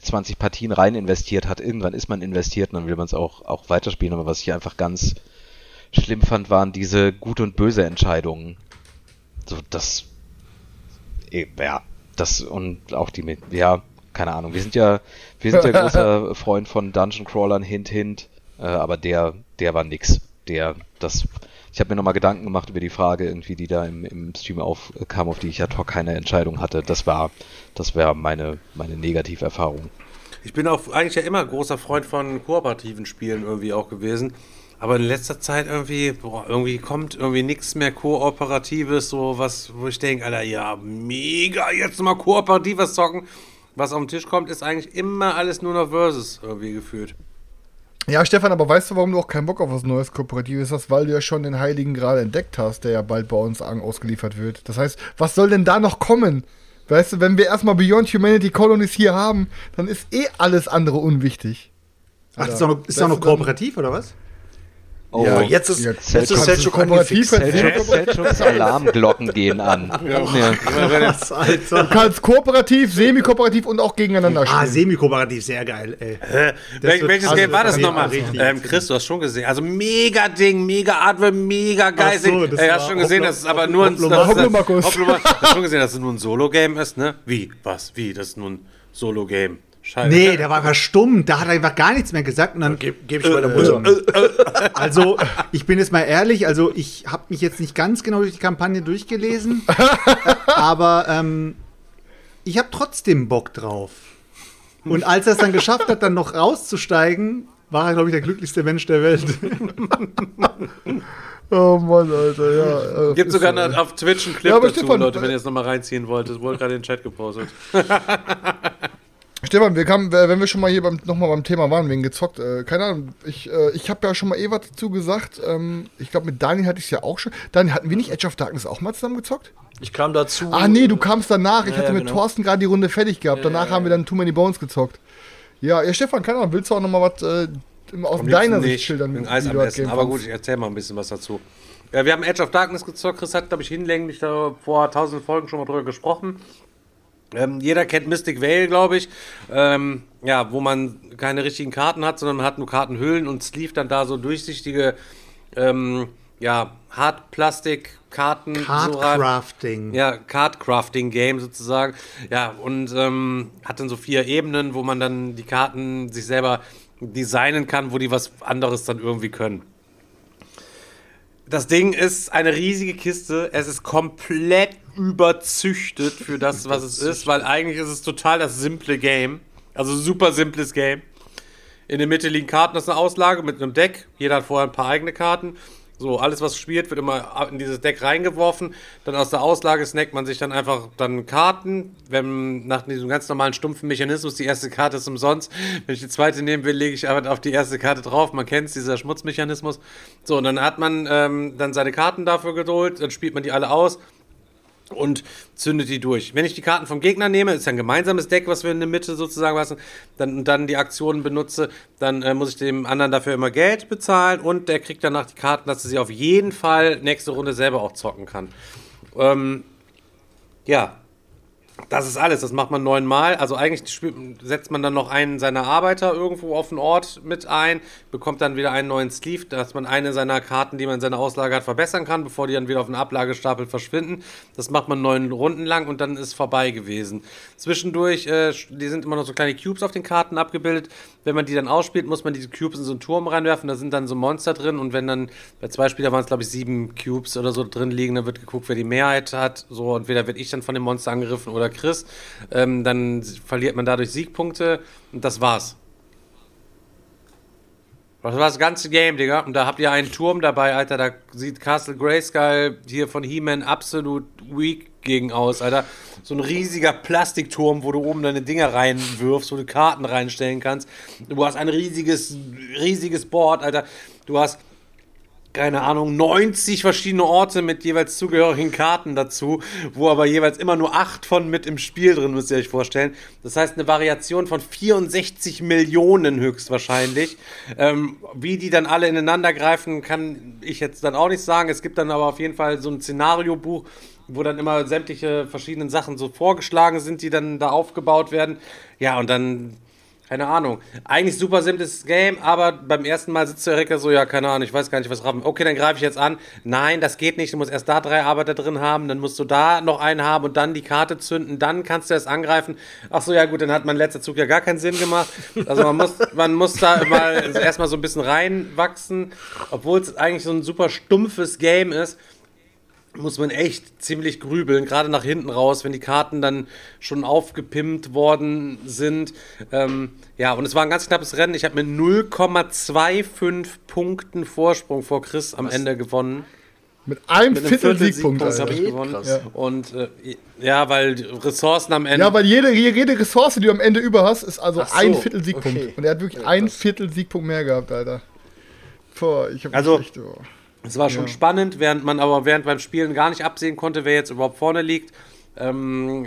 20 Partien rein investiert hat, irgendwann ist man investiert und dann will man es auch, auch weiterspielen. Aber was ich einfach ganz schlimm fand, waren diese gut und böse Entscheidungen. So, das, ja, das und auch die mit, ja, keine Ahnung. Wir sind ja, wir sind ja großer Freund von Dungeon Crawlern, hint, hint. Äh, aber der, der war nix. Der, das, ich habe mir nochmal Gedanken gemacht über die Frage, irgendwie, die da im, im Stream aufkam, auf die ich ja doch keine Entscheidung hatte. Das war, das wäre meine, meine Negativerfahrung. Ich bin auch eigentlich ja immer großer Freund von kooperativen Spielen irgendwie auch gewesen. Aber in letzter Zeit irgendwie, boah, irgendwie kommt irgendwie nichts mehr Kooperatives, so was, wo ich denke, Alter, ja, mega, jetzt mal kooperatives zocken. Was auf den Tisch kommt, ist eigentlich immer alles nur noch Versus irgendwie gefühlt. Ja, Stefan, aber weißt du, warum du auch keinen Bock auf was Neues Kooperatives hast? Weil du ja schon den Heiligen Gral entdeckt hast, der ja bald bei uns ausgeliefert wird. Das heißt, was soll denn da noch kommen? Weißt du, wenn wir erstmal Beyond Humanity Colonies hier haben, dann ist eh alles andere unwichtig. Ach, das ist auch noch, ist auch noch kooperativ, oder was? Oh, ja, jetzt ist, jetzt jetzt ist Selchuk kooperativ angefixt. Selchuks Alarmglocken gehen an. Ja. Alter. Du kannst kooperativ, semi-kooperativ und auch gegeneinander Ah, spielen. semi-kooperativ, sehr geil, ey. Wel welches also Game war das nochmal? Ähm, Chris, du hast schon gesehen. Also mega Ding, mega Artwork, mega geil. Ach so, das Ey, hast schon gesehen, Hopplo- dass es aber nur ein Hopplo- dass- dass- Hopplomakus. Hopplomakus. Hast schon gesehen, dass es nur ein Solo-Game ist, ne? Wie? Was? Wie? Das ist nur ein Solo-Game. Scheiße. Nee, der war verstummt, da hat er einfach gar nichts mehr gesagt und dann Geb, geb ich meiner Mutter. Also, ich bin jetzt mal ehrlich, also ich habe mich jetzt nicht ganz genau durch die Kampagne durchgelesen, aber ähm, ich habe trotzdem Bock drauf. Und als er es dann geschafft hat, dann noch rauszusteigen, war er, glaube ich, der glücklichste Mensch der Welt. Oh Mann, Alter, ja. äh, Gibt sogar so, eine, auf Twitch einen Clip Ja, dazu, Stefan, Leute, äh, wenn ihr es nochmal reinziehen wollt. Das wurde gerade in den Chat gepostet. Stefan, wir kamen, äh, wenn wir schon mal hier beim, nochmal beim Thema waren, wegen gezockt, äh, keine Ahnung, ich, äh, ich habe ja schon mal eh was dazu gesagt. Ähm, ich glaube, mit Daniel hatte ich es ja auch schon. Daniel, hatten wir nicht Edge of Darkness auch mal zusammen gezockt? Ich kam dazu. Ah, nee, du kamst danach. Ich Ja, hatte ja, mit genau. Thorsten gerade die Runde fertig gehabt. Danach haben wir dann Too Many Bones gezockt. Ja, ja, Stefan, keine Ahnung, willst du auch nochmal was äh, aus deiner Sicht schildern? Mit Eis am Essen. Aber gut, ich erzähl mal ein bisschen was dazu. Ja, wir haben Edge of Darkness gezockt. Chris hat, glaube ich, hinlänglich da vor tausend Folgen schon mal drüber gesprochen. Ähm, jeder kennt Mystic Vale, glaube ich. Ähm, ja, wo man keine richtigen Karten hat, sondern man hat nur Kartenhüllen und Sleeve dann da so durchsichtige, ähm, ja, Hartplastikkarten. so Cardcrafting. ja, Card-Crafting-Game sozusagen. Ja, und ähm, hat dann so vier Ebenen, wo man dann die Karten sich selber designen kann, wo die was anderes dann irgendwie können. Das Ding ist eine riesige Kiste. Es ist komplett überzüchtet für das, was es ist, weil eigentlich ist es total das simple Game. Also super simples Game. In der Mitte liegen Karten, das ist eine Auslage mit einem Deck. Jeder hat vorher ein paar eigene Karten. So, alles, was spielt, wird immer in dieses Deck reingeworfen. Dann aus der Auslage snackt man sich dann einfach dann Karten. Wenn nach diesem ganz normalen stumpfen Mechanismus die erste Karte ist umsonst. Wenn ich die zweite nehmen will, lege ich einfach auf die erste Karte drauf. Man kennt es, dieser Schmutzmechanismus. So, und dann hat man ähm, dann seine Karten dafür geduld. Dann spielt man die alle aus und zündet die durch. Wenn ich die Karten vom Gegner nehme, ist ja ein gemeinsames Deck, was wir in der Mitte sozusagen lassen, dann, dann die Aktionen benutze, dann äh, muss ich dem anderen dafür immer Geld bezahlen und der kriegt danach die Karten, dass er sie auf jeden Fall nächste Runde selber auch zocken kann. Ähm, ja, das ist alles. Das macht man neunmal. Also eigentlich setzt man dann noch einen seiner Arbeiter irgendwo auf den Ort mit ein, bekommt dann wieder einen neuen Sleeve, dass man eine seiner Karten, die man in seiner Auslage hat, verbessern kann, bevor die dann wieder auf den Ablagestapel verschwinden. Das macht man neun Runden lang und dann ist vorbei gewesen. Zwischendurch, äh, die sind immer noch so kleine Cubes auf den Karten abgebildet. Wenn man die dann ausspielt, muss man diese Cubes in so einen Turm reinwerfen. Da sind dann so Monster drin und wenn dann bei zwei Spielern waren es glaube ich sieben Cubes oder so drin liegen, dann wird geguckt, wer die Mehrheit hat. So entweder werde ich dann von dem Monster angegriffen oder Chris. Ähm, dann verliert man dadurch Siegpunkte und das war's. Das war das ganze Game, Digga. Und da habt ihr einen Turm dabei, Alter. Da sieht Castle Grayskull hier von He-Man absolut weak gegen aus, Alter. So ein riesiger Plastikturm, wo du oben deine Dinger reinwirfst, wo du Karten reinstellen kannst. Du hast ein riesiges, riesiges Board, Alter. Du hast keine Ahnung, 90 verschiedene Orte mit jeweils zugehörigen Karten dazu, wo aber jeweils immer nur acht von mit im Spiel drin, müsst ihr euch vorstellen. Das heißt, eine Variation von 64 Millionen höchstwahrscheinlich. Ähm, wie die dann alle ineinander greifen, kann ich jetzt dann auch nicht sagen. Es gibt dann aber auf jeden Fall so ein Szenariobuch, wo dann immer sämtliche verschiedenen Sachen so vorgeschlagen sind, die dann da aufgebaut werden. Ja, und dann keine Ahnung. Eigentlich super simples Game, aber beim ersten Mal sitzt der Recker so, ja, keine Ahnung, ich weiß gar nicht, was raffen. Okay, dann greife ich jetzt an. Nein, das geht nicht. Du musst erst da drei Arbeiter drin haben, dann musst du da noch einen haben und dann die Karte zünden, dann kannst du erst angreifen. Ach so, ja gut, dann hat mein letzter Zug ja gar keinen Sinn gemacht. Also man muss, man muss da mal erstmal so ein bisschen reinwachsen, obwohl es eigentlich so ein super stumpfes Game ist muss man echt ziemlich grübeln, gerade nach hinten raus, wenn die Karten dann schon aufgepimpt worden sind. Ähm, ja, und es war ein ganz knappes Rennen. Ich habe mit 0,25 Punkten Vorsprung vor Chris am Ende gewonnen. Mit einem Mit Viertel Viertel Siegpunkt. Siegpunkt habe Alter. ich gewonnen. Krass. Und äh, ja, weil Ressourcen am Ende. Ja, weil jede, jede Ressource, die du am Ende über hast, ist also so, ein Viertel Siegpunkt. okay. Und er hat wirklich Ja, ein. Viertel Siegpunkt mehr gehabt, Alter. Boah, ich hab Also- echt, oh. Es war schon spannend, während man aber während beim Spielen gar nicht absehen konnte, wer jetzt überhaupt vorne liegt. Ähm,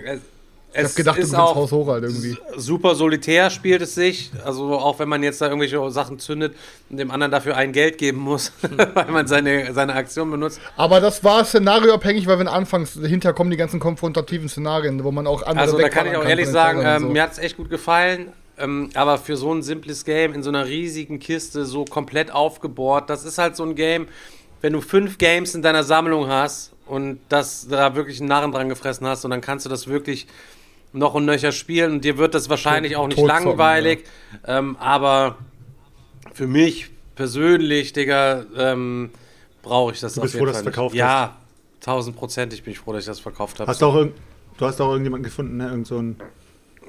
Ich hab gedacht, du ist kommst auch Haus hoch halt irgendwie. super solitär spielt es sich. Also auch wenn man jetzt da irgendwelche Sachen zündet und dem anderen dafür ein Geld geben muss, weil man seine, seine Aktion benutzt. Aber das war szenarioabhängig, weil wenn anfangs dahinter kommen die ganzen konfrontativen Szenarien, wo man auch andere Also da kann ich auch ehrlich von den sagen, ähm, so. mir hat es echt gut gefallen. Ähm, aber für so ein simples Game in so einer riesigen Kiste so komplett aufgebohrt, das ist halt so ein Game, wenn du fünf Games in deiner Sammlung hast und das da wirklich einen Narren dran gefressen hast und dann kannst du das wirklich noch und nöcher spielen und dir wird das wahrscheinlich auch nicht Totzocken, langweilig. Ähm, aber für mich persönlich, Digga, ähm, brauche ich das Du bist auf froh, dass du verkauft nicht. Ja, tausendprozentig bin ich froh, dass ich das verkauft habe. Hast du auch, du hast auch irgendjemanden gefunden, ne? Irgend so ein,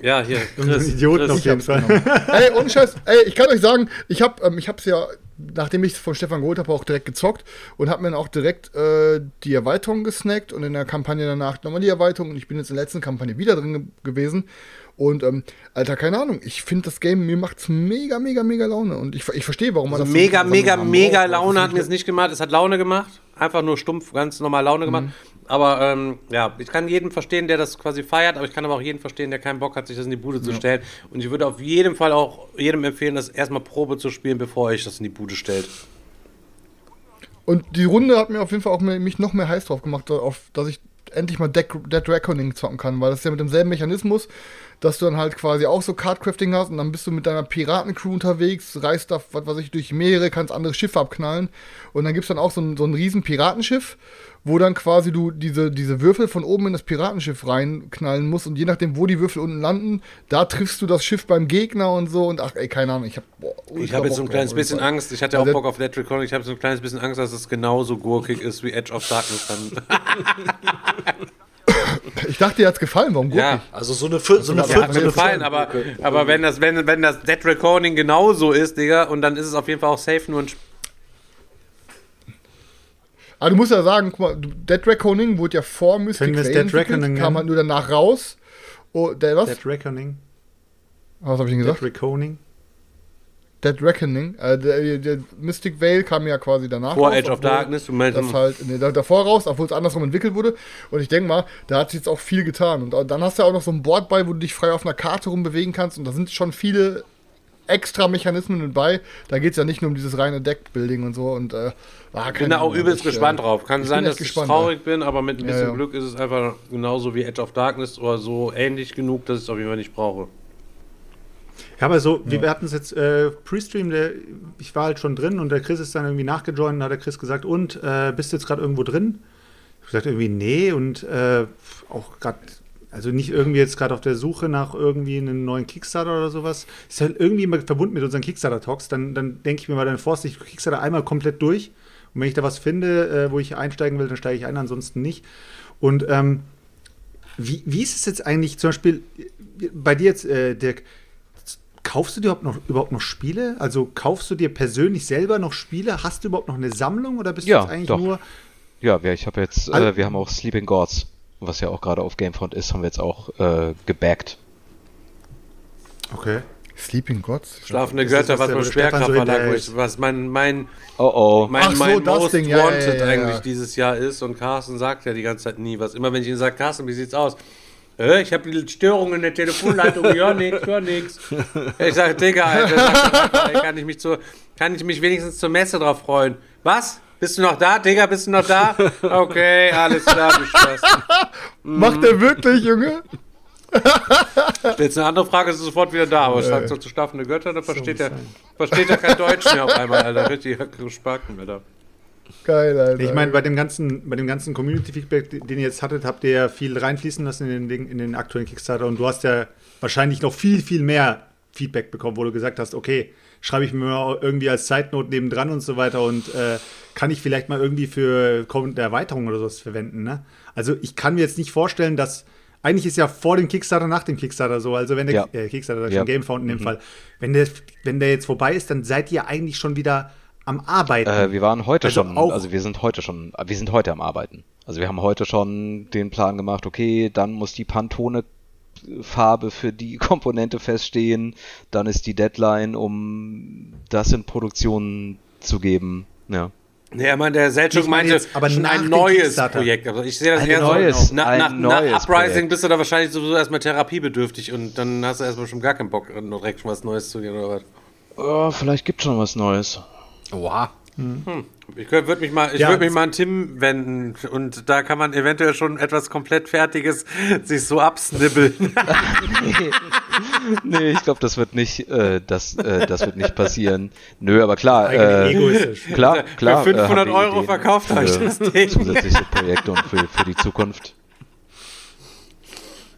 Ja, hier, einen Idioten auf jeden Fall. Ey, ohne Scheiß, ey, ich kann euch sagen, ich hab, ähm, ich hab's ja, nachdem ich es von Stefan geholt habe, auch direkt gezockt und hab mir dann auch direkt äh, die Erweiterung gesnackt und in der Kampagne danach nochmal die Erweiterung und ich bin jetzt in der letzten Kampagne wieder drin ge gewesen und, ähm, Alter, keine Ahnung, ich finde das Game, mir macht's mega, mega, mega Laune und ich, ich verstehe, warum man Also das so mega, der mega, mega Laune hat mir es nicht gemacht. Es hat Laune gemacht. Einfach nur stumpf, ganz normal Laune gemacht. Mhm. Aber ähm, ja, ich kann jeden verstehen, der das quasi feiert, aber ich kann aber auch jeden verstehen, der keinen Bock hat, sich das in die Bude zu stellen. Und ich würde auf jeden Fall auch jedem empfehlen, das erstmal Probe zu spielen, bevor ihr euch das in die Bude stellt. Und die Runde hat mir auf jeden Fall auch mehr, mich noch mehr heiß drauf gemacht, auf, dass ich endlich mal Dead, Dead Reckoning zocken kann, weil das ist ja mit demselben Mechanismus, dass du dann halt quasi auch so Cardcrafting hast und dann bist du mit deiner Piratencrew unterwegs, reist da, was weiß ich, durch Meere, kannst andere Schiffe abknallen und dann gibt es dann auch so ein, so ein riesen Piratenschiff, wo dann quasi du diese, diese Würfel von oben in das Piratenschiff reinknallen musst und je nachdem, wo die Würfel unten landen, da triffst du das Schiff beim Gegner und so und ach ey, keine Ahnung, ich hab boah, Ich habe jetzt so ein kleines bisschen Fall. Angst. Ich hatte Also auch Bock auf Dead Reckoning. Ich habe so ein kleines bisschen Angst, dass es genauso gurkig ist wie Edge of Darkness dann. Ich dachte, dir hat's gefallen, warum ja, gurkig? Also so eine, Vier- so eine, Ja, hat mir eine gefallen, aber, aber wenn das, wenn, wenn das Dead Reckoning genauso ist, Digga, und dann ist es auf jeden Fall auch safe nur ein Spiel. Aber du musst ja sagen, guck mal, Dead Reckoning wurde ja vor Mystic Können wir es Vale Dead entwickelt, Reckoning kam halt nur danach raus. Oh, der, was? Dead Reckoning. was habe ich denn Dead gesagt? Reckoning. Dead Reckoning. Äh, der, der Mystic Vale kam ja quasi danach Vor raus, Edge of Darkness, du meinst. Das halt, nee, da- davor raus, obwohl es andersrum entwickelt wurde. Und ich denke mal, da hat sich jetzt auch viel getan. Und dann hast du ja auch noch so ein Board bei, wo du dich frei auf einer Karte rumbewegen kannst. Und da sind schon viele extra Mechanismen mit bei. Da geht es ja nicht nur um dieses reine Deckbuilding und so. Und äh, war Ich bin da auch übelst gespannt drauf. Kann ich sein, dass ich gespannt, traurig bin, aber mit ein Ja, bisschen ja. Glück ist es einfach genauso wie Edge of Darkness oder so ähnlich genug, dass ich es auf jeden Fall nicht brauche. Ja, aber so, wir hatten es jetzt äh, Pre-Stream, der, ich war halt schon drin und der Chris ist dann irgendwie nachgejoint und hat der Chris gesagt, und äh, bist du jetzt gerade irgendwo drin? Ich habe gesagt, irgendwie nee und äh, auch gerade, also nicht irgendwie jetzt gerade auf der Suche nach irgendwie einem neuen Kickstarter oder sowas. Ist halt irgendwie immer verbunden mit unseren Kickstarter-Talks. Dann, dann denke ich mir mal, dann forste ich Kickstarter einmal komplett durch und wenn ich da was finde, äh, wo ich einsteigen will, dann steige ich ein, ansonsten nicht. Und ähm, wie, wie ist es jetzt eigentlich zum Beispiel bei dir jetzt, äh, Dirk? Kaufst du dir überhaupt noch, überhaupt noch Spiele? Also kaufst du dir persönlich selber noch Spiele? Hast du überhaupt noch eine Sammlung oder bist Ja, du jetzt eigentlich doch. nur. Ja, ich habe jetzt, äh, wir haben auch Sleeping Gods, was ja auch gerade auf Gamefront ist, haben wir jetzt auch äh, gebackt. Okay. Sleeping Gods? Schlafende Götter, was beim so Schwerkraftverlag, ich- was mein, mein, Oh oh. mein, Ach so, mein das Most Ding, ja, ja, Wanted ja, ja. eigentlich dieses Jahr ist. Und Carsten sagt ja die ganze Zeit nie was. Immer wenn ich ihn sage, Carsten, wie sieht's aus? Äh, ich habe Störungen in der Telefonleitung, ja nix, ja nix. Ich sage, Digga, Alter, kann ich mich zu, kann ich mich wenigstens zur Messe drauf freuen? Was? Bist du noch da? Digga, bist du noch da? Okay, alles klar, beschlossen. Macht der wirklich, Junge? Jetzt eine andere Frage ist sofort wieder da, aber ich sag so zu schlafende Götter, da versteht er versteht er kein Deutsch mehr auf einmal, Alter. Richtig Spacken, Alter. Geil, Alter. Ich meine, bei dem ganzen, bei dem ganzen Community-Feedback, den ihr jetzt hattet, habt ihr ja viel reinfließen lassen in den, in den aktuellen Kickstarter und du hast ja wahrscheinlich noch viel, viel mehr Feedback bekommen, wo du gesagt hast, okay, schreibe ich mir mal irgendwie als Zeitnot nebendran und so weiter und äh, kann ich vielleicht mal irgendwie für kommende Erweiterung oder sowas verwenden. Ne? Also ich kann mir jetzt nicht vorstellen, dass eigentlich ist ja vor dem Kickstarter, nach dem Kickstarter so. Also wenn der Ja. äh, Kickstarter, Ja. schon Gamefound in dem Fall, wenn der, wenn der jetzt vorbei ist, dann seid ihr eigentlich schon wieder am Arbeiten. Äh, wir waren heute Also schon, also wir sind heute schon, wir sind heute am Arbeiten. Also wir haben heute schon den Plan gemacht, okay, dann muss die Pantone Farbe für die Komponente feststehen, dann ist die Deadline, um das in Produktion zu geben. Ja. Nee, er meinte, der Selchuk Ich meine meinte, jetzt aber schon ein neues. Projekt. Also ich sehe das Ein eher neues, so, na, ein nach, neues nach Uprising Projekt. bist du da wahrscheinlich sowieso erstmal therapiebedürftig und dann hast du erstmal schon gar keinen Bock, direkt schon was Neues zu dir oder was. Oh, vielleicht gibt schon was Neues. Oha. Hm. Ich würde mich mal, ich Ja, würde mich mal an Tim wenden und da kann man eventuell schon etwas komplett Fertiges sich so absnibbeln. nee, ich glaube, das wird nicht, äh, das, äh, das wird nicht passieren. Nö, aber klar, äh, egoistisch. klar, klar. Für äh, 500 haben wir Euro Ideen verkauft für euch das Ding. Zusätzliche Projekte und für, für die Zukunft.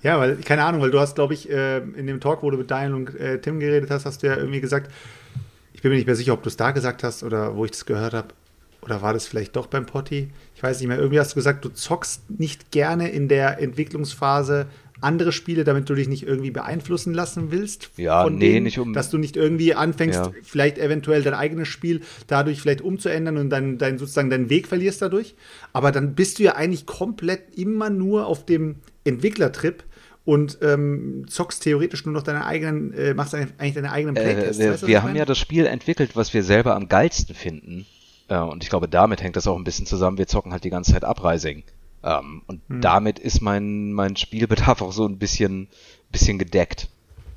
Ja, weil, keine Ahnung, weil du hast, glaube ich, äh, in dem Talk, wo du mit Daniel und äh, Tim geredet hast, hast du ja irgendwie gesagt, ich bin mir nicht mehr sicher, ob du es da gesagt hast oder wo ich das gehört habe. Oder war das vielleicht doch beim Potti? Ich weiß nicht mehr. Irgendwie hast du gesagt, du zockst nicht gerne in der Entwicklungsphase andere Spiele, damit du dich nicht irgendwie beeinflussen lassen willst. Ja, nee, nicht um- Dass du nicht irgendwie anfängst, Ja. vielleicht eventuell dein eigenes Spiel dadurch vielleicht umzuändern und dann dein, sozusagen deinen Weg verlierst dadurch. Aber dann bist du ja eigentlich komplett immer nur auf dem Entwicklertrip und ähm, zockst theoretisch nur noch deine eigenen, äh, machst eigentlich deine eigenen Äh, Playtests. wir weißt du, wir haben ja das Spiel entwickelt, was wir selber am geilsten finden. Äh, und ich glaube, damit hängt das auch ein bisschen zusammen. Wir zocken halt die ganze Zeit Uprising. Ähm, und Hm. damit ist mein, mein Spielbedarf auch so ein bisschen, bisschen gedeckt.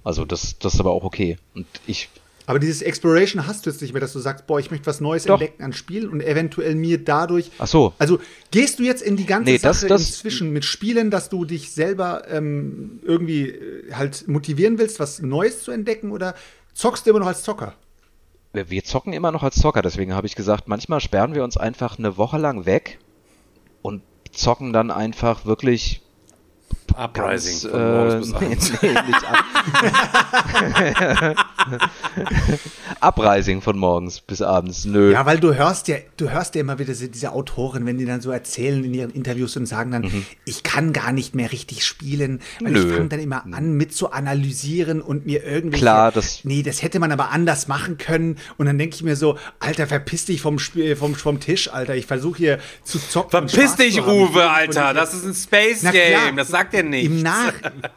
Also das, das ist aber auch okay. Und ich, Aber dieses Exploration hast du jetzt nicht mehr, dass du sagst, boah, ich möchte was Neues Doch. entdecken an Spielen und eventuell mir dadurch. ach so, Also gehst du jetzt in die ganze Nee, das- Sache das- inzwischen mit Spielen, dass du dich selber ähm, irgendwie äh, halt motivieren willst, was Neues zu entdecken oder zockst du immer noch als Zocker? Wir zocken immer noch als Zocker. Deswegen habe ich gesagt, manchmal sperren wir uns einfach eine Woche lang weg und zocken dann einfach wirklich Uprising ganz, von morgens äh, bis abends. nee, nee, nicht ab Uprising von morgens bis abends. Nö. Ja, weil du hörst ja, du hörst ja immer wieder diese, diese Autoren, wenn die dann so erzählen in ihren Interviews und sagen dann, ich kann gar nicht mehr richtig spielen, weil ich Mhm. Nö. fange dann immer an mit zu analysieren und mir irgendwie. Klar, das- Nee, das hätte man aber anders machen können. Und dann denke ich mir so, Alter, verpiss dich vom, Spiel, vom, vom Tisch, Alter. Ich versuche hier zu zocken. Verpiss dich. Ich Uwe, Alter. Das ist ein Space. Game. Das sagt er nicht. Im, Nach,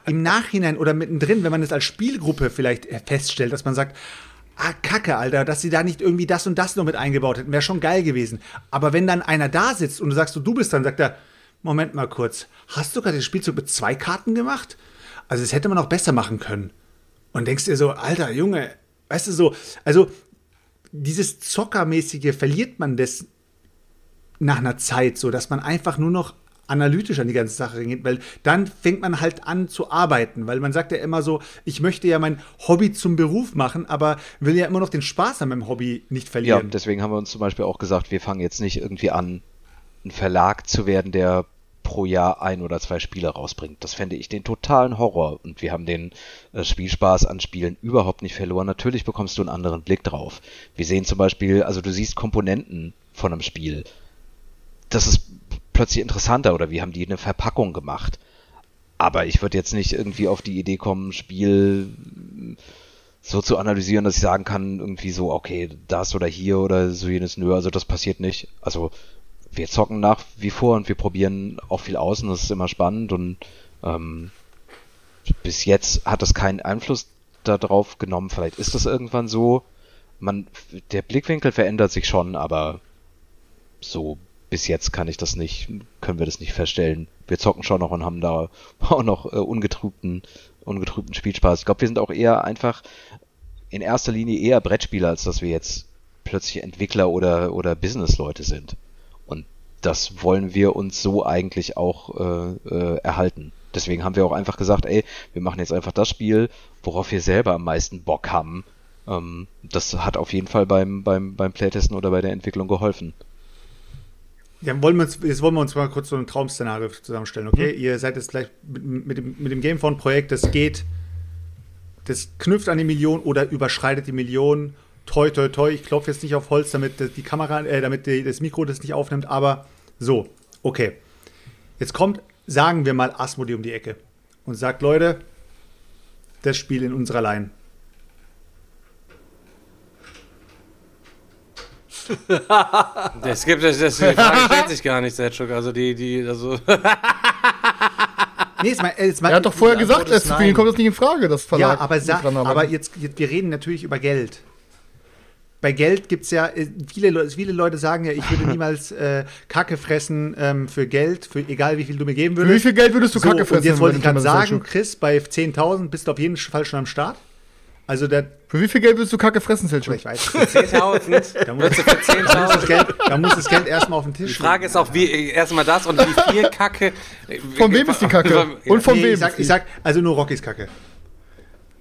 Im Nachhinein oder mittendrin, wenn man es als Spielgruppe vielleicht äh, feststellt, dass man sagt, ah, Kacke, Alter, dass sie da nicht irgendwie das und das noch mit eingebaut hätten, wäre schon geil gewesen. Aber wenn dann einer da sitzt und du sagst, du bist dann, sagt er, Moment mal kurz, hast du gerade den Spielzug mit zwei Karten gemacht? Also das hätte man auch besser machen können. Und denkst dir so, Alter, Junge, weißt du so, also dieses Zockermäßige verliert man das nach einer Zeit so, dass man einfach nur noch analytisch an die ganze Sache geht, weil dann fängt man halt an zu arbeiten, weil man sagt ja immer so, ich möchte ja mein Hobby zum Beruf machen, aber will ja immer noch den Spaß an meinem Hobby nicht Ja, verlieren. deswegen haben wir uns zum Beispiel auch gesagt, wir fangen jetzt nicht irgendwie an, ein Verlag zu werden, der pro Jahr ein oder zwei Spiele rausbringt. Das fände ich den totalen Horror. Und wir haben den äh, Spielspaß an Spielen überhaupt nicht verloren. Natürlich bekommst du einen anderen Blick drauf. Wir sehen zum Beispiel, also du siehst Komponenten von einem Spiel. Das ist plötzlich interessanter oder wie haben die eine Verpackung gemacht. Aber ich würde jetzt nicht irgendwie auf die Idee kommen, Spiel so zu analysieren, dass ich sagen kann, irgendwie so, okay, das oder hier oder so jenes, nö, also das passiert nicht. Also wir zocken nach wie vor und wir probieren auch viel aus und das ist immer spannend und ähm, bis jetzt hat das keinen Einfluss darauf genommen. Vielleicht ist das irgendwann so. Man, der Blickwinkel verändert sich schon, aber so bis jetzt kann ich das nicht, können wir das nicht feststellen. Wir zocken schon noch und haben da auch noch äh, ungetrübten, ungetrübten Spielspaß. Ich glaube, wir sind auch eher einfach in erster Linie eher Brettspieler, als dass wir jetzt plötzlich Entwickler oder, oder Businessleute sind. Und das wollen wir uns so eigentlich auch äh, äh, erhalten. Deswegen haben wir auch einfach gesagt, ey, wir machen jetzt einfach das Spiel, worauf wir selber am meisten Bock haben. Ähm, das hat auf jeden Fall beim, beim, beim Playtesten oder bei der Entwicklung geholfen. Ja, wollen wir uns, jetzt wollen wir uns mal kurz so ein Traum-Szenario zusammenstellen, okay? Ihr seid jetzt gleich mit, mit dem, mit dem Gamephone-Projekt, das geht, das knüpft an die Million oder überschreitet die Million. Toi, toi, toi. Ich klopfe jetzt nicht auf Holz, damit die Kamera, äh, damit die, das Mikro das nicht aufnimmt, aber so, okay. Jetzt kommt, sagen wir mal, Asmodee um die Ecke und sagt, Leute, das Spiel in unserer Line. Das gibt es, das, die Frage stellt sich gar nicht, Selchuk. Also die, die, also. Nee, jetzt mal, jetzt mal, Er hat doch vorher gesagt, es für ihn kommt das nicht in Frage, das Verlag. Ja, aber, sa aber jetzt, jetzt, wir reden natürlich über Geld. Bei Geld gibt es ja, äh, viele, Le- viele Leute sagen ja, ich würde niemals äh, Kacke fressen ähm, für Geld, für egal wie viel du mir geben Für wie würdest. viel Geld würdest du so, Kacke und fressen? jetzt wollte ich gerade das sagen? Chris, bei 10.000 bist du auf jeden Fall schon am Start. Also der, Für wie viel Geld würdest du Kacke fressen, Selchuk? ich weiß, 10.000. da muss, für da muss das 10.000? Geld, da muss das Geld erstmal auf den Tisch Die Frage ist auch, wie, erstmal das und wie viel Kacke. Von wem ist die Kacke? Und von nee, wem? ich sag, ich sag, also nur Rockys Kacke.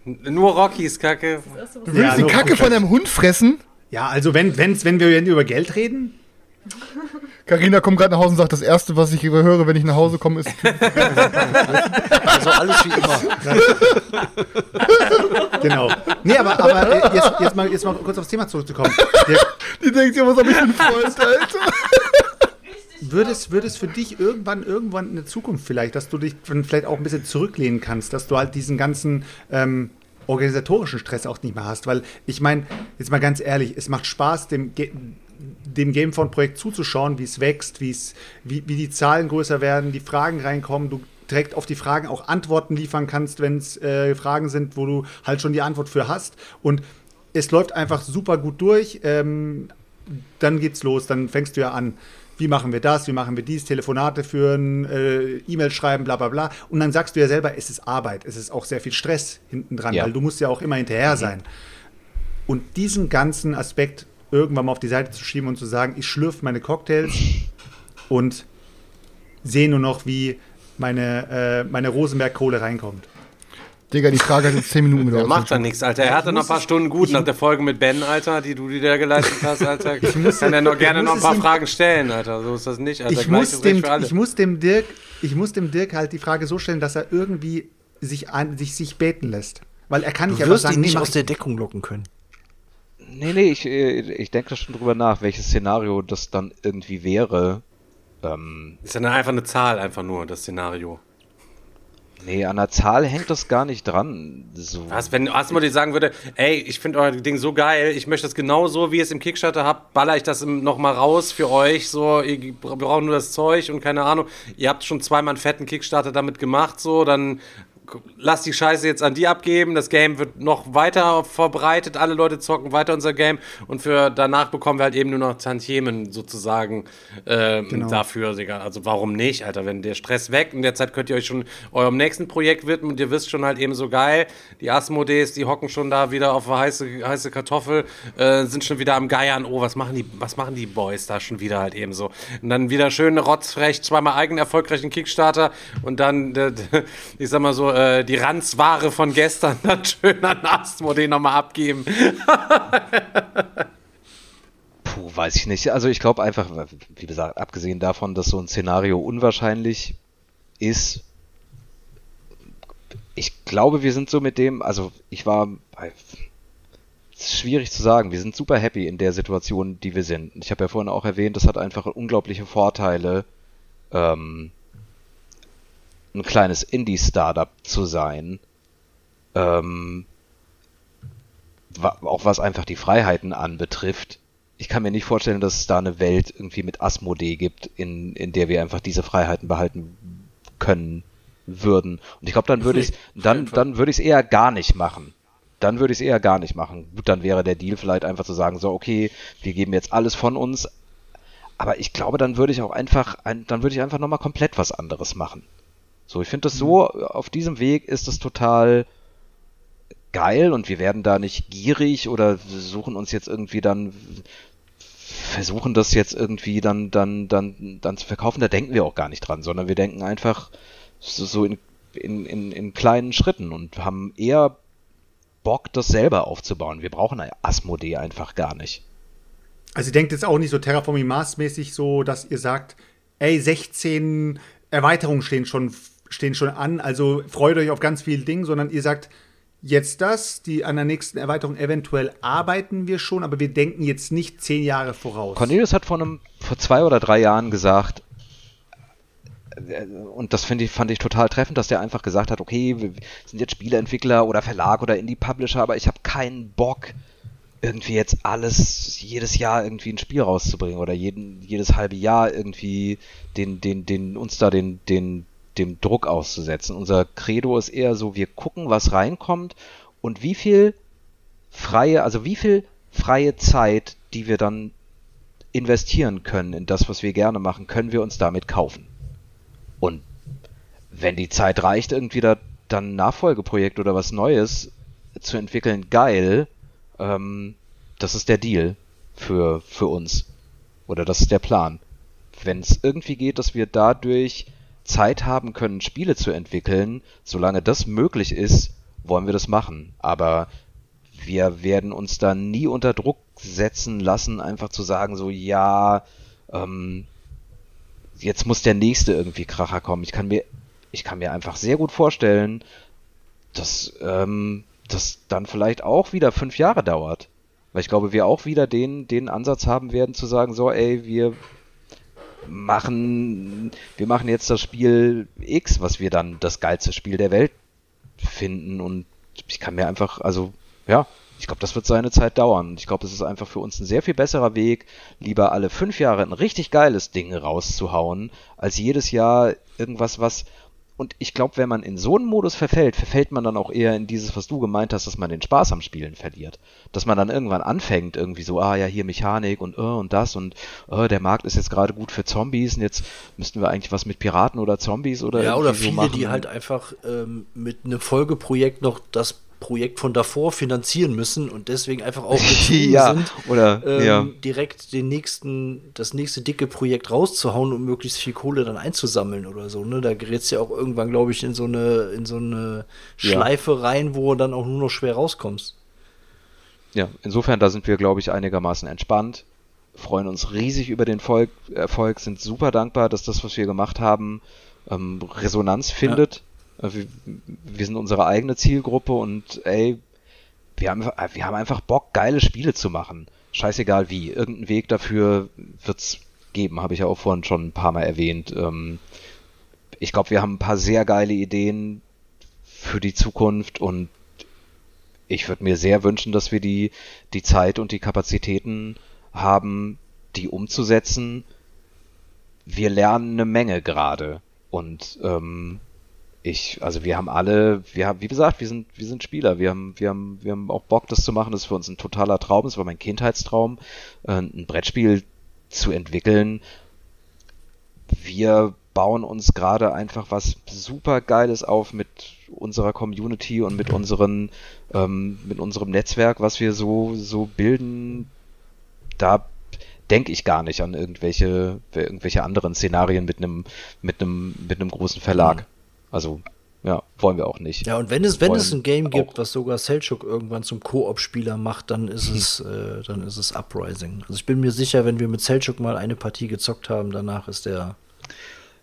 Nur Rockys Kacke. du willst Ja, die Kacke von einem Hund fressen? Ja, also wenn, wenn's, wenn wir über Geld reden, Carina kommt gerade nach Hause und sagt, das erste, was ich höre, wenn ich nach Hause komme, ist. Also alles wie immer. genau. Nee, aber, aber äh, jetzt, jetzt, mal, jetzt mal kurz aufs Thema zurückzukommen. Der, Die denkt sich, was hab ich für einen Freund, Alter? Würde es, würde es für dich irgendwann, irgendwann in der Zukunft vielleicht, dass du dich dann vielleicht auch ein bisschen zurücklehnen kannst, dass du halt diesen ganzen ähm, organisatorischen Stress auch nicht mehr hast? Weil ich meine, jetzt mal ganz ehrlich, es macht Spaß, dem, dem Gamephone-Projekt zuzuschauen, wie es wächst, wie, es, wie, wie die Zahlen größer werden, die Fragen reinkommen, du direkt auf die Fragen auch Antworten liefern kannst, wenn es äh, Fragen sind, wo du halt schon die Antwort für hast. Und es läuft einfach super gut durch. Ähm, dann geht's los, dann fängst du ja an. Wie machen wir das? Wie machen wir dies? Telefonate führen, äh, E-Mail schreiben, bla bla bla. Und dann sagst du ja selber, es ist Arbeit, es ist auch sehr viel Stress hinten dran, Ja. weil du musst ja auch immer hinterher sein. Und diesen ganzen Aspekt irgendwann mal auf die Seite zu schieben und zu sagen, ich schlürfe meine Cocktails und sehe nur noch, wie meine, äh, meine Rosenberg-Kohle reinkommt. Digga, die Frage hat jetzt 10 Minuten gedauert. macht da nichts, Alter. Er hatte noch ein paar Stunden gut nach der Folge mit Ben, Alter, die du dir geleistet hast, Alter. Kann er noch gerne ich noch muss ein paar Fragen stellen, Alter. So ist das nicht, Alter. ich, Gleiches muss dem, für alle. ich, muss dem Dirk, ich muss dem Dirk halt die Frage so stellen, dass er irgendwie sich, an, sich, sich beten lässt. Weil er kann nicht Du einfach wirst sagen, ihn nee, nicht mach aus ich- der Deckung locken können. Nee, nee, ich, äh, ich denke da schon drüber nach, welches Szenario das dann irgendwie wäre. Ähm, Ist ja einfach eine Zahl, einfach nur, das Szenario. nee, an der Zahl hängt das gar nicht dran. So. Was, wenn Asmodee sagen würde, ey, ich finde euer Ding so geil, ich möchte das genau so, wie ihr es im Kickstarter habt, baller ich das im- noch mal raus für euch, so, ihr bra- braucht nur das Zeug und keine Ahnung, ihr habt schon zweimal einen fetten Kickstarter damit gemacht, so, dann lasst die Scheiße jetzt an die abgeben, das Game wird noch weiter verbreitet, alle Leute zocken weiter unser Game. Und für danach bekommen wir halt eben nur noch Tantiemen sozusagen äh, dafür, Digga. also warum nicht, Alter, wenn der Stress weg, in der Zeit könnt ihr euch schon eurem nächsten Projekt widmen. Und ihr wisst schon halt eben so geil, die Asmodees, die hocken schon da wieder auf heiße, heiße Kartoffel, äh, sind schon wieder am Geiern, oh, was machen die, was machen die Boys da schon wieder halt eben so. Und dann wieder schön rotzfrech, zweimal eigenen erfolgreichen Kickstarter. Und dann, ich sag mal so, äh, die Ranzware von gestern dann schön an Asmodee nochmal abgeben. Puh, weiß ich nicht. Also ich glaube einfach, wie gesagt, abgesehen davon, dass so ein Szenario unwahrscheinlich ist, ich glaube, wir sind so mit dem, also ich war, es ist schwierig zu sagen, wir sind super happy in der Situation, die wir sind. Ich habe ja vorhin auch erwähnt, das hat einfach unglaubliche Vorteile, ähm, ein kleines Indie-Startup zu sein. Ähm, auch was einfach die Freiheiten anbetrifft. Ich kann mir nicht vorstellen, dass es da eine Welt irgendwie mit Asmodee gibt, in, in der wir einfach diese Freiheiten behalten können würden. Und ich glaube, dann würde ich dann dann würde ich es eher gar nicht machen. Dann würde ich es eher gar nicht machen. Gut, dann wäre der Deal vielleicht einfach zu sagen, so okay, wir geben jetzt alles von uns. Aber ich glaube, dann würde ich auch einfach, ein, dann würde ich einfach nochmal komplett was anderes machen. So, ich finde das so, auf diesem Weg ist es total geil und wir werden da nicht gierig oder suchen uns jetzt irgendwie dann versuchen das jetzt irgendwie dann dann dann dann zu verkaufen, da denken wir auch gar nicht dran, sondern wir denken einfach so, so in in, in, in kleinen Schritten und haben eher Bock, das selber aufzubauen. Wir brauchen Asmodee einfach gar nicht. Also ihr denkt jetzt auch nicht so Terraforming Mars-mäßig so, dass ihr sagt, ey, 16 Erweiterungen stehen schon, stehen schon an, also freut euch auf ganz viele Dinge, sondern ihr sagt, jetzt das, die an der nächsten Erweiterung eventuell arbeiten wir schon, aber wir denken jetzt nicht zehn Jahre voraus. Cornelius hat vor, einem, vor zwei oder drei Jahren gesagt, äh, und das ich, fand ich total treffend, dass der einfach gesagt hat, okay, wir sind jetzt Spieleentwickler oder Verlag oder Indie-Publisher, aber ich habe keinen Bock, irgendwie jetzt alles, jedes Jahr irgendwie ein Spiel rauszubringen oder jeden, jedes halbe Jahr irgendwie den, den, den, uns da den, den, dem Druck auszusetzen. Unser Credo ist eher so, wir gucken, was reinkommt und wie viel freie, also wie viel freie Zeit, die wir dann investieren können in das, was wir gerne machen, können wir uns damit kaufen. Und wenn die Zeit reicht, irgendwie da dann ein Nachfolgeprojekt oder was Neues zu entwickeln, geil. Ähm, das ist der Deal für, für uns. Oder das ist der Plan. Wenn es irgendwie geht, dass wir dadurch Zeit haben können, Spiele zu entwickeln, solange das möglich ist, wollen wir das machen. Aber wir werden uns da nie unter Druck setzen lassen, einfach zu sagen, so, ja, ähm, jetzt muss der nächste irgendwie Kracher kommen. Ich kann mir, ich kann mir einfach sehr gut vorstellen, dass ähm, das dann vielleicht auch wieder fünf Jahre dauert. Weil ich glaube, wir auch wieder den, den Ansatz haben werden zu sagen, so, ey, wir machen, wir machen jetzt das Spiel X, was wir dann das geilste Spiel der Welt finden. Und ich kann mir einfach, also, ja, ich glaube, das wird seine Zeit dauern. Ich glaube, es ist einfach für uns ein sehr viel besserer Weg, lieber alle fünf Jahre ein richtig geiles Ding rauszuhauen, als jedes Jahr irgendwas, was. Und ich glaube, wenn man in so einen Modus verfällt, verfällt man dann auch eher in dieses, was du gemeint hast, dass man den Spaß am Spielen verliert. Dass man dann irgendwann anfängt, irgendwie so, ah ja, hier Mechanik und uh, und das und uh, der Markt ist jetzt gerade gut für Zombies und jetzt müssten wir eigentlich was mit Piraten oder Zombies oder Ja, oder viele, so die halt einfach ähm, mit einem Folgeprojekt noch das Projekt von davor finanzieren müssen und deswegen einfach auch ja, sind, oder, ähm, ja. direkt den nächsten, das nächste dicke Projekt rauszuhauen und möglichst viel Kohle dann einzusammeln oder so. Ne? Da gerät es ja auch irgendwann, glaube ich, in so eine, in so eine Schleife ja. rein, wo du dann auch nur noch schwer rauskommst. Ja, insofern, da sind wir, glaube ich, einigermaßen entspannt, freuen uns riesig über den Volk, Erfolg, sind super dankbar, dass das, was wir gemacht haben, ähm, Resonanz findet. Äh, wir, sind unsere eigene Zielgruppe und ey, wir haben, wir haben einfach Bock, geile Spiele zu machen. Scheißegal wie. Irgendeinen Weg dafür wird's geben, habe ich ja auch vorhin schon ein paar Mal erwähnt. Ähm, ich glaube, wir haben ein paar sehr geile Ideen für die Zukunft und ich würde mir sehr wünschen, dass wir die, die Zeit und die Kapazitäten haben, die umzusetzen. Wir lernen eine Menge gerade und ähm, ich, also wir haben alle, wir haben, wie gesagt, wir sind, wir sind Spieler, wir haben, wir haben, wir haben auch Bock, das zu machen. Das ist für uns ein totaler Traum. Das war mein Kindheitstraum, äh, ein Brettspiel zu entwickeln. Wir bauen uns gerade einfach was super Geiles auf mit unserer Community und mit unseren, ähm, mit unserem Netzwerk, was wir so, so bilden. Da denke ich gar nicht an irgendwelche, irgendwelche anderen Szenarien mit einem, mit einem, mit einem großen Verlag. Mhm. Also, ja, wollen wir auch nicht. Ja, und wenn es, wenn es ein Game gibt, was sogar Selchuk irgendwann zum Koop-Spieler macht, dann ist es, äh, dann ist es Uprising. Also ich bin mir sicher, wenn wir mit Selchuk mal eine Partie gezockt haben, danach ist der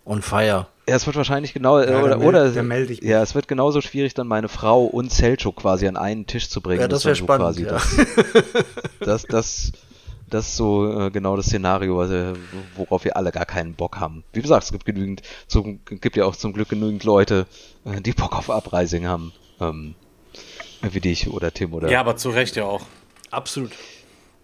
on fire. Ja, es wird wahrscheinlich genau, ja, oder, meld, oder melde ich mich. ja, es wird genauso schwierig, dann meine Frau und Selchuk quasi an einen Tisch zu bringen. Ja, das wäre spannend. Quasi ja. das, das, das das ist so äh, genau das Szenario, also, worauf wir alle gar keinen Bock haben. Wie gesagt, es gibt genügend, zum, gibt ja auch zum Glück genügend Leute, äh, die Bock auf Uprising haben. Ähm, wie dich oder Tim oder. Ja, aber zu Recht ja auch. Absolut.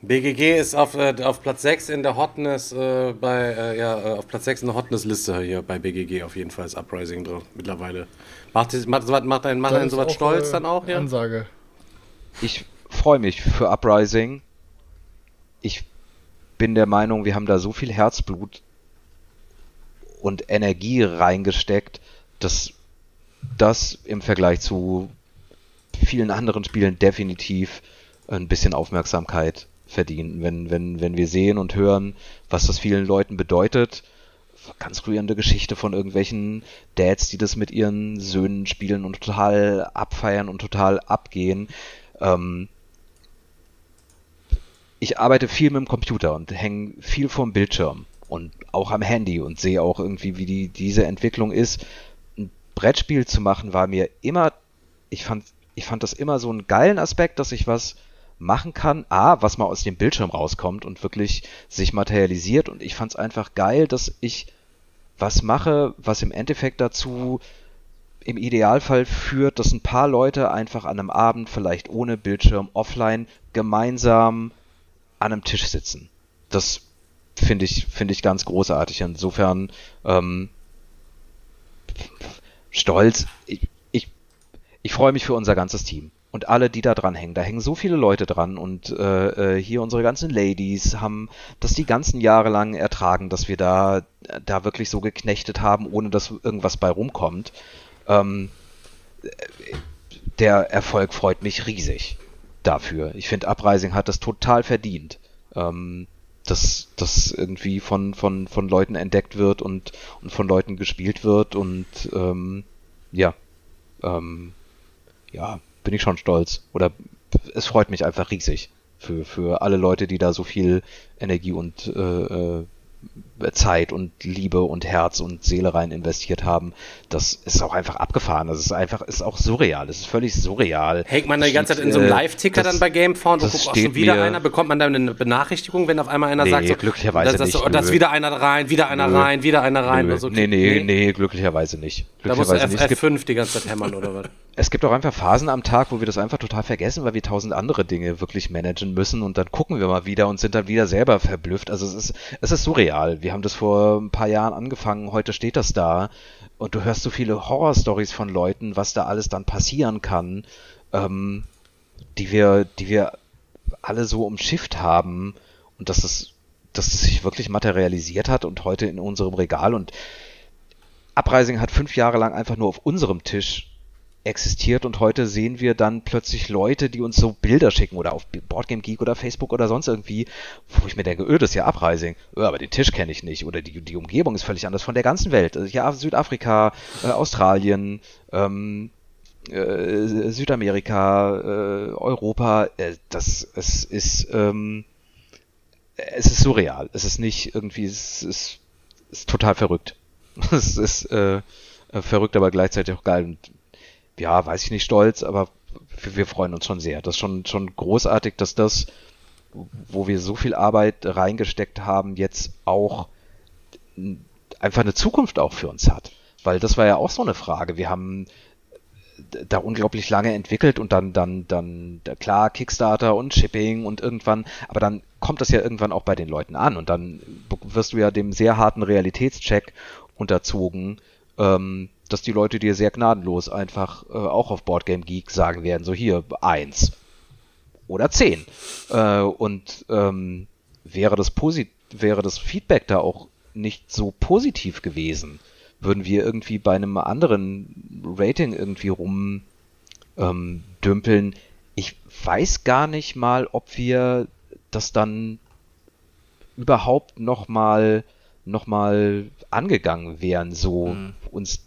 BGG ist auf, äh, auf Platz 6 in der Hotness äh, bei äh, ja äh, auf Platz 6 in der Hotness Liste hier bei BGG auf jeden Fall ist Uprising drin mittlerweile. Macht macht macht, macht einen, macht einen sowas stolz dann auch ja? Ansage. Ich freue mich für Uprising ich bin der Meinung, wir haben da so viel Herzblut und Energie reingesteckt, dass das im Vergleich zu vielen anderen Spielen definitiv ein bisschen Aufmerksamkeit verdient. Wenn, wenn, wenn wir sehen und hören, was das vielen Leuten bedeutet, ganz rührende Geschichte von irgendwelchen Dads, die das mit ihren Söhnen spielen und total abfeiern und total abgehen. Ähm, ich arbeite viel mit dem Computer und hänge viel vorm Bildschirm und auch am Handy und sehe auch irgendwie, wie die, diese Entwicklung ist. Ein Brettspiel zu machen war mir immer, ich fand, ich fand das immer so einen geilen Aspekt, dass ich was machen kann. A, was mal aus dem Bildschirm rauskommt und wirklich sich materialisiert. Und ich fand es einfach geil, dass ich was mache, was im Endeffekt dazu im Idealfall führt, dass ein paar Leute einfach an einem Abend, vielleicht ohne Bildschirm, offline, gemeinsam an einem Tisch sitzen. Das finde ich, finde ich ganz großartig. Insofern ähm, stolz. Ich, ich, ich freue mich für unser ganzes Team und alle, die da dran hängen. Da hängen so viele Leute dran und äh, äh, hier unsere ganzen Ladies haben das die ganzen Jahre lang ertragen, dass wir da da wirklich so geknechtet haben, ohne dass irgendwas bei rumkommt. Ähm, der Erfolg freut mich riesig dafür. Ich finde, Uprising hat das total verdient. Ähm, dass das irgendwie von, von, von Leuten entdeckt wird und, und von Leuten gespielt wird und ähm, ja, ähm, ja, bin ich schon stolz. Oder es freut mich einfach riesig für, für alle Leute, die da so viel Energie und äh, äh Zeit und Liebe und Herz und Seele rein investiert haben, das ist auch einfach abgefahren. Das ist einfach, ist auch surreal. Das ist völlig surreal. Hängt man da die ganze Zeit in so einem äh, Live-Ticker dann bei Gamefound und guckt auch schon wieder einer? Bekommt man dann eine Benachrichtigung, wenn auf einmal einer nee, sagt, so, glücklicherweise dass, nicht. So, dass wieder einer rein, wieder einer nö. rein, wieder einer rein. Nö. Oder so. Nee, nee, nee, nee, glücklicherweise nicht. Glücklicherweise da muss F, F5 die ganze Zeit hämmern oder was? Es gibt auch einfach Phasen am Tag, wo wir das einfach total vergessen, weil wir tausend andere Dinge wirklich managen müssen und dann gucken wir mal wieder und sind dann wieder selber verblüfft. Also es ist, es ist surreal. Wir haben das vor ein paar Jahren angefangen, heute steht das da. Und du hörst so viele Horrorstories von Leuten, was da alles dann passieren kann, ähm, die wir, die wir alle so umschifft haben. Und dass es, dass es sich wirklich materialisiert hat und heute in unserem Regal. Und Uprising hat fünf Jahre lang einfach nur auf unserem Tisch existiert und heute sehen wir dann plötzlich Leute, die uns so Bilder schicken oder auf Boardgame Geek oder Facebook oder sonst irgendwie, wo ich mir denke, öh, das ist ja Uprising, öh, aber den Tisch kenne ich nicht oder die, die Umgebung ist völlig anders von der ganzen Welt. Also, ja, Südafrika, äh, Australien, ähm, äh, Südamerika, äh, Europa, äh, das es ist ähm, es ist surreal. Es ist nicht irgendwie, es ist, es ist total verrückt. es ist äh, verrückt, aber gleichzeitig auch geil. Und ja, weiß ich nicht stolz, aber wir freuen uns schon sehr. Das ist schon, schon großartig, dass das, wo wir so viel Arbeit reingesteckt haben, jetzt auch einfach eine Zukunft auch für uns hat. Weil das war ja auch so eine Frage. Wir haben da unglaublich lange entwickelt und dann, dann, dann, klar, Kickstarter und Shipping und irgendwann, aber dann kommt das ja irgendwann auch bei den Leuten an und dann wirst du ja dem sehr harten Realitätscheck unterzogen, ähm, dass die Leute dir sehr gnadenlos einfach äh, auch auf Boardgame Geek sagen werden, so hier eins oder zehn. Äh, und ähm, wäre das posit wäre das Feedback da auch nicht so positiv gewesen, würden wir irgendwie bei einem anderen Rating irgendwie rum ähm, dümpeln. Ich weiß gar nicht mal, ob wir das dann überhaupt noch mal noch mal angegangen wären, so mhm. uns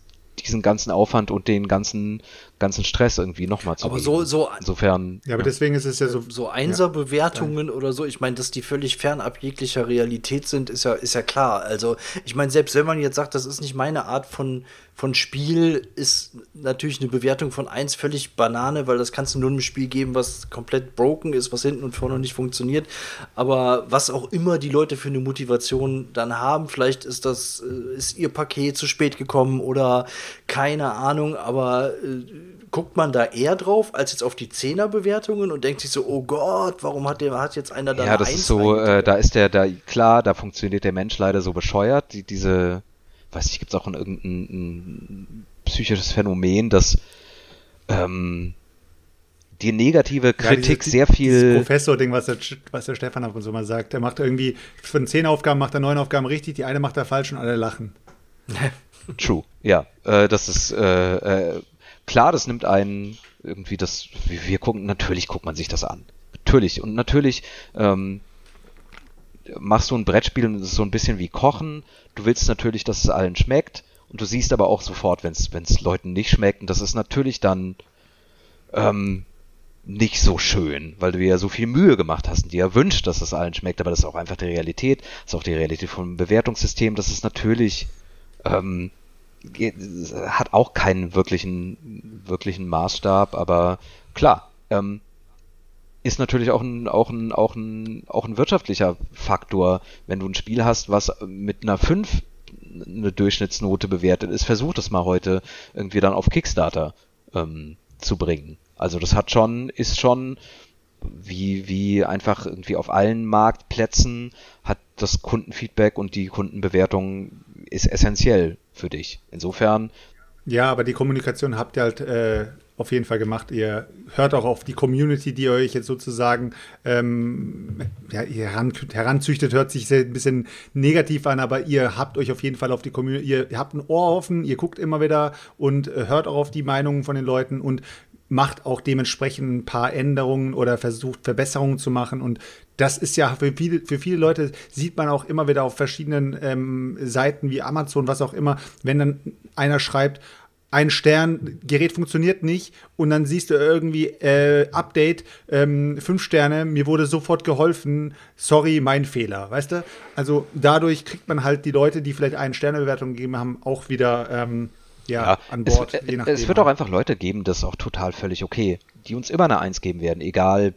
diesen ganzen Aufwand und den ganzen ganzen Stress irgendwie nochmal zu Aber so, so, insofern. Ja, aber ja. deswegen ist es ja so. So Einserbewertungen ja. oder so, ich meine, dass die völlig fernab jeglicher Realität sind, ist ja, ist ja klar. Also, ich meine, selbst wenn man jetzt sagt, das ist nicht meine Art von, von Spiel, ist natürlich eine Bewertung von 1 völlig Banane, weil das kannst du nur einem Spiel geben, was komplett broken ist, was hinten und vorne nicht funktioniert. Aber was auch immer die Leute für eine Motivation dann haben, vielleicht ist das, äh, ist ihr Paket zu spät gekommen oder keine Ahnung, aber äh, guckt man da eher drauf als jetzt auf die Zehnerbewertungen und denkt sich so, oh Gott, warum hat der hat jetzt einer da Ja, das ist so, äh, da ist der, da klar, da funktioniert der Mensch leider so bescheuert. Die, diese, weiß ich, gibt es auch ein, irgendein ein psychisches Phänomen, dass ähm, die negative Kritik ja, diese, sehr viel. Das Professor-Ding, was der, was der Stefan ab und so mal sagt. Er macht irgendwie, von zehn Aufgaben macht er neun Aufgaben richtig, die eine macht er falsch und alle lachen. True, ja. Äh, das ist äh, äh, klar, das nimmt einen irgendwie das. Wir gucken, natürlich guckt man sich das an. Natürlich. Und natürlich ähm, machst du ein Brettspiel und es ist so ein bisschen wie Kochen. Du willst natürlich, dass es allen schmeckt. Und du siehst aber auch sofort, wenn es Leuten nicht schmeckt. Und das ist natürlich dann ähm, nicht so schön, weil du dir ja so viel Mühe gemacht hast und dir ja wünscht, dass es allen schmeckt, aber das ist auch einfach die Realität, das ist auch die Realität vom Bewertungssystem, das ist natürlich ähm, hat auch keinen wirklichen wirklichen Maßstab, aber klar, ähm, ist natürlich auch ein, auch ein, auch ein, auch ein wirtschaftlicher Faktor, wenn du ein Spiel hast, was mit einer 5 eine Durchschnittsnote bewertet ist, versuch das mal heute irgendwie dann auf Kickstarter ähm, zu bringen. Also das hat schon, ist schon wie, wie einfach irgendwie auf allen Marktplätzen hat das Kundenfeedback und die Kundenbewertung ist essentiell für dich. Insofern. Ja, aber die Kommunikation habt ihr halt äh, auf jeden Fall gemacht. Ihr hört auch auf die Community, die euch jetzt sozusagen ähm, ja, heran, heranzüchtet, hört sich ein bisschen negativ an, aber ihr habt euch auf jeden Fall auf die Community, ihr, habt ein Ohr offen, ihr guckt immer wieder und äh, hört auch auf die Meinungen von den Leuten und macht auch dementsprechend ein paar Änderungen oder versucht Verbesserungen zu machen. Und das ist ja für viele, für viele Leute sieht man auch immer wieder auf verschiedenen ähm, Seiten wie Amazon, was auch immer, wenn dann einer schreibt, ein Stern, Gerät funktioniert nicht und dann siehst du irgendwie äh, Update, ähm, fünf Sterne, mir wurde sofort geholfen, sorry, mein Fehler, weißt du? Also dadurch kriegt man halt die Leute, die vielleicht eine Sternebewertung gegeben haben, auch wieder ähm, ja, ja, an Bord. Es, je es wird auch einfach Leute geben, das ist auch total völlig okay, die uns immer eine Eins geben werden, egal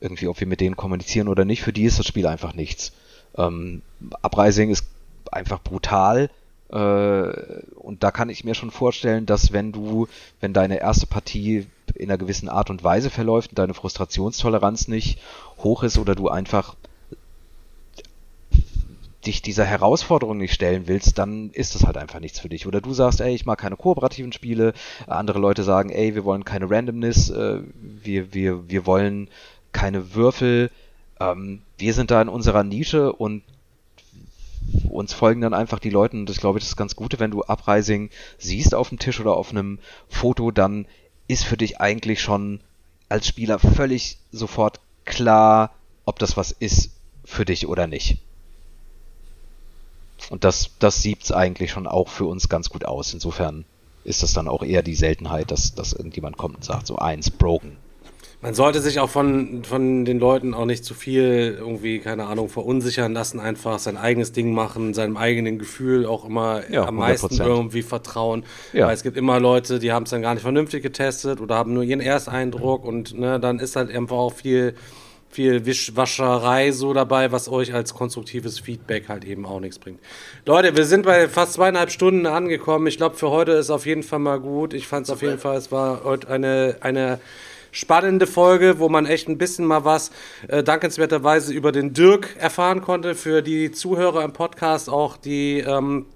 irgendwie, ob wir mit denen kommunizieren oder nicht. Für die ist das Spiel einfach nichts. Ähm, Uprising ist einfach brutal. Äh, und da kann ich mir schon vorstellen, dass wenn du, wenn deine erste Partie in einer gewissen Art und Weise verläuft und deine Frustrationstoleranz nicht hoch ist oder du einfach dich dieser Herausforderung nicht stellen willst, dann ist das halt einfach nichts für dich. Oder du sagst, ey, ich mag keine kooperativen Spiele. Andere Leute sagen, ey, wir wollen keine Randomness, äh, wir, wir, wir wollen keine Würfel. Ähm, wir sind da in unserer Nische und uns folgen dann einfach die Leute und das glaube ich das ist ganz Gute, wenn du Uprising siehst auf dem Tisch oder auf einem Foto, dann ist für dich eigentlich schon als Spieler völlig sofort klar, ob das was ist für dich oder nicht. Und das, das sieht's eigentlich schon auch für uns ganz gut aus. Insofern ist das dann auch eher die Seltenheit, dass, dass irgendjemand kommt und sagt, so eins, broken. Man sollte sich auch von, von den Leuten auch nicht zu viel irgendwie, keine Ahnung, verunsichern lassen, einfach sein eigenes Ding machen, seinem eigenen Gefühl auch immer ja, am 100%. meisten irgendwie vertrauen. Ja. Weil es gibt immer Leute, die haben es dann gar nicht vernünftig getestet oder haben nur ihren Ersteindruck und ne, dann ist halt einfach auch viel viel Wischwascherei so dabei, was euch als konstruktives Feedback halt eben auch nichts bringt. Leute, wir sind bei fast zweieinhalb Stunden angekommen. Ich glaube, für heute ist auf jeden Fall mal gut. Ich fand es auf jeden Fall, es war heute eine, eine spannende Folge, wo man echt ein bisschen mal was äh, dankenswerterweise über den Dirk erfahren konnte. Für die Zuhörer im Podcast auch die ähm,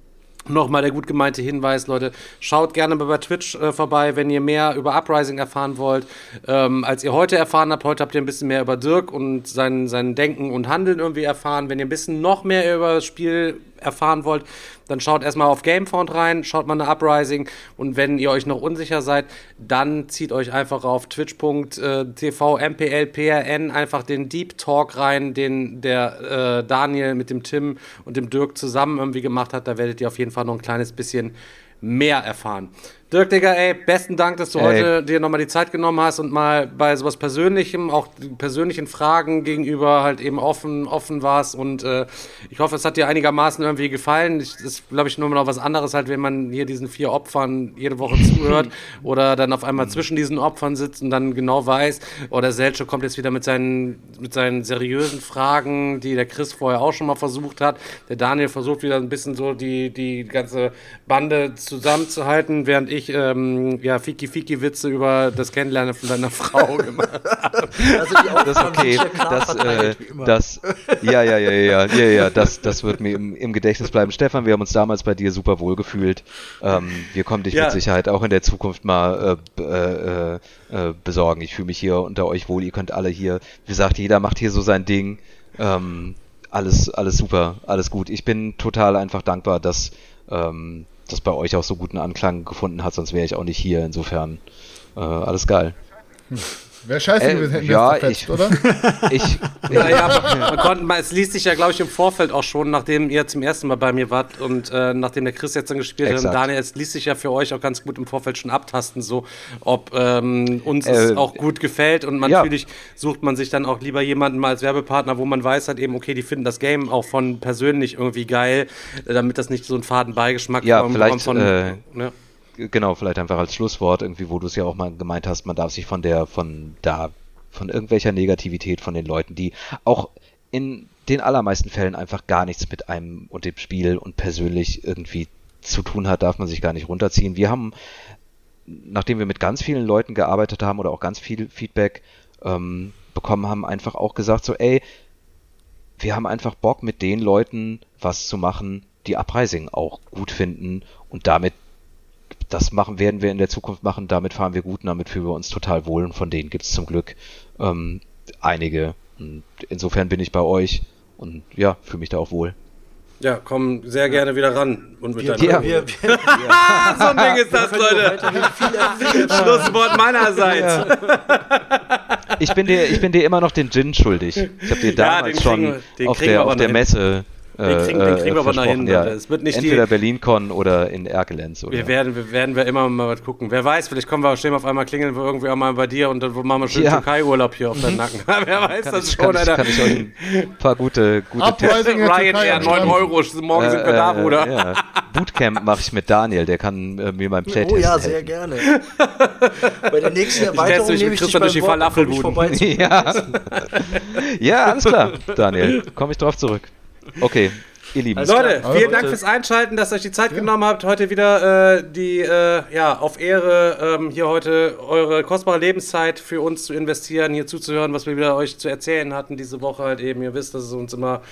Nochmal der gut gemeinte Hinweis, Leute, schaut gerne mal bei Twitch äh, vorbei, wenn ihr mehr über Uprising erfahren wollt, ähm, als ihr heute erfahren habt. Heute habt ihr ein bisschen mehr über Dirk und sein, sein Denken und Handeln irgendwie erfahren. Wenn ihr ein bisschen noch mehr über das Spiel erfahren wollt, dann schaut erstmal auf Gamefound rein, schaut mal eine Uprising und wenn ihr euch noch unsicher seid, dann zieht euch einfach auf twitch.tv mplprn einfach den Deep Talk rein, den der äh, Daniel mit dem Tim und dem Dirk zusammen irgendwie gemacht hat. Da werdet ihr auf jeden Fall noch ein kleines bisschen mehr erfahren. Dirk, Digga, ey, besten Dank, dass du ey. heute dir nochmal die Zeit genommen hast und mal bei sowas Persönlichem, auch persönlichen Fragen gegenüber halt eben offen, offen warst. Und äh, ich hoffe, es hat dir einigermaßen irgendwie gefallen. Ich, das ist, glaube ich, nur noch was anderes halt, wenn man hier diesen vier Opfern jede Woche zuhört oder dann auf einmal zwischen diesen Opfern sitzt und dann genau weiß, oh, der Selche kommt jetzt wieder mit seinen, mit seinen seriösen Fragen, die der Chris vorher auch schon mal versucht hat. Der Daniel versucht wieder ein bisschen so die, die ganze Bande zusammenzuhalten, während ich ich ähm, ja, Fiki-Fiki-Witze über das Kennenlernen von deiner Frau gemacht. Also das ist okay. Das, äh, das, ja, ja, ja, ja, ja, ja, das, das wird mir im, im Gedächtnis bleiben. Stefan, wir haben uns damals bei dir super wohl gefühlt. Ähm, wir kommen dich ja. mit Sicherheit auch in der Zukunft mal äh, äh, äh, besorgen. Ich fühle mich hier unter euch wohl. Ihr könnt alle hier, wie gesagt, jeder macht hier so sein Ding. Ähm, alles, alles super, alles gut. Ich bin total einfach dankbar, dass ähm, das bei euch auch so guten Anklang gefunden hat, sonst wäre ich auch nicht hier. Insofern äh, alles geil. Wäre scheiße Äh, gewesen, hätten wir ja, es zerfetzt, ich- oder? Ich, Ja, ja, aber man konnte, man, es ließ sich ja, glaube ich, im Vorfeld auch schon, nachdem ihr zum ersten Mal bei mir wart und äh, nachdem der Chris jetzt dann gespielt hat und Exakt. Daniel, es ließ sich ja für euch auch ganz gut im Vorfeld schon abtasten, so ob ähm, uns es Äh, auch gut gefällt und man ja. natürlich sucht man sich dann auch lieber jemanden mal als Werbepartner, wo man weiß halt eben, okay, die finden das Game auch von persönlich irgendwie geil, äh, damit das nicht so einen faden Beigeschmack Ja, vom- vielleicht, von, äh, ne? Genau, vielleicht einfach als Schlusswort irgendwie, wo du es ja auch mal gemeint hast, man darf sich von der, von da, von irgendwelcher Negativität von den Leuten, die auch in den allermeisten Fällen einfach gar nichts mit einem und dem Spiel und persönlich irgendwie zu tun hat, darf man sich gar nicht runterziehen. Wir haben, nachdem wir mit ganz vielen Leuten gearbeitet haben oder auch ganz viel Feedback ähm, bekommen haben, einfach auch gesagt so, ey, wir haben einfach Bock mit den Leuten was zu machen, die Uprising auch gut finden und damit das machen werden wir in der Zukunft machen, damit fahren wir gut und damit fühlen wir uns total wohl und von denen gibt es zum Glück ähm, einige. Und insofern bin ich bei euch und ja, fühle mich da auch wohl. Ja, komm sehr gerne wieder ran und mit Wir, deiner- wir, wir, so ein Ding ist das, Leute. Schlusswort meinerseits. Ich bin dir, ich bin dir immer noch den Gin schuldig. Ich habe dir damals den schon kriegen wir- den auf wir der, auf der. Messe Den kriegen- den äh, kriegen wir aber noch hin, ja. Leute. Es wird nicht die- Entweder BerlinCon oder in Erkelenz. Oder? Wir werden, wir werden wir immer mal was gucken. Wer weiß, vielleicht kommen wir, stehen wir auf einmal, klingeln wir irgendwie auch mal bei dir und dann machen wir schön Ja. Türkei-Urlaub hier auf deinen Nacken. Wer weiß kann, das ich, schon, kann, ich, Alter. kann ich euch ein paar gute, gute Tipps Ryanair, am 9 Strand. Euro, morgen sind wir da, Äh, äh, Bruder. Ja. Bootcamp mache ich mit Daniel, der kann äh, mir beim Playtest oh ja, helfen. sehr gerne. Bei der nächsten Erweiterung mich nehme ich dich Christian beim durch die Wort, ich vorbei. Ja. ja, alles klar, Daniel. Komme ich drauf zurück. Okay, ihr Lieben. Leute, klar. vielen. Dank fürs Einschalten, dass ihr euch die Zeit genommen habt, heute wieder äh, die, äh, ja, auf Ehre ähm, hier heute eure kostbare Lebenszeit für uns zu investieren, hier zuzuhören, was wir wieder euch zu erzählen hatten diese Woche halt eben. Ihr wisst, das ist uns immer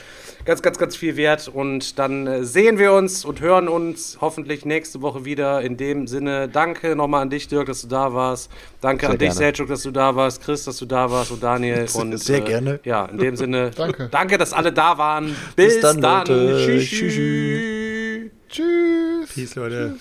ganz, ganz, ganz viel wert und dann äh, sehen wir uns und hören uns hoffentlich nächste Woche wieder. In dem Sinne, danke nochmal an dich, Dirk, dass du da warst. Danke Sehr an dich. Selchuk, dass du da warst, Chris, dass du da warst und Daniel. Und, Sehr äh, gerne. Ja, in dem Sinne, Danke. danke, dass alle da waren. Bis, Bis dann, dann. Leute. Tschüss. Tschüss. Tschüss. Peace, Leute.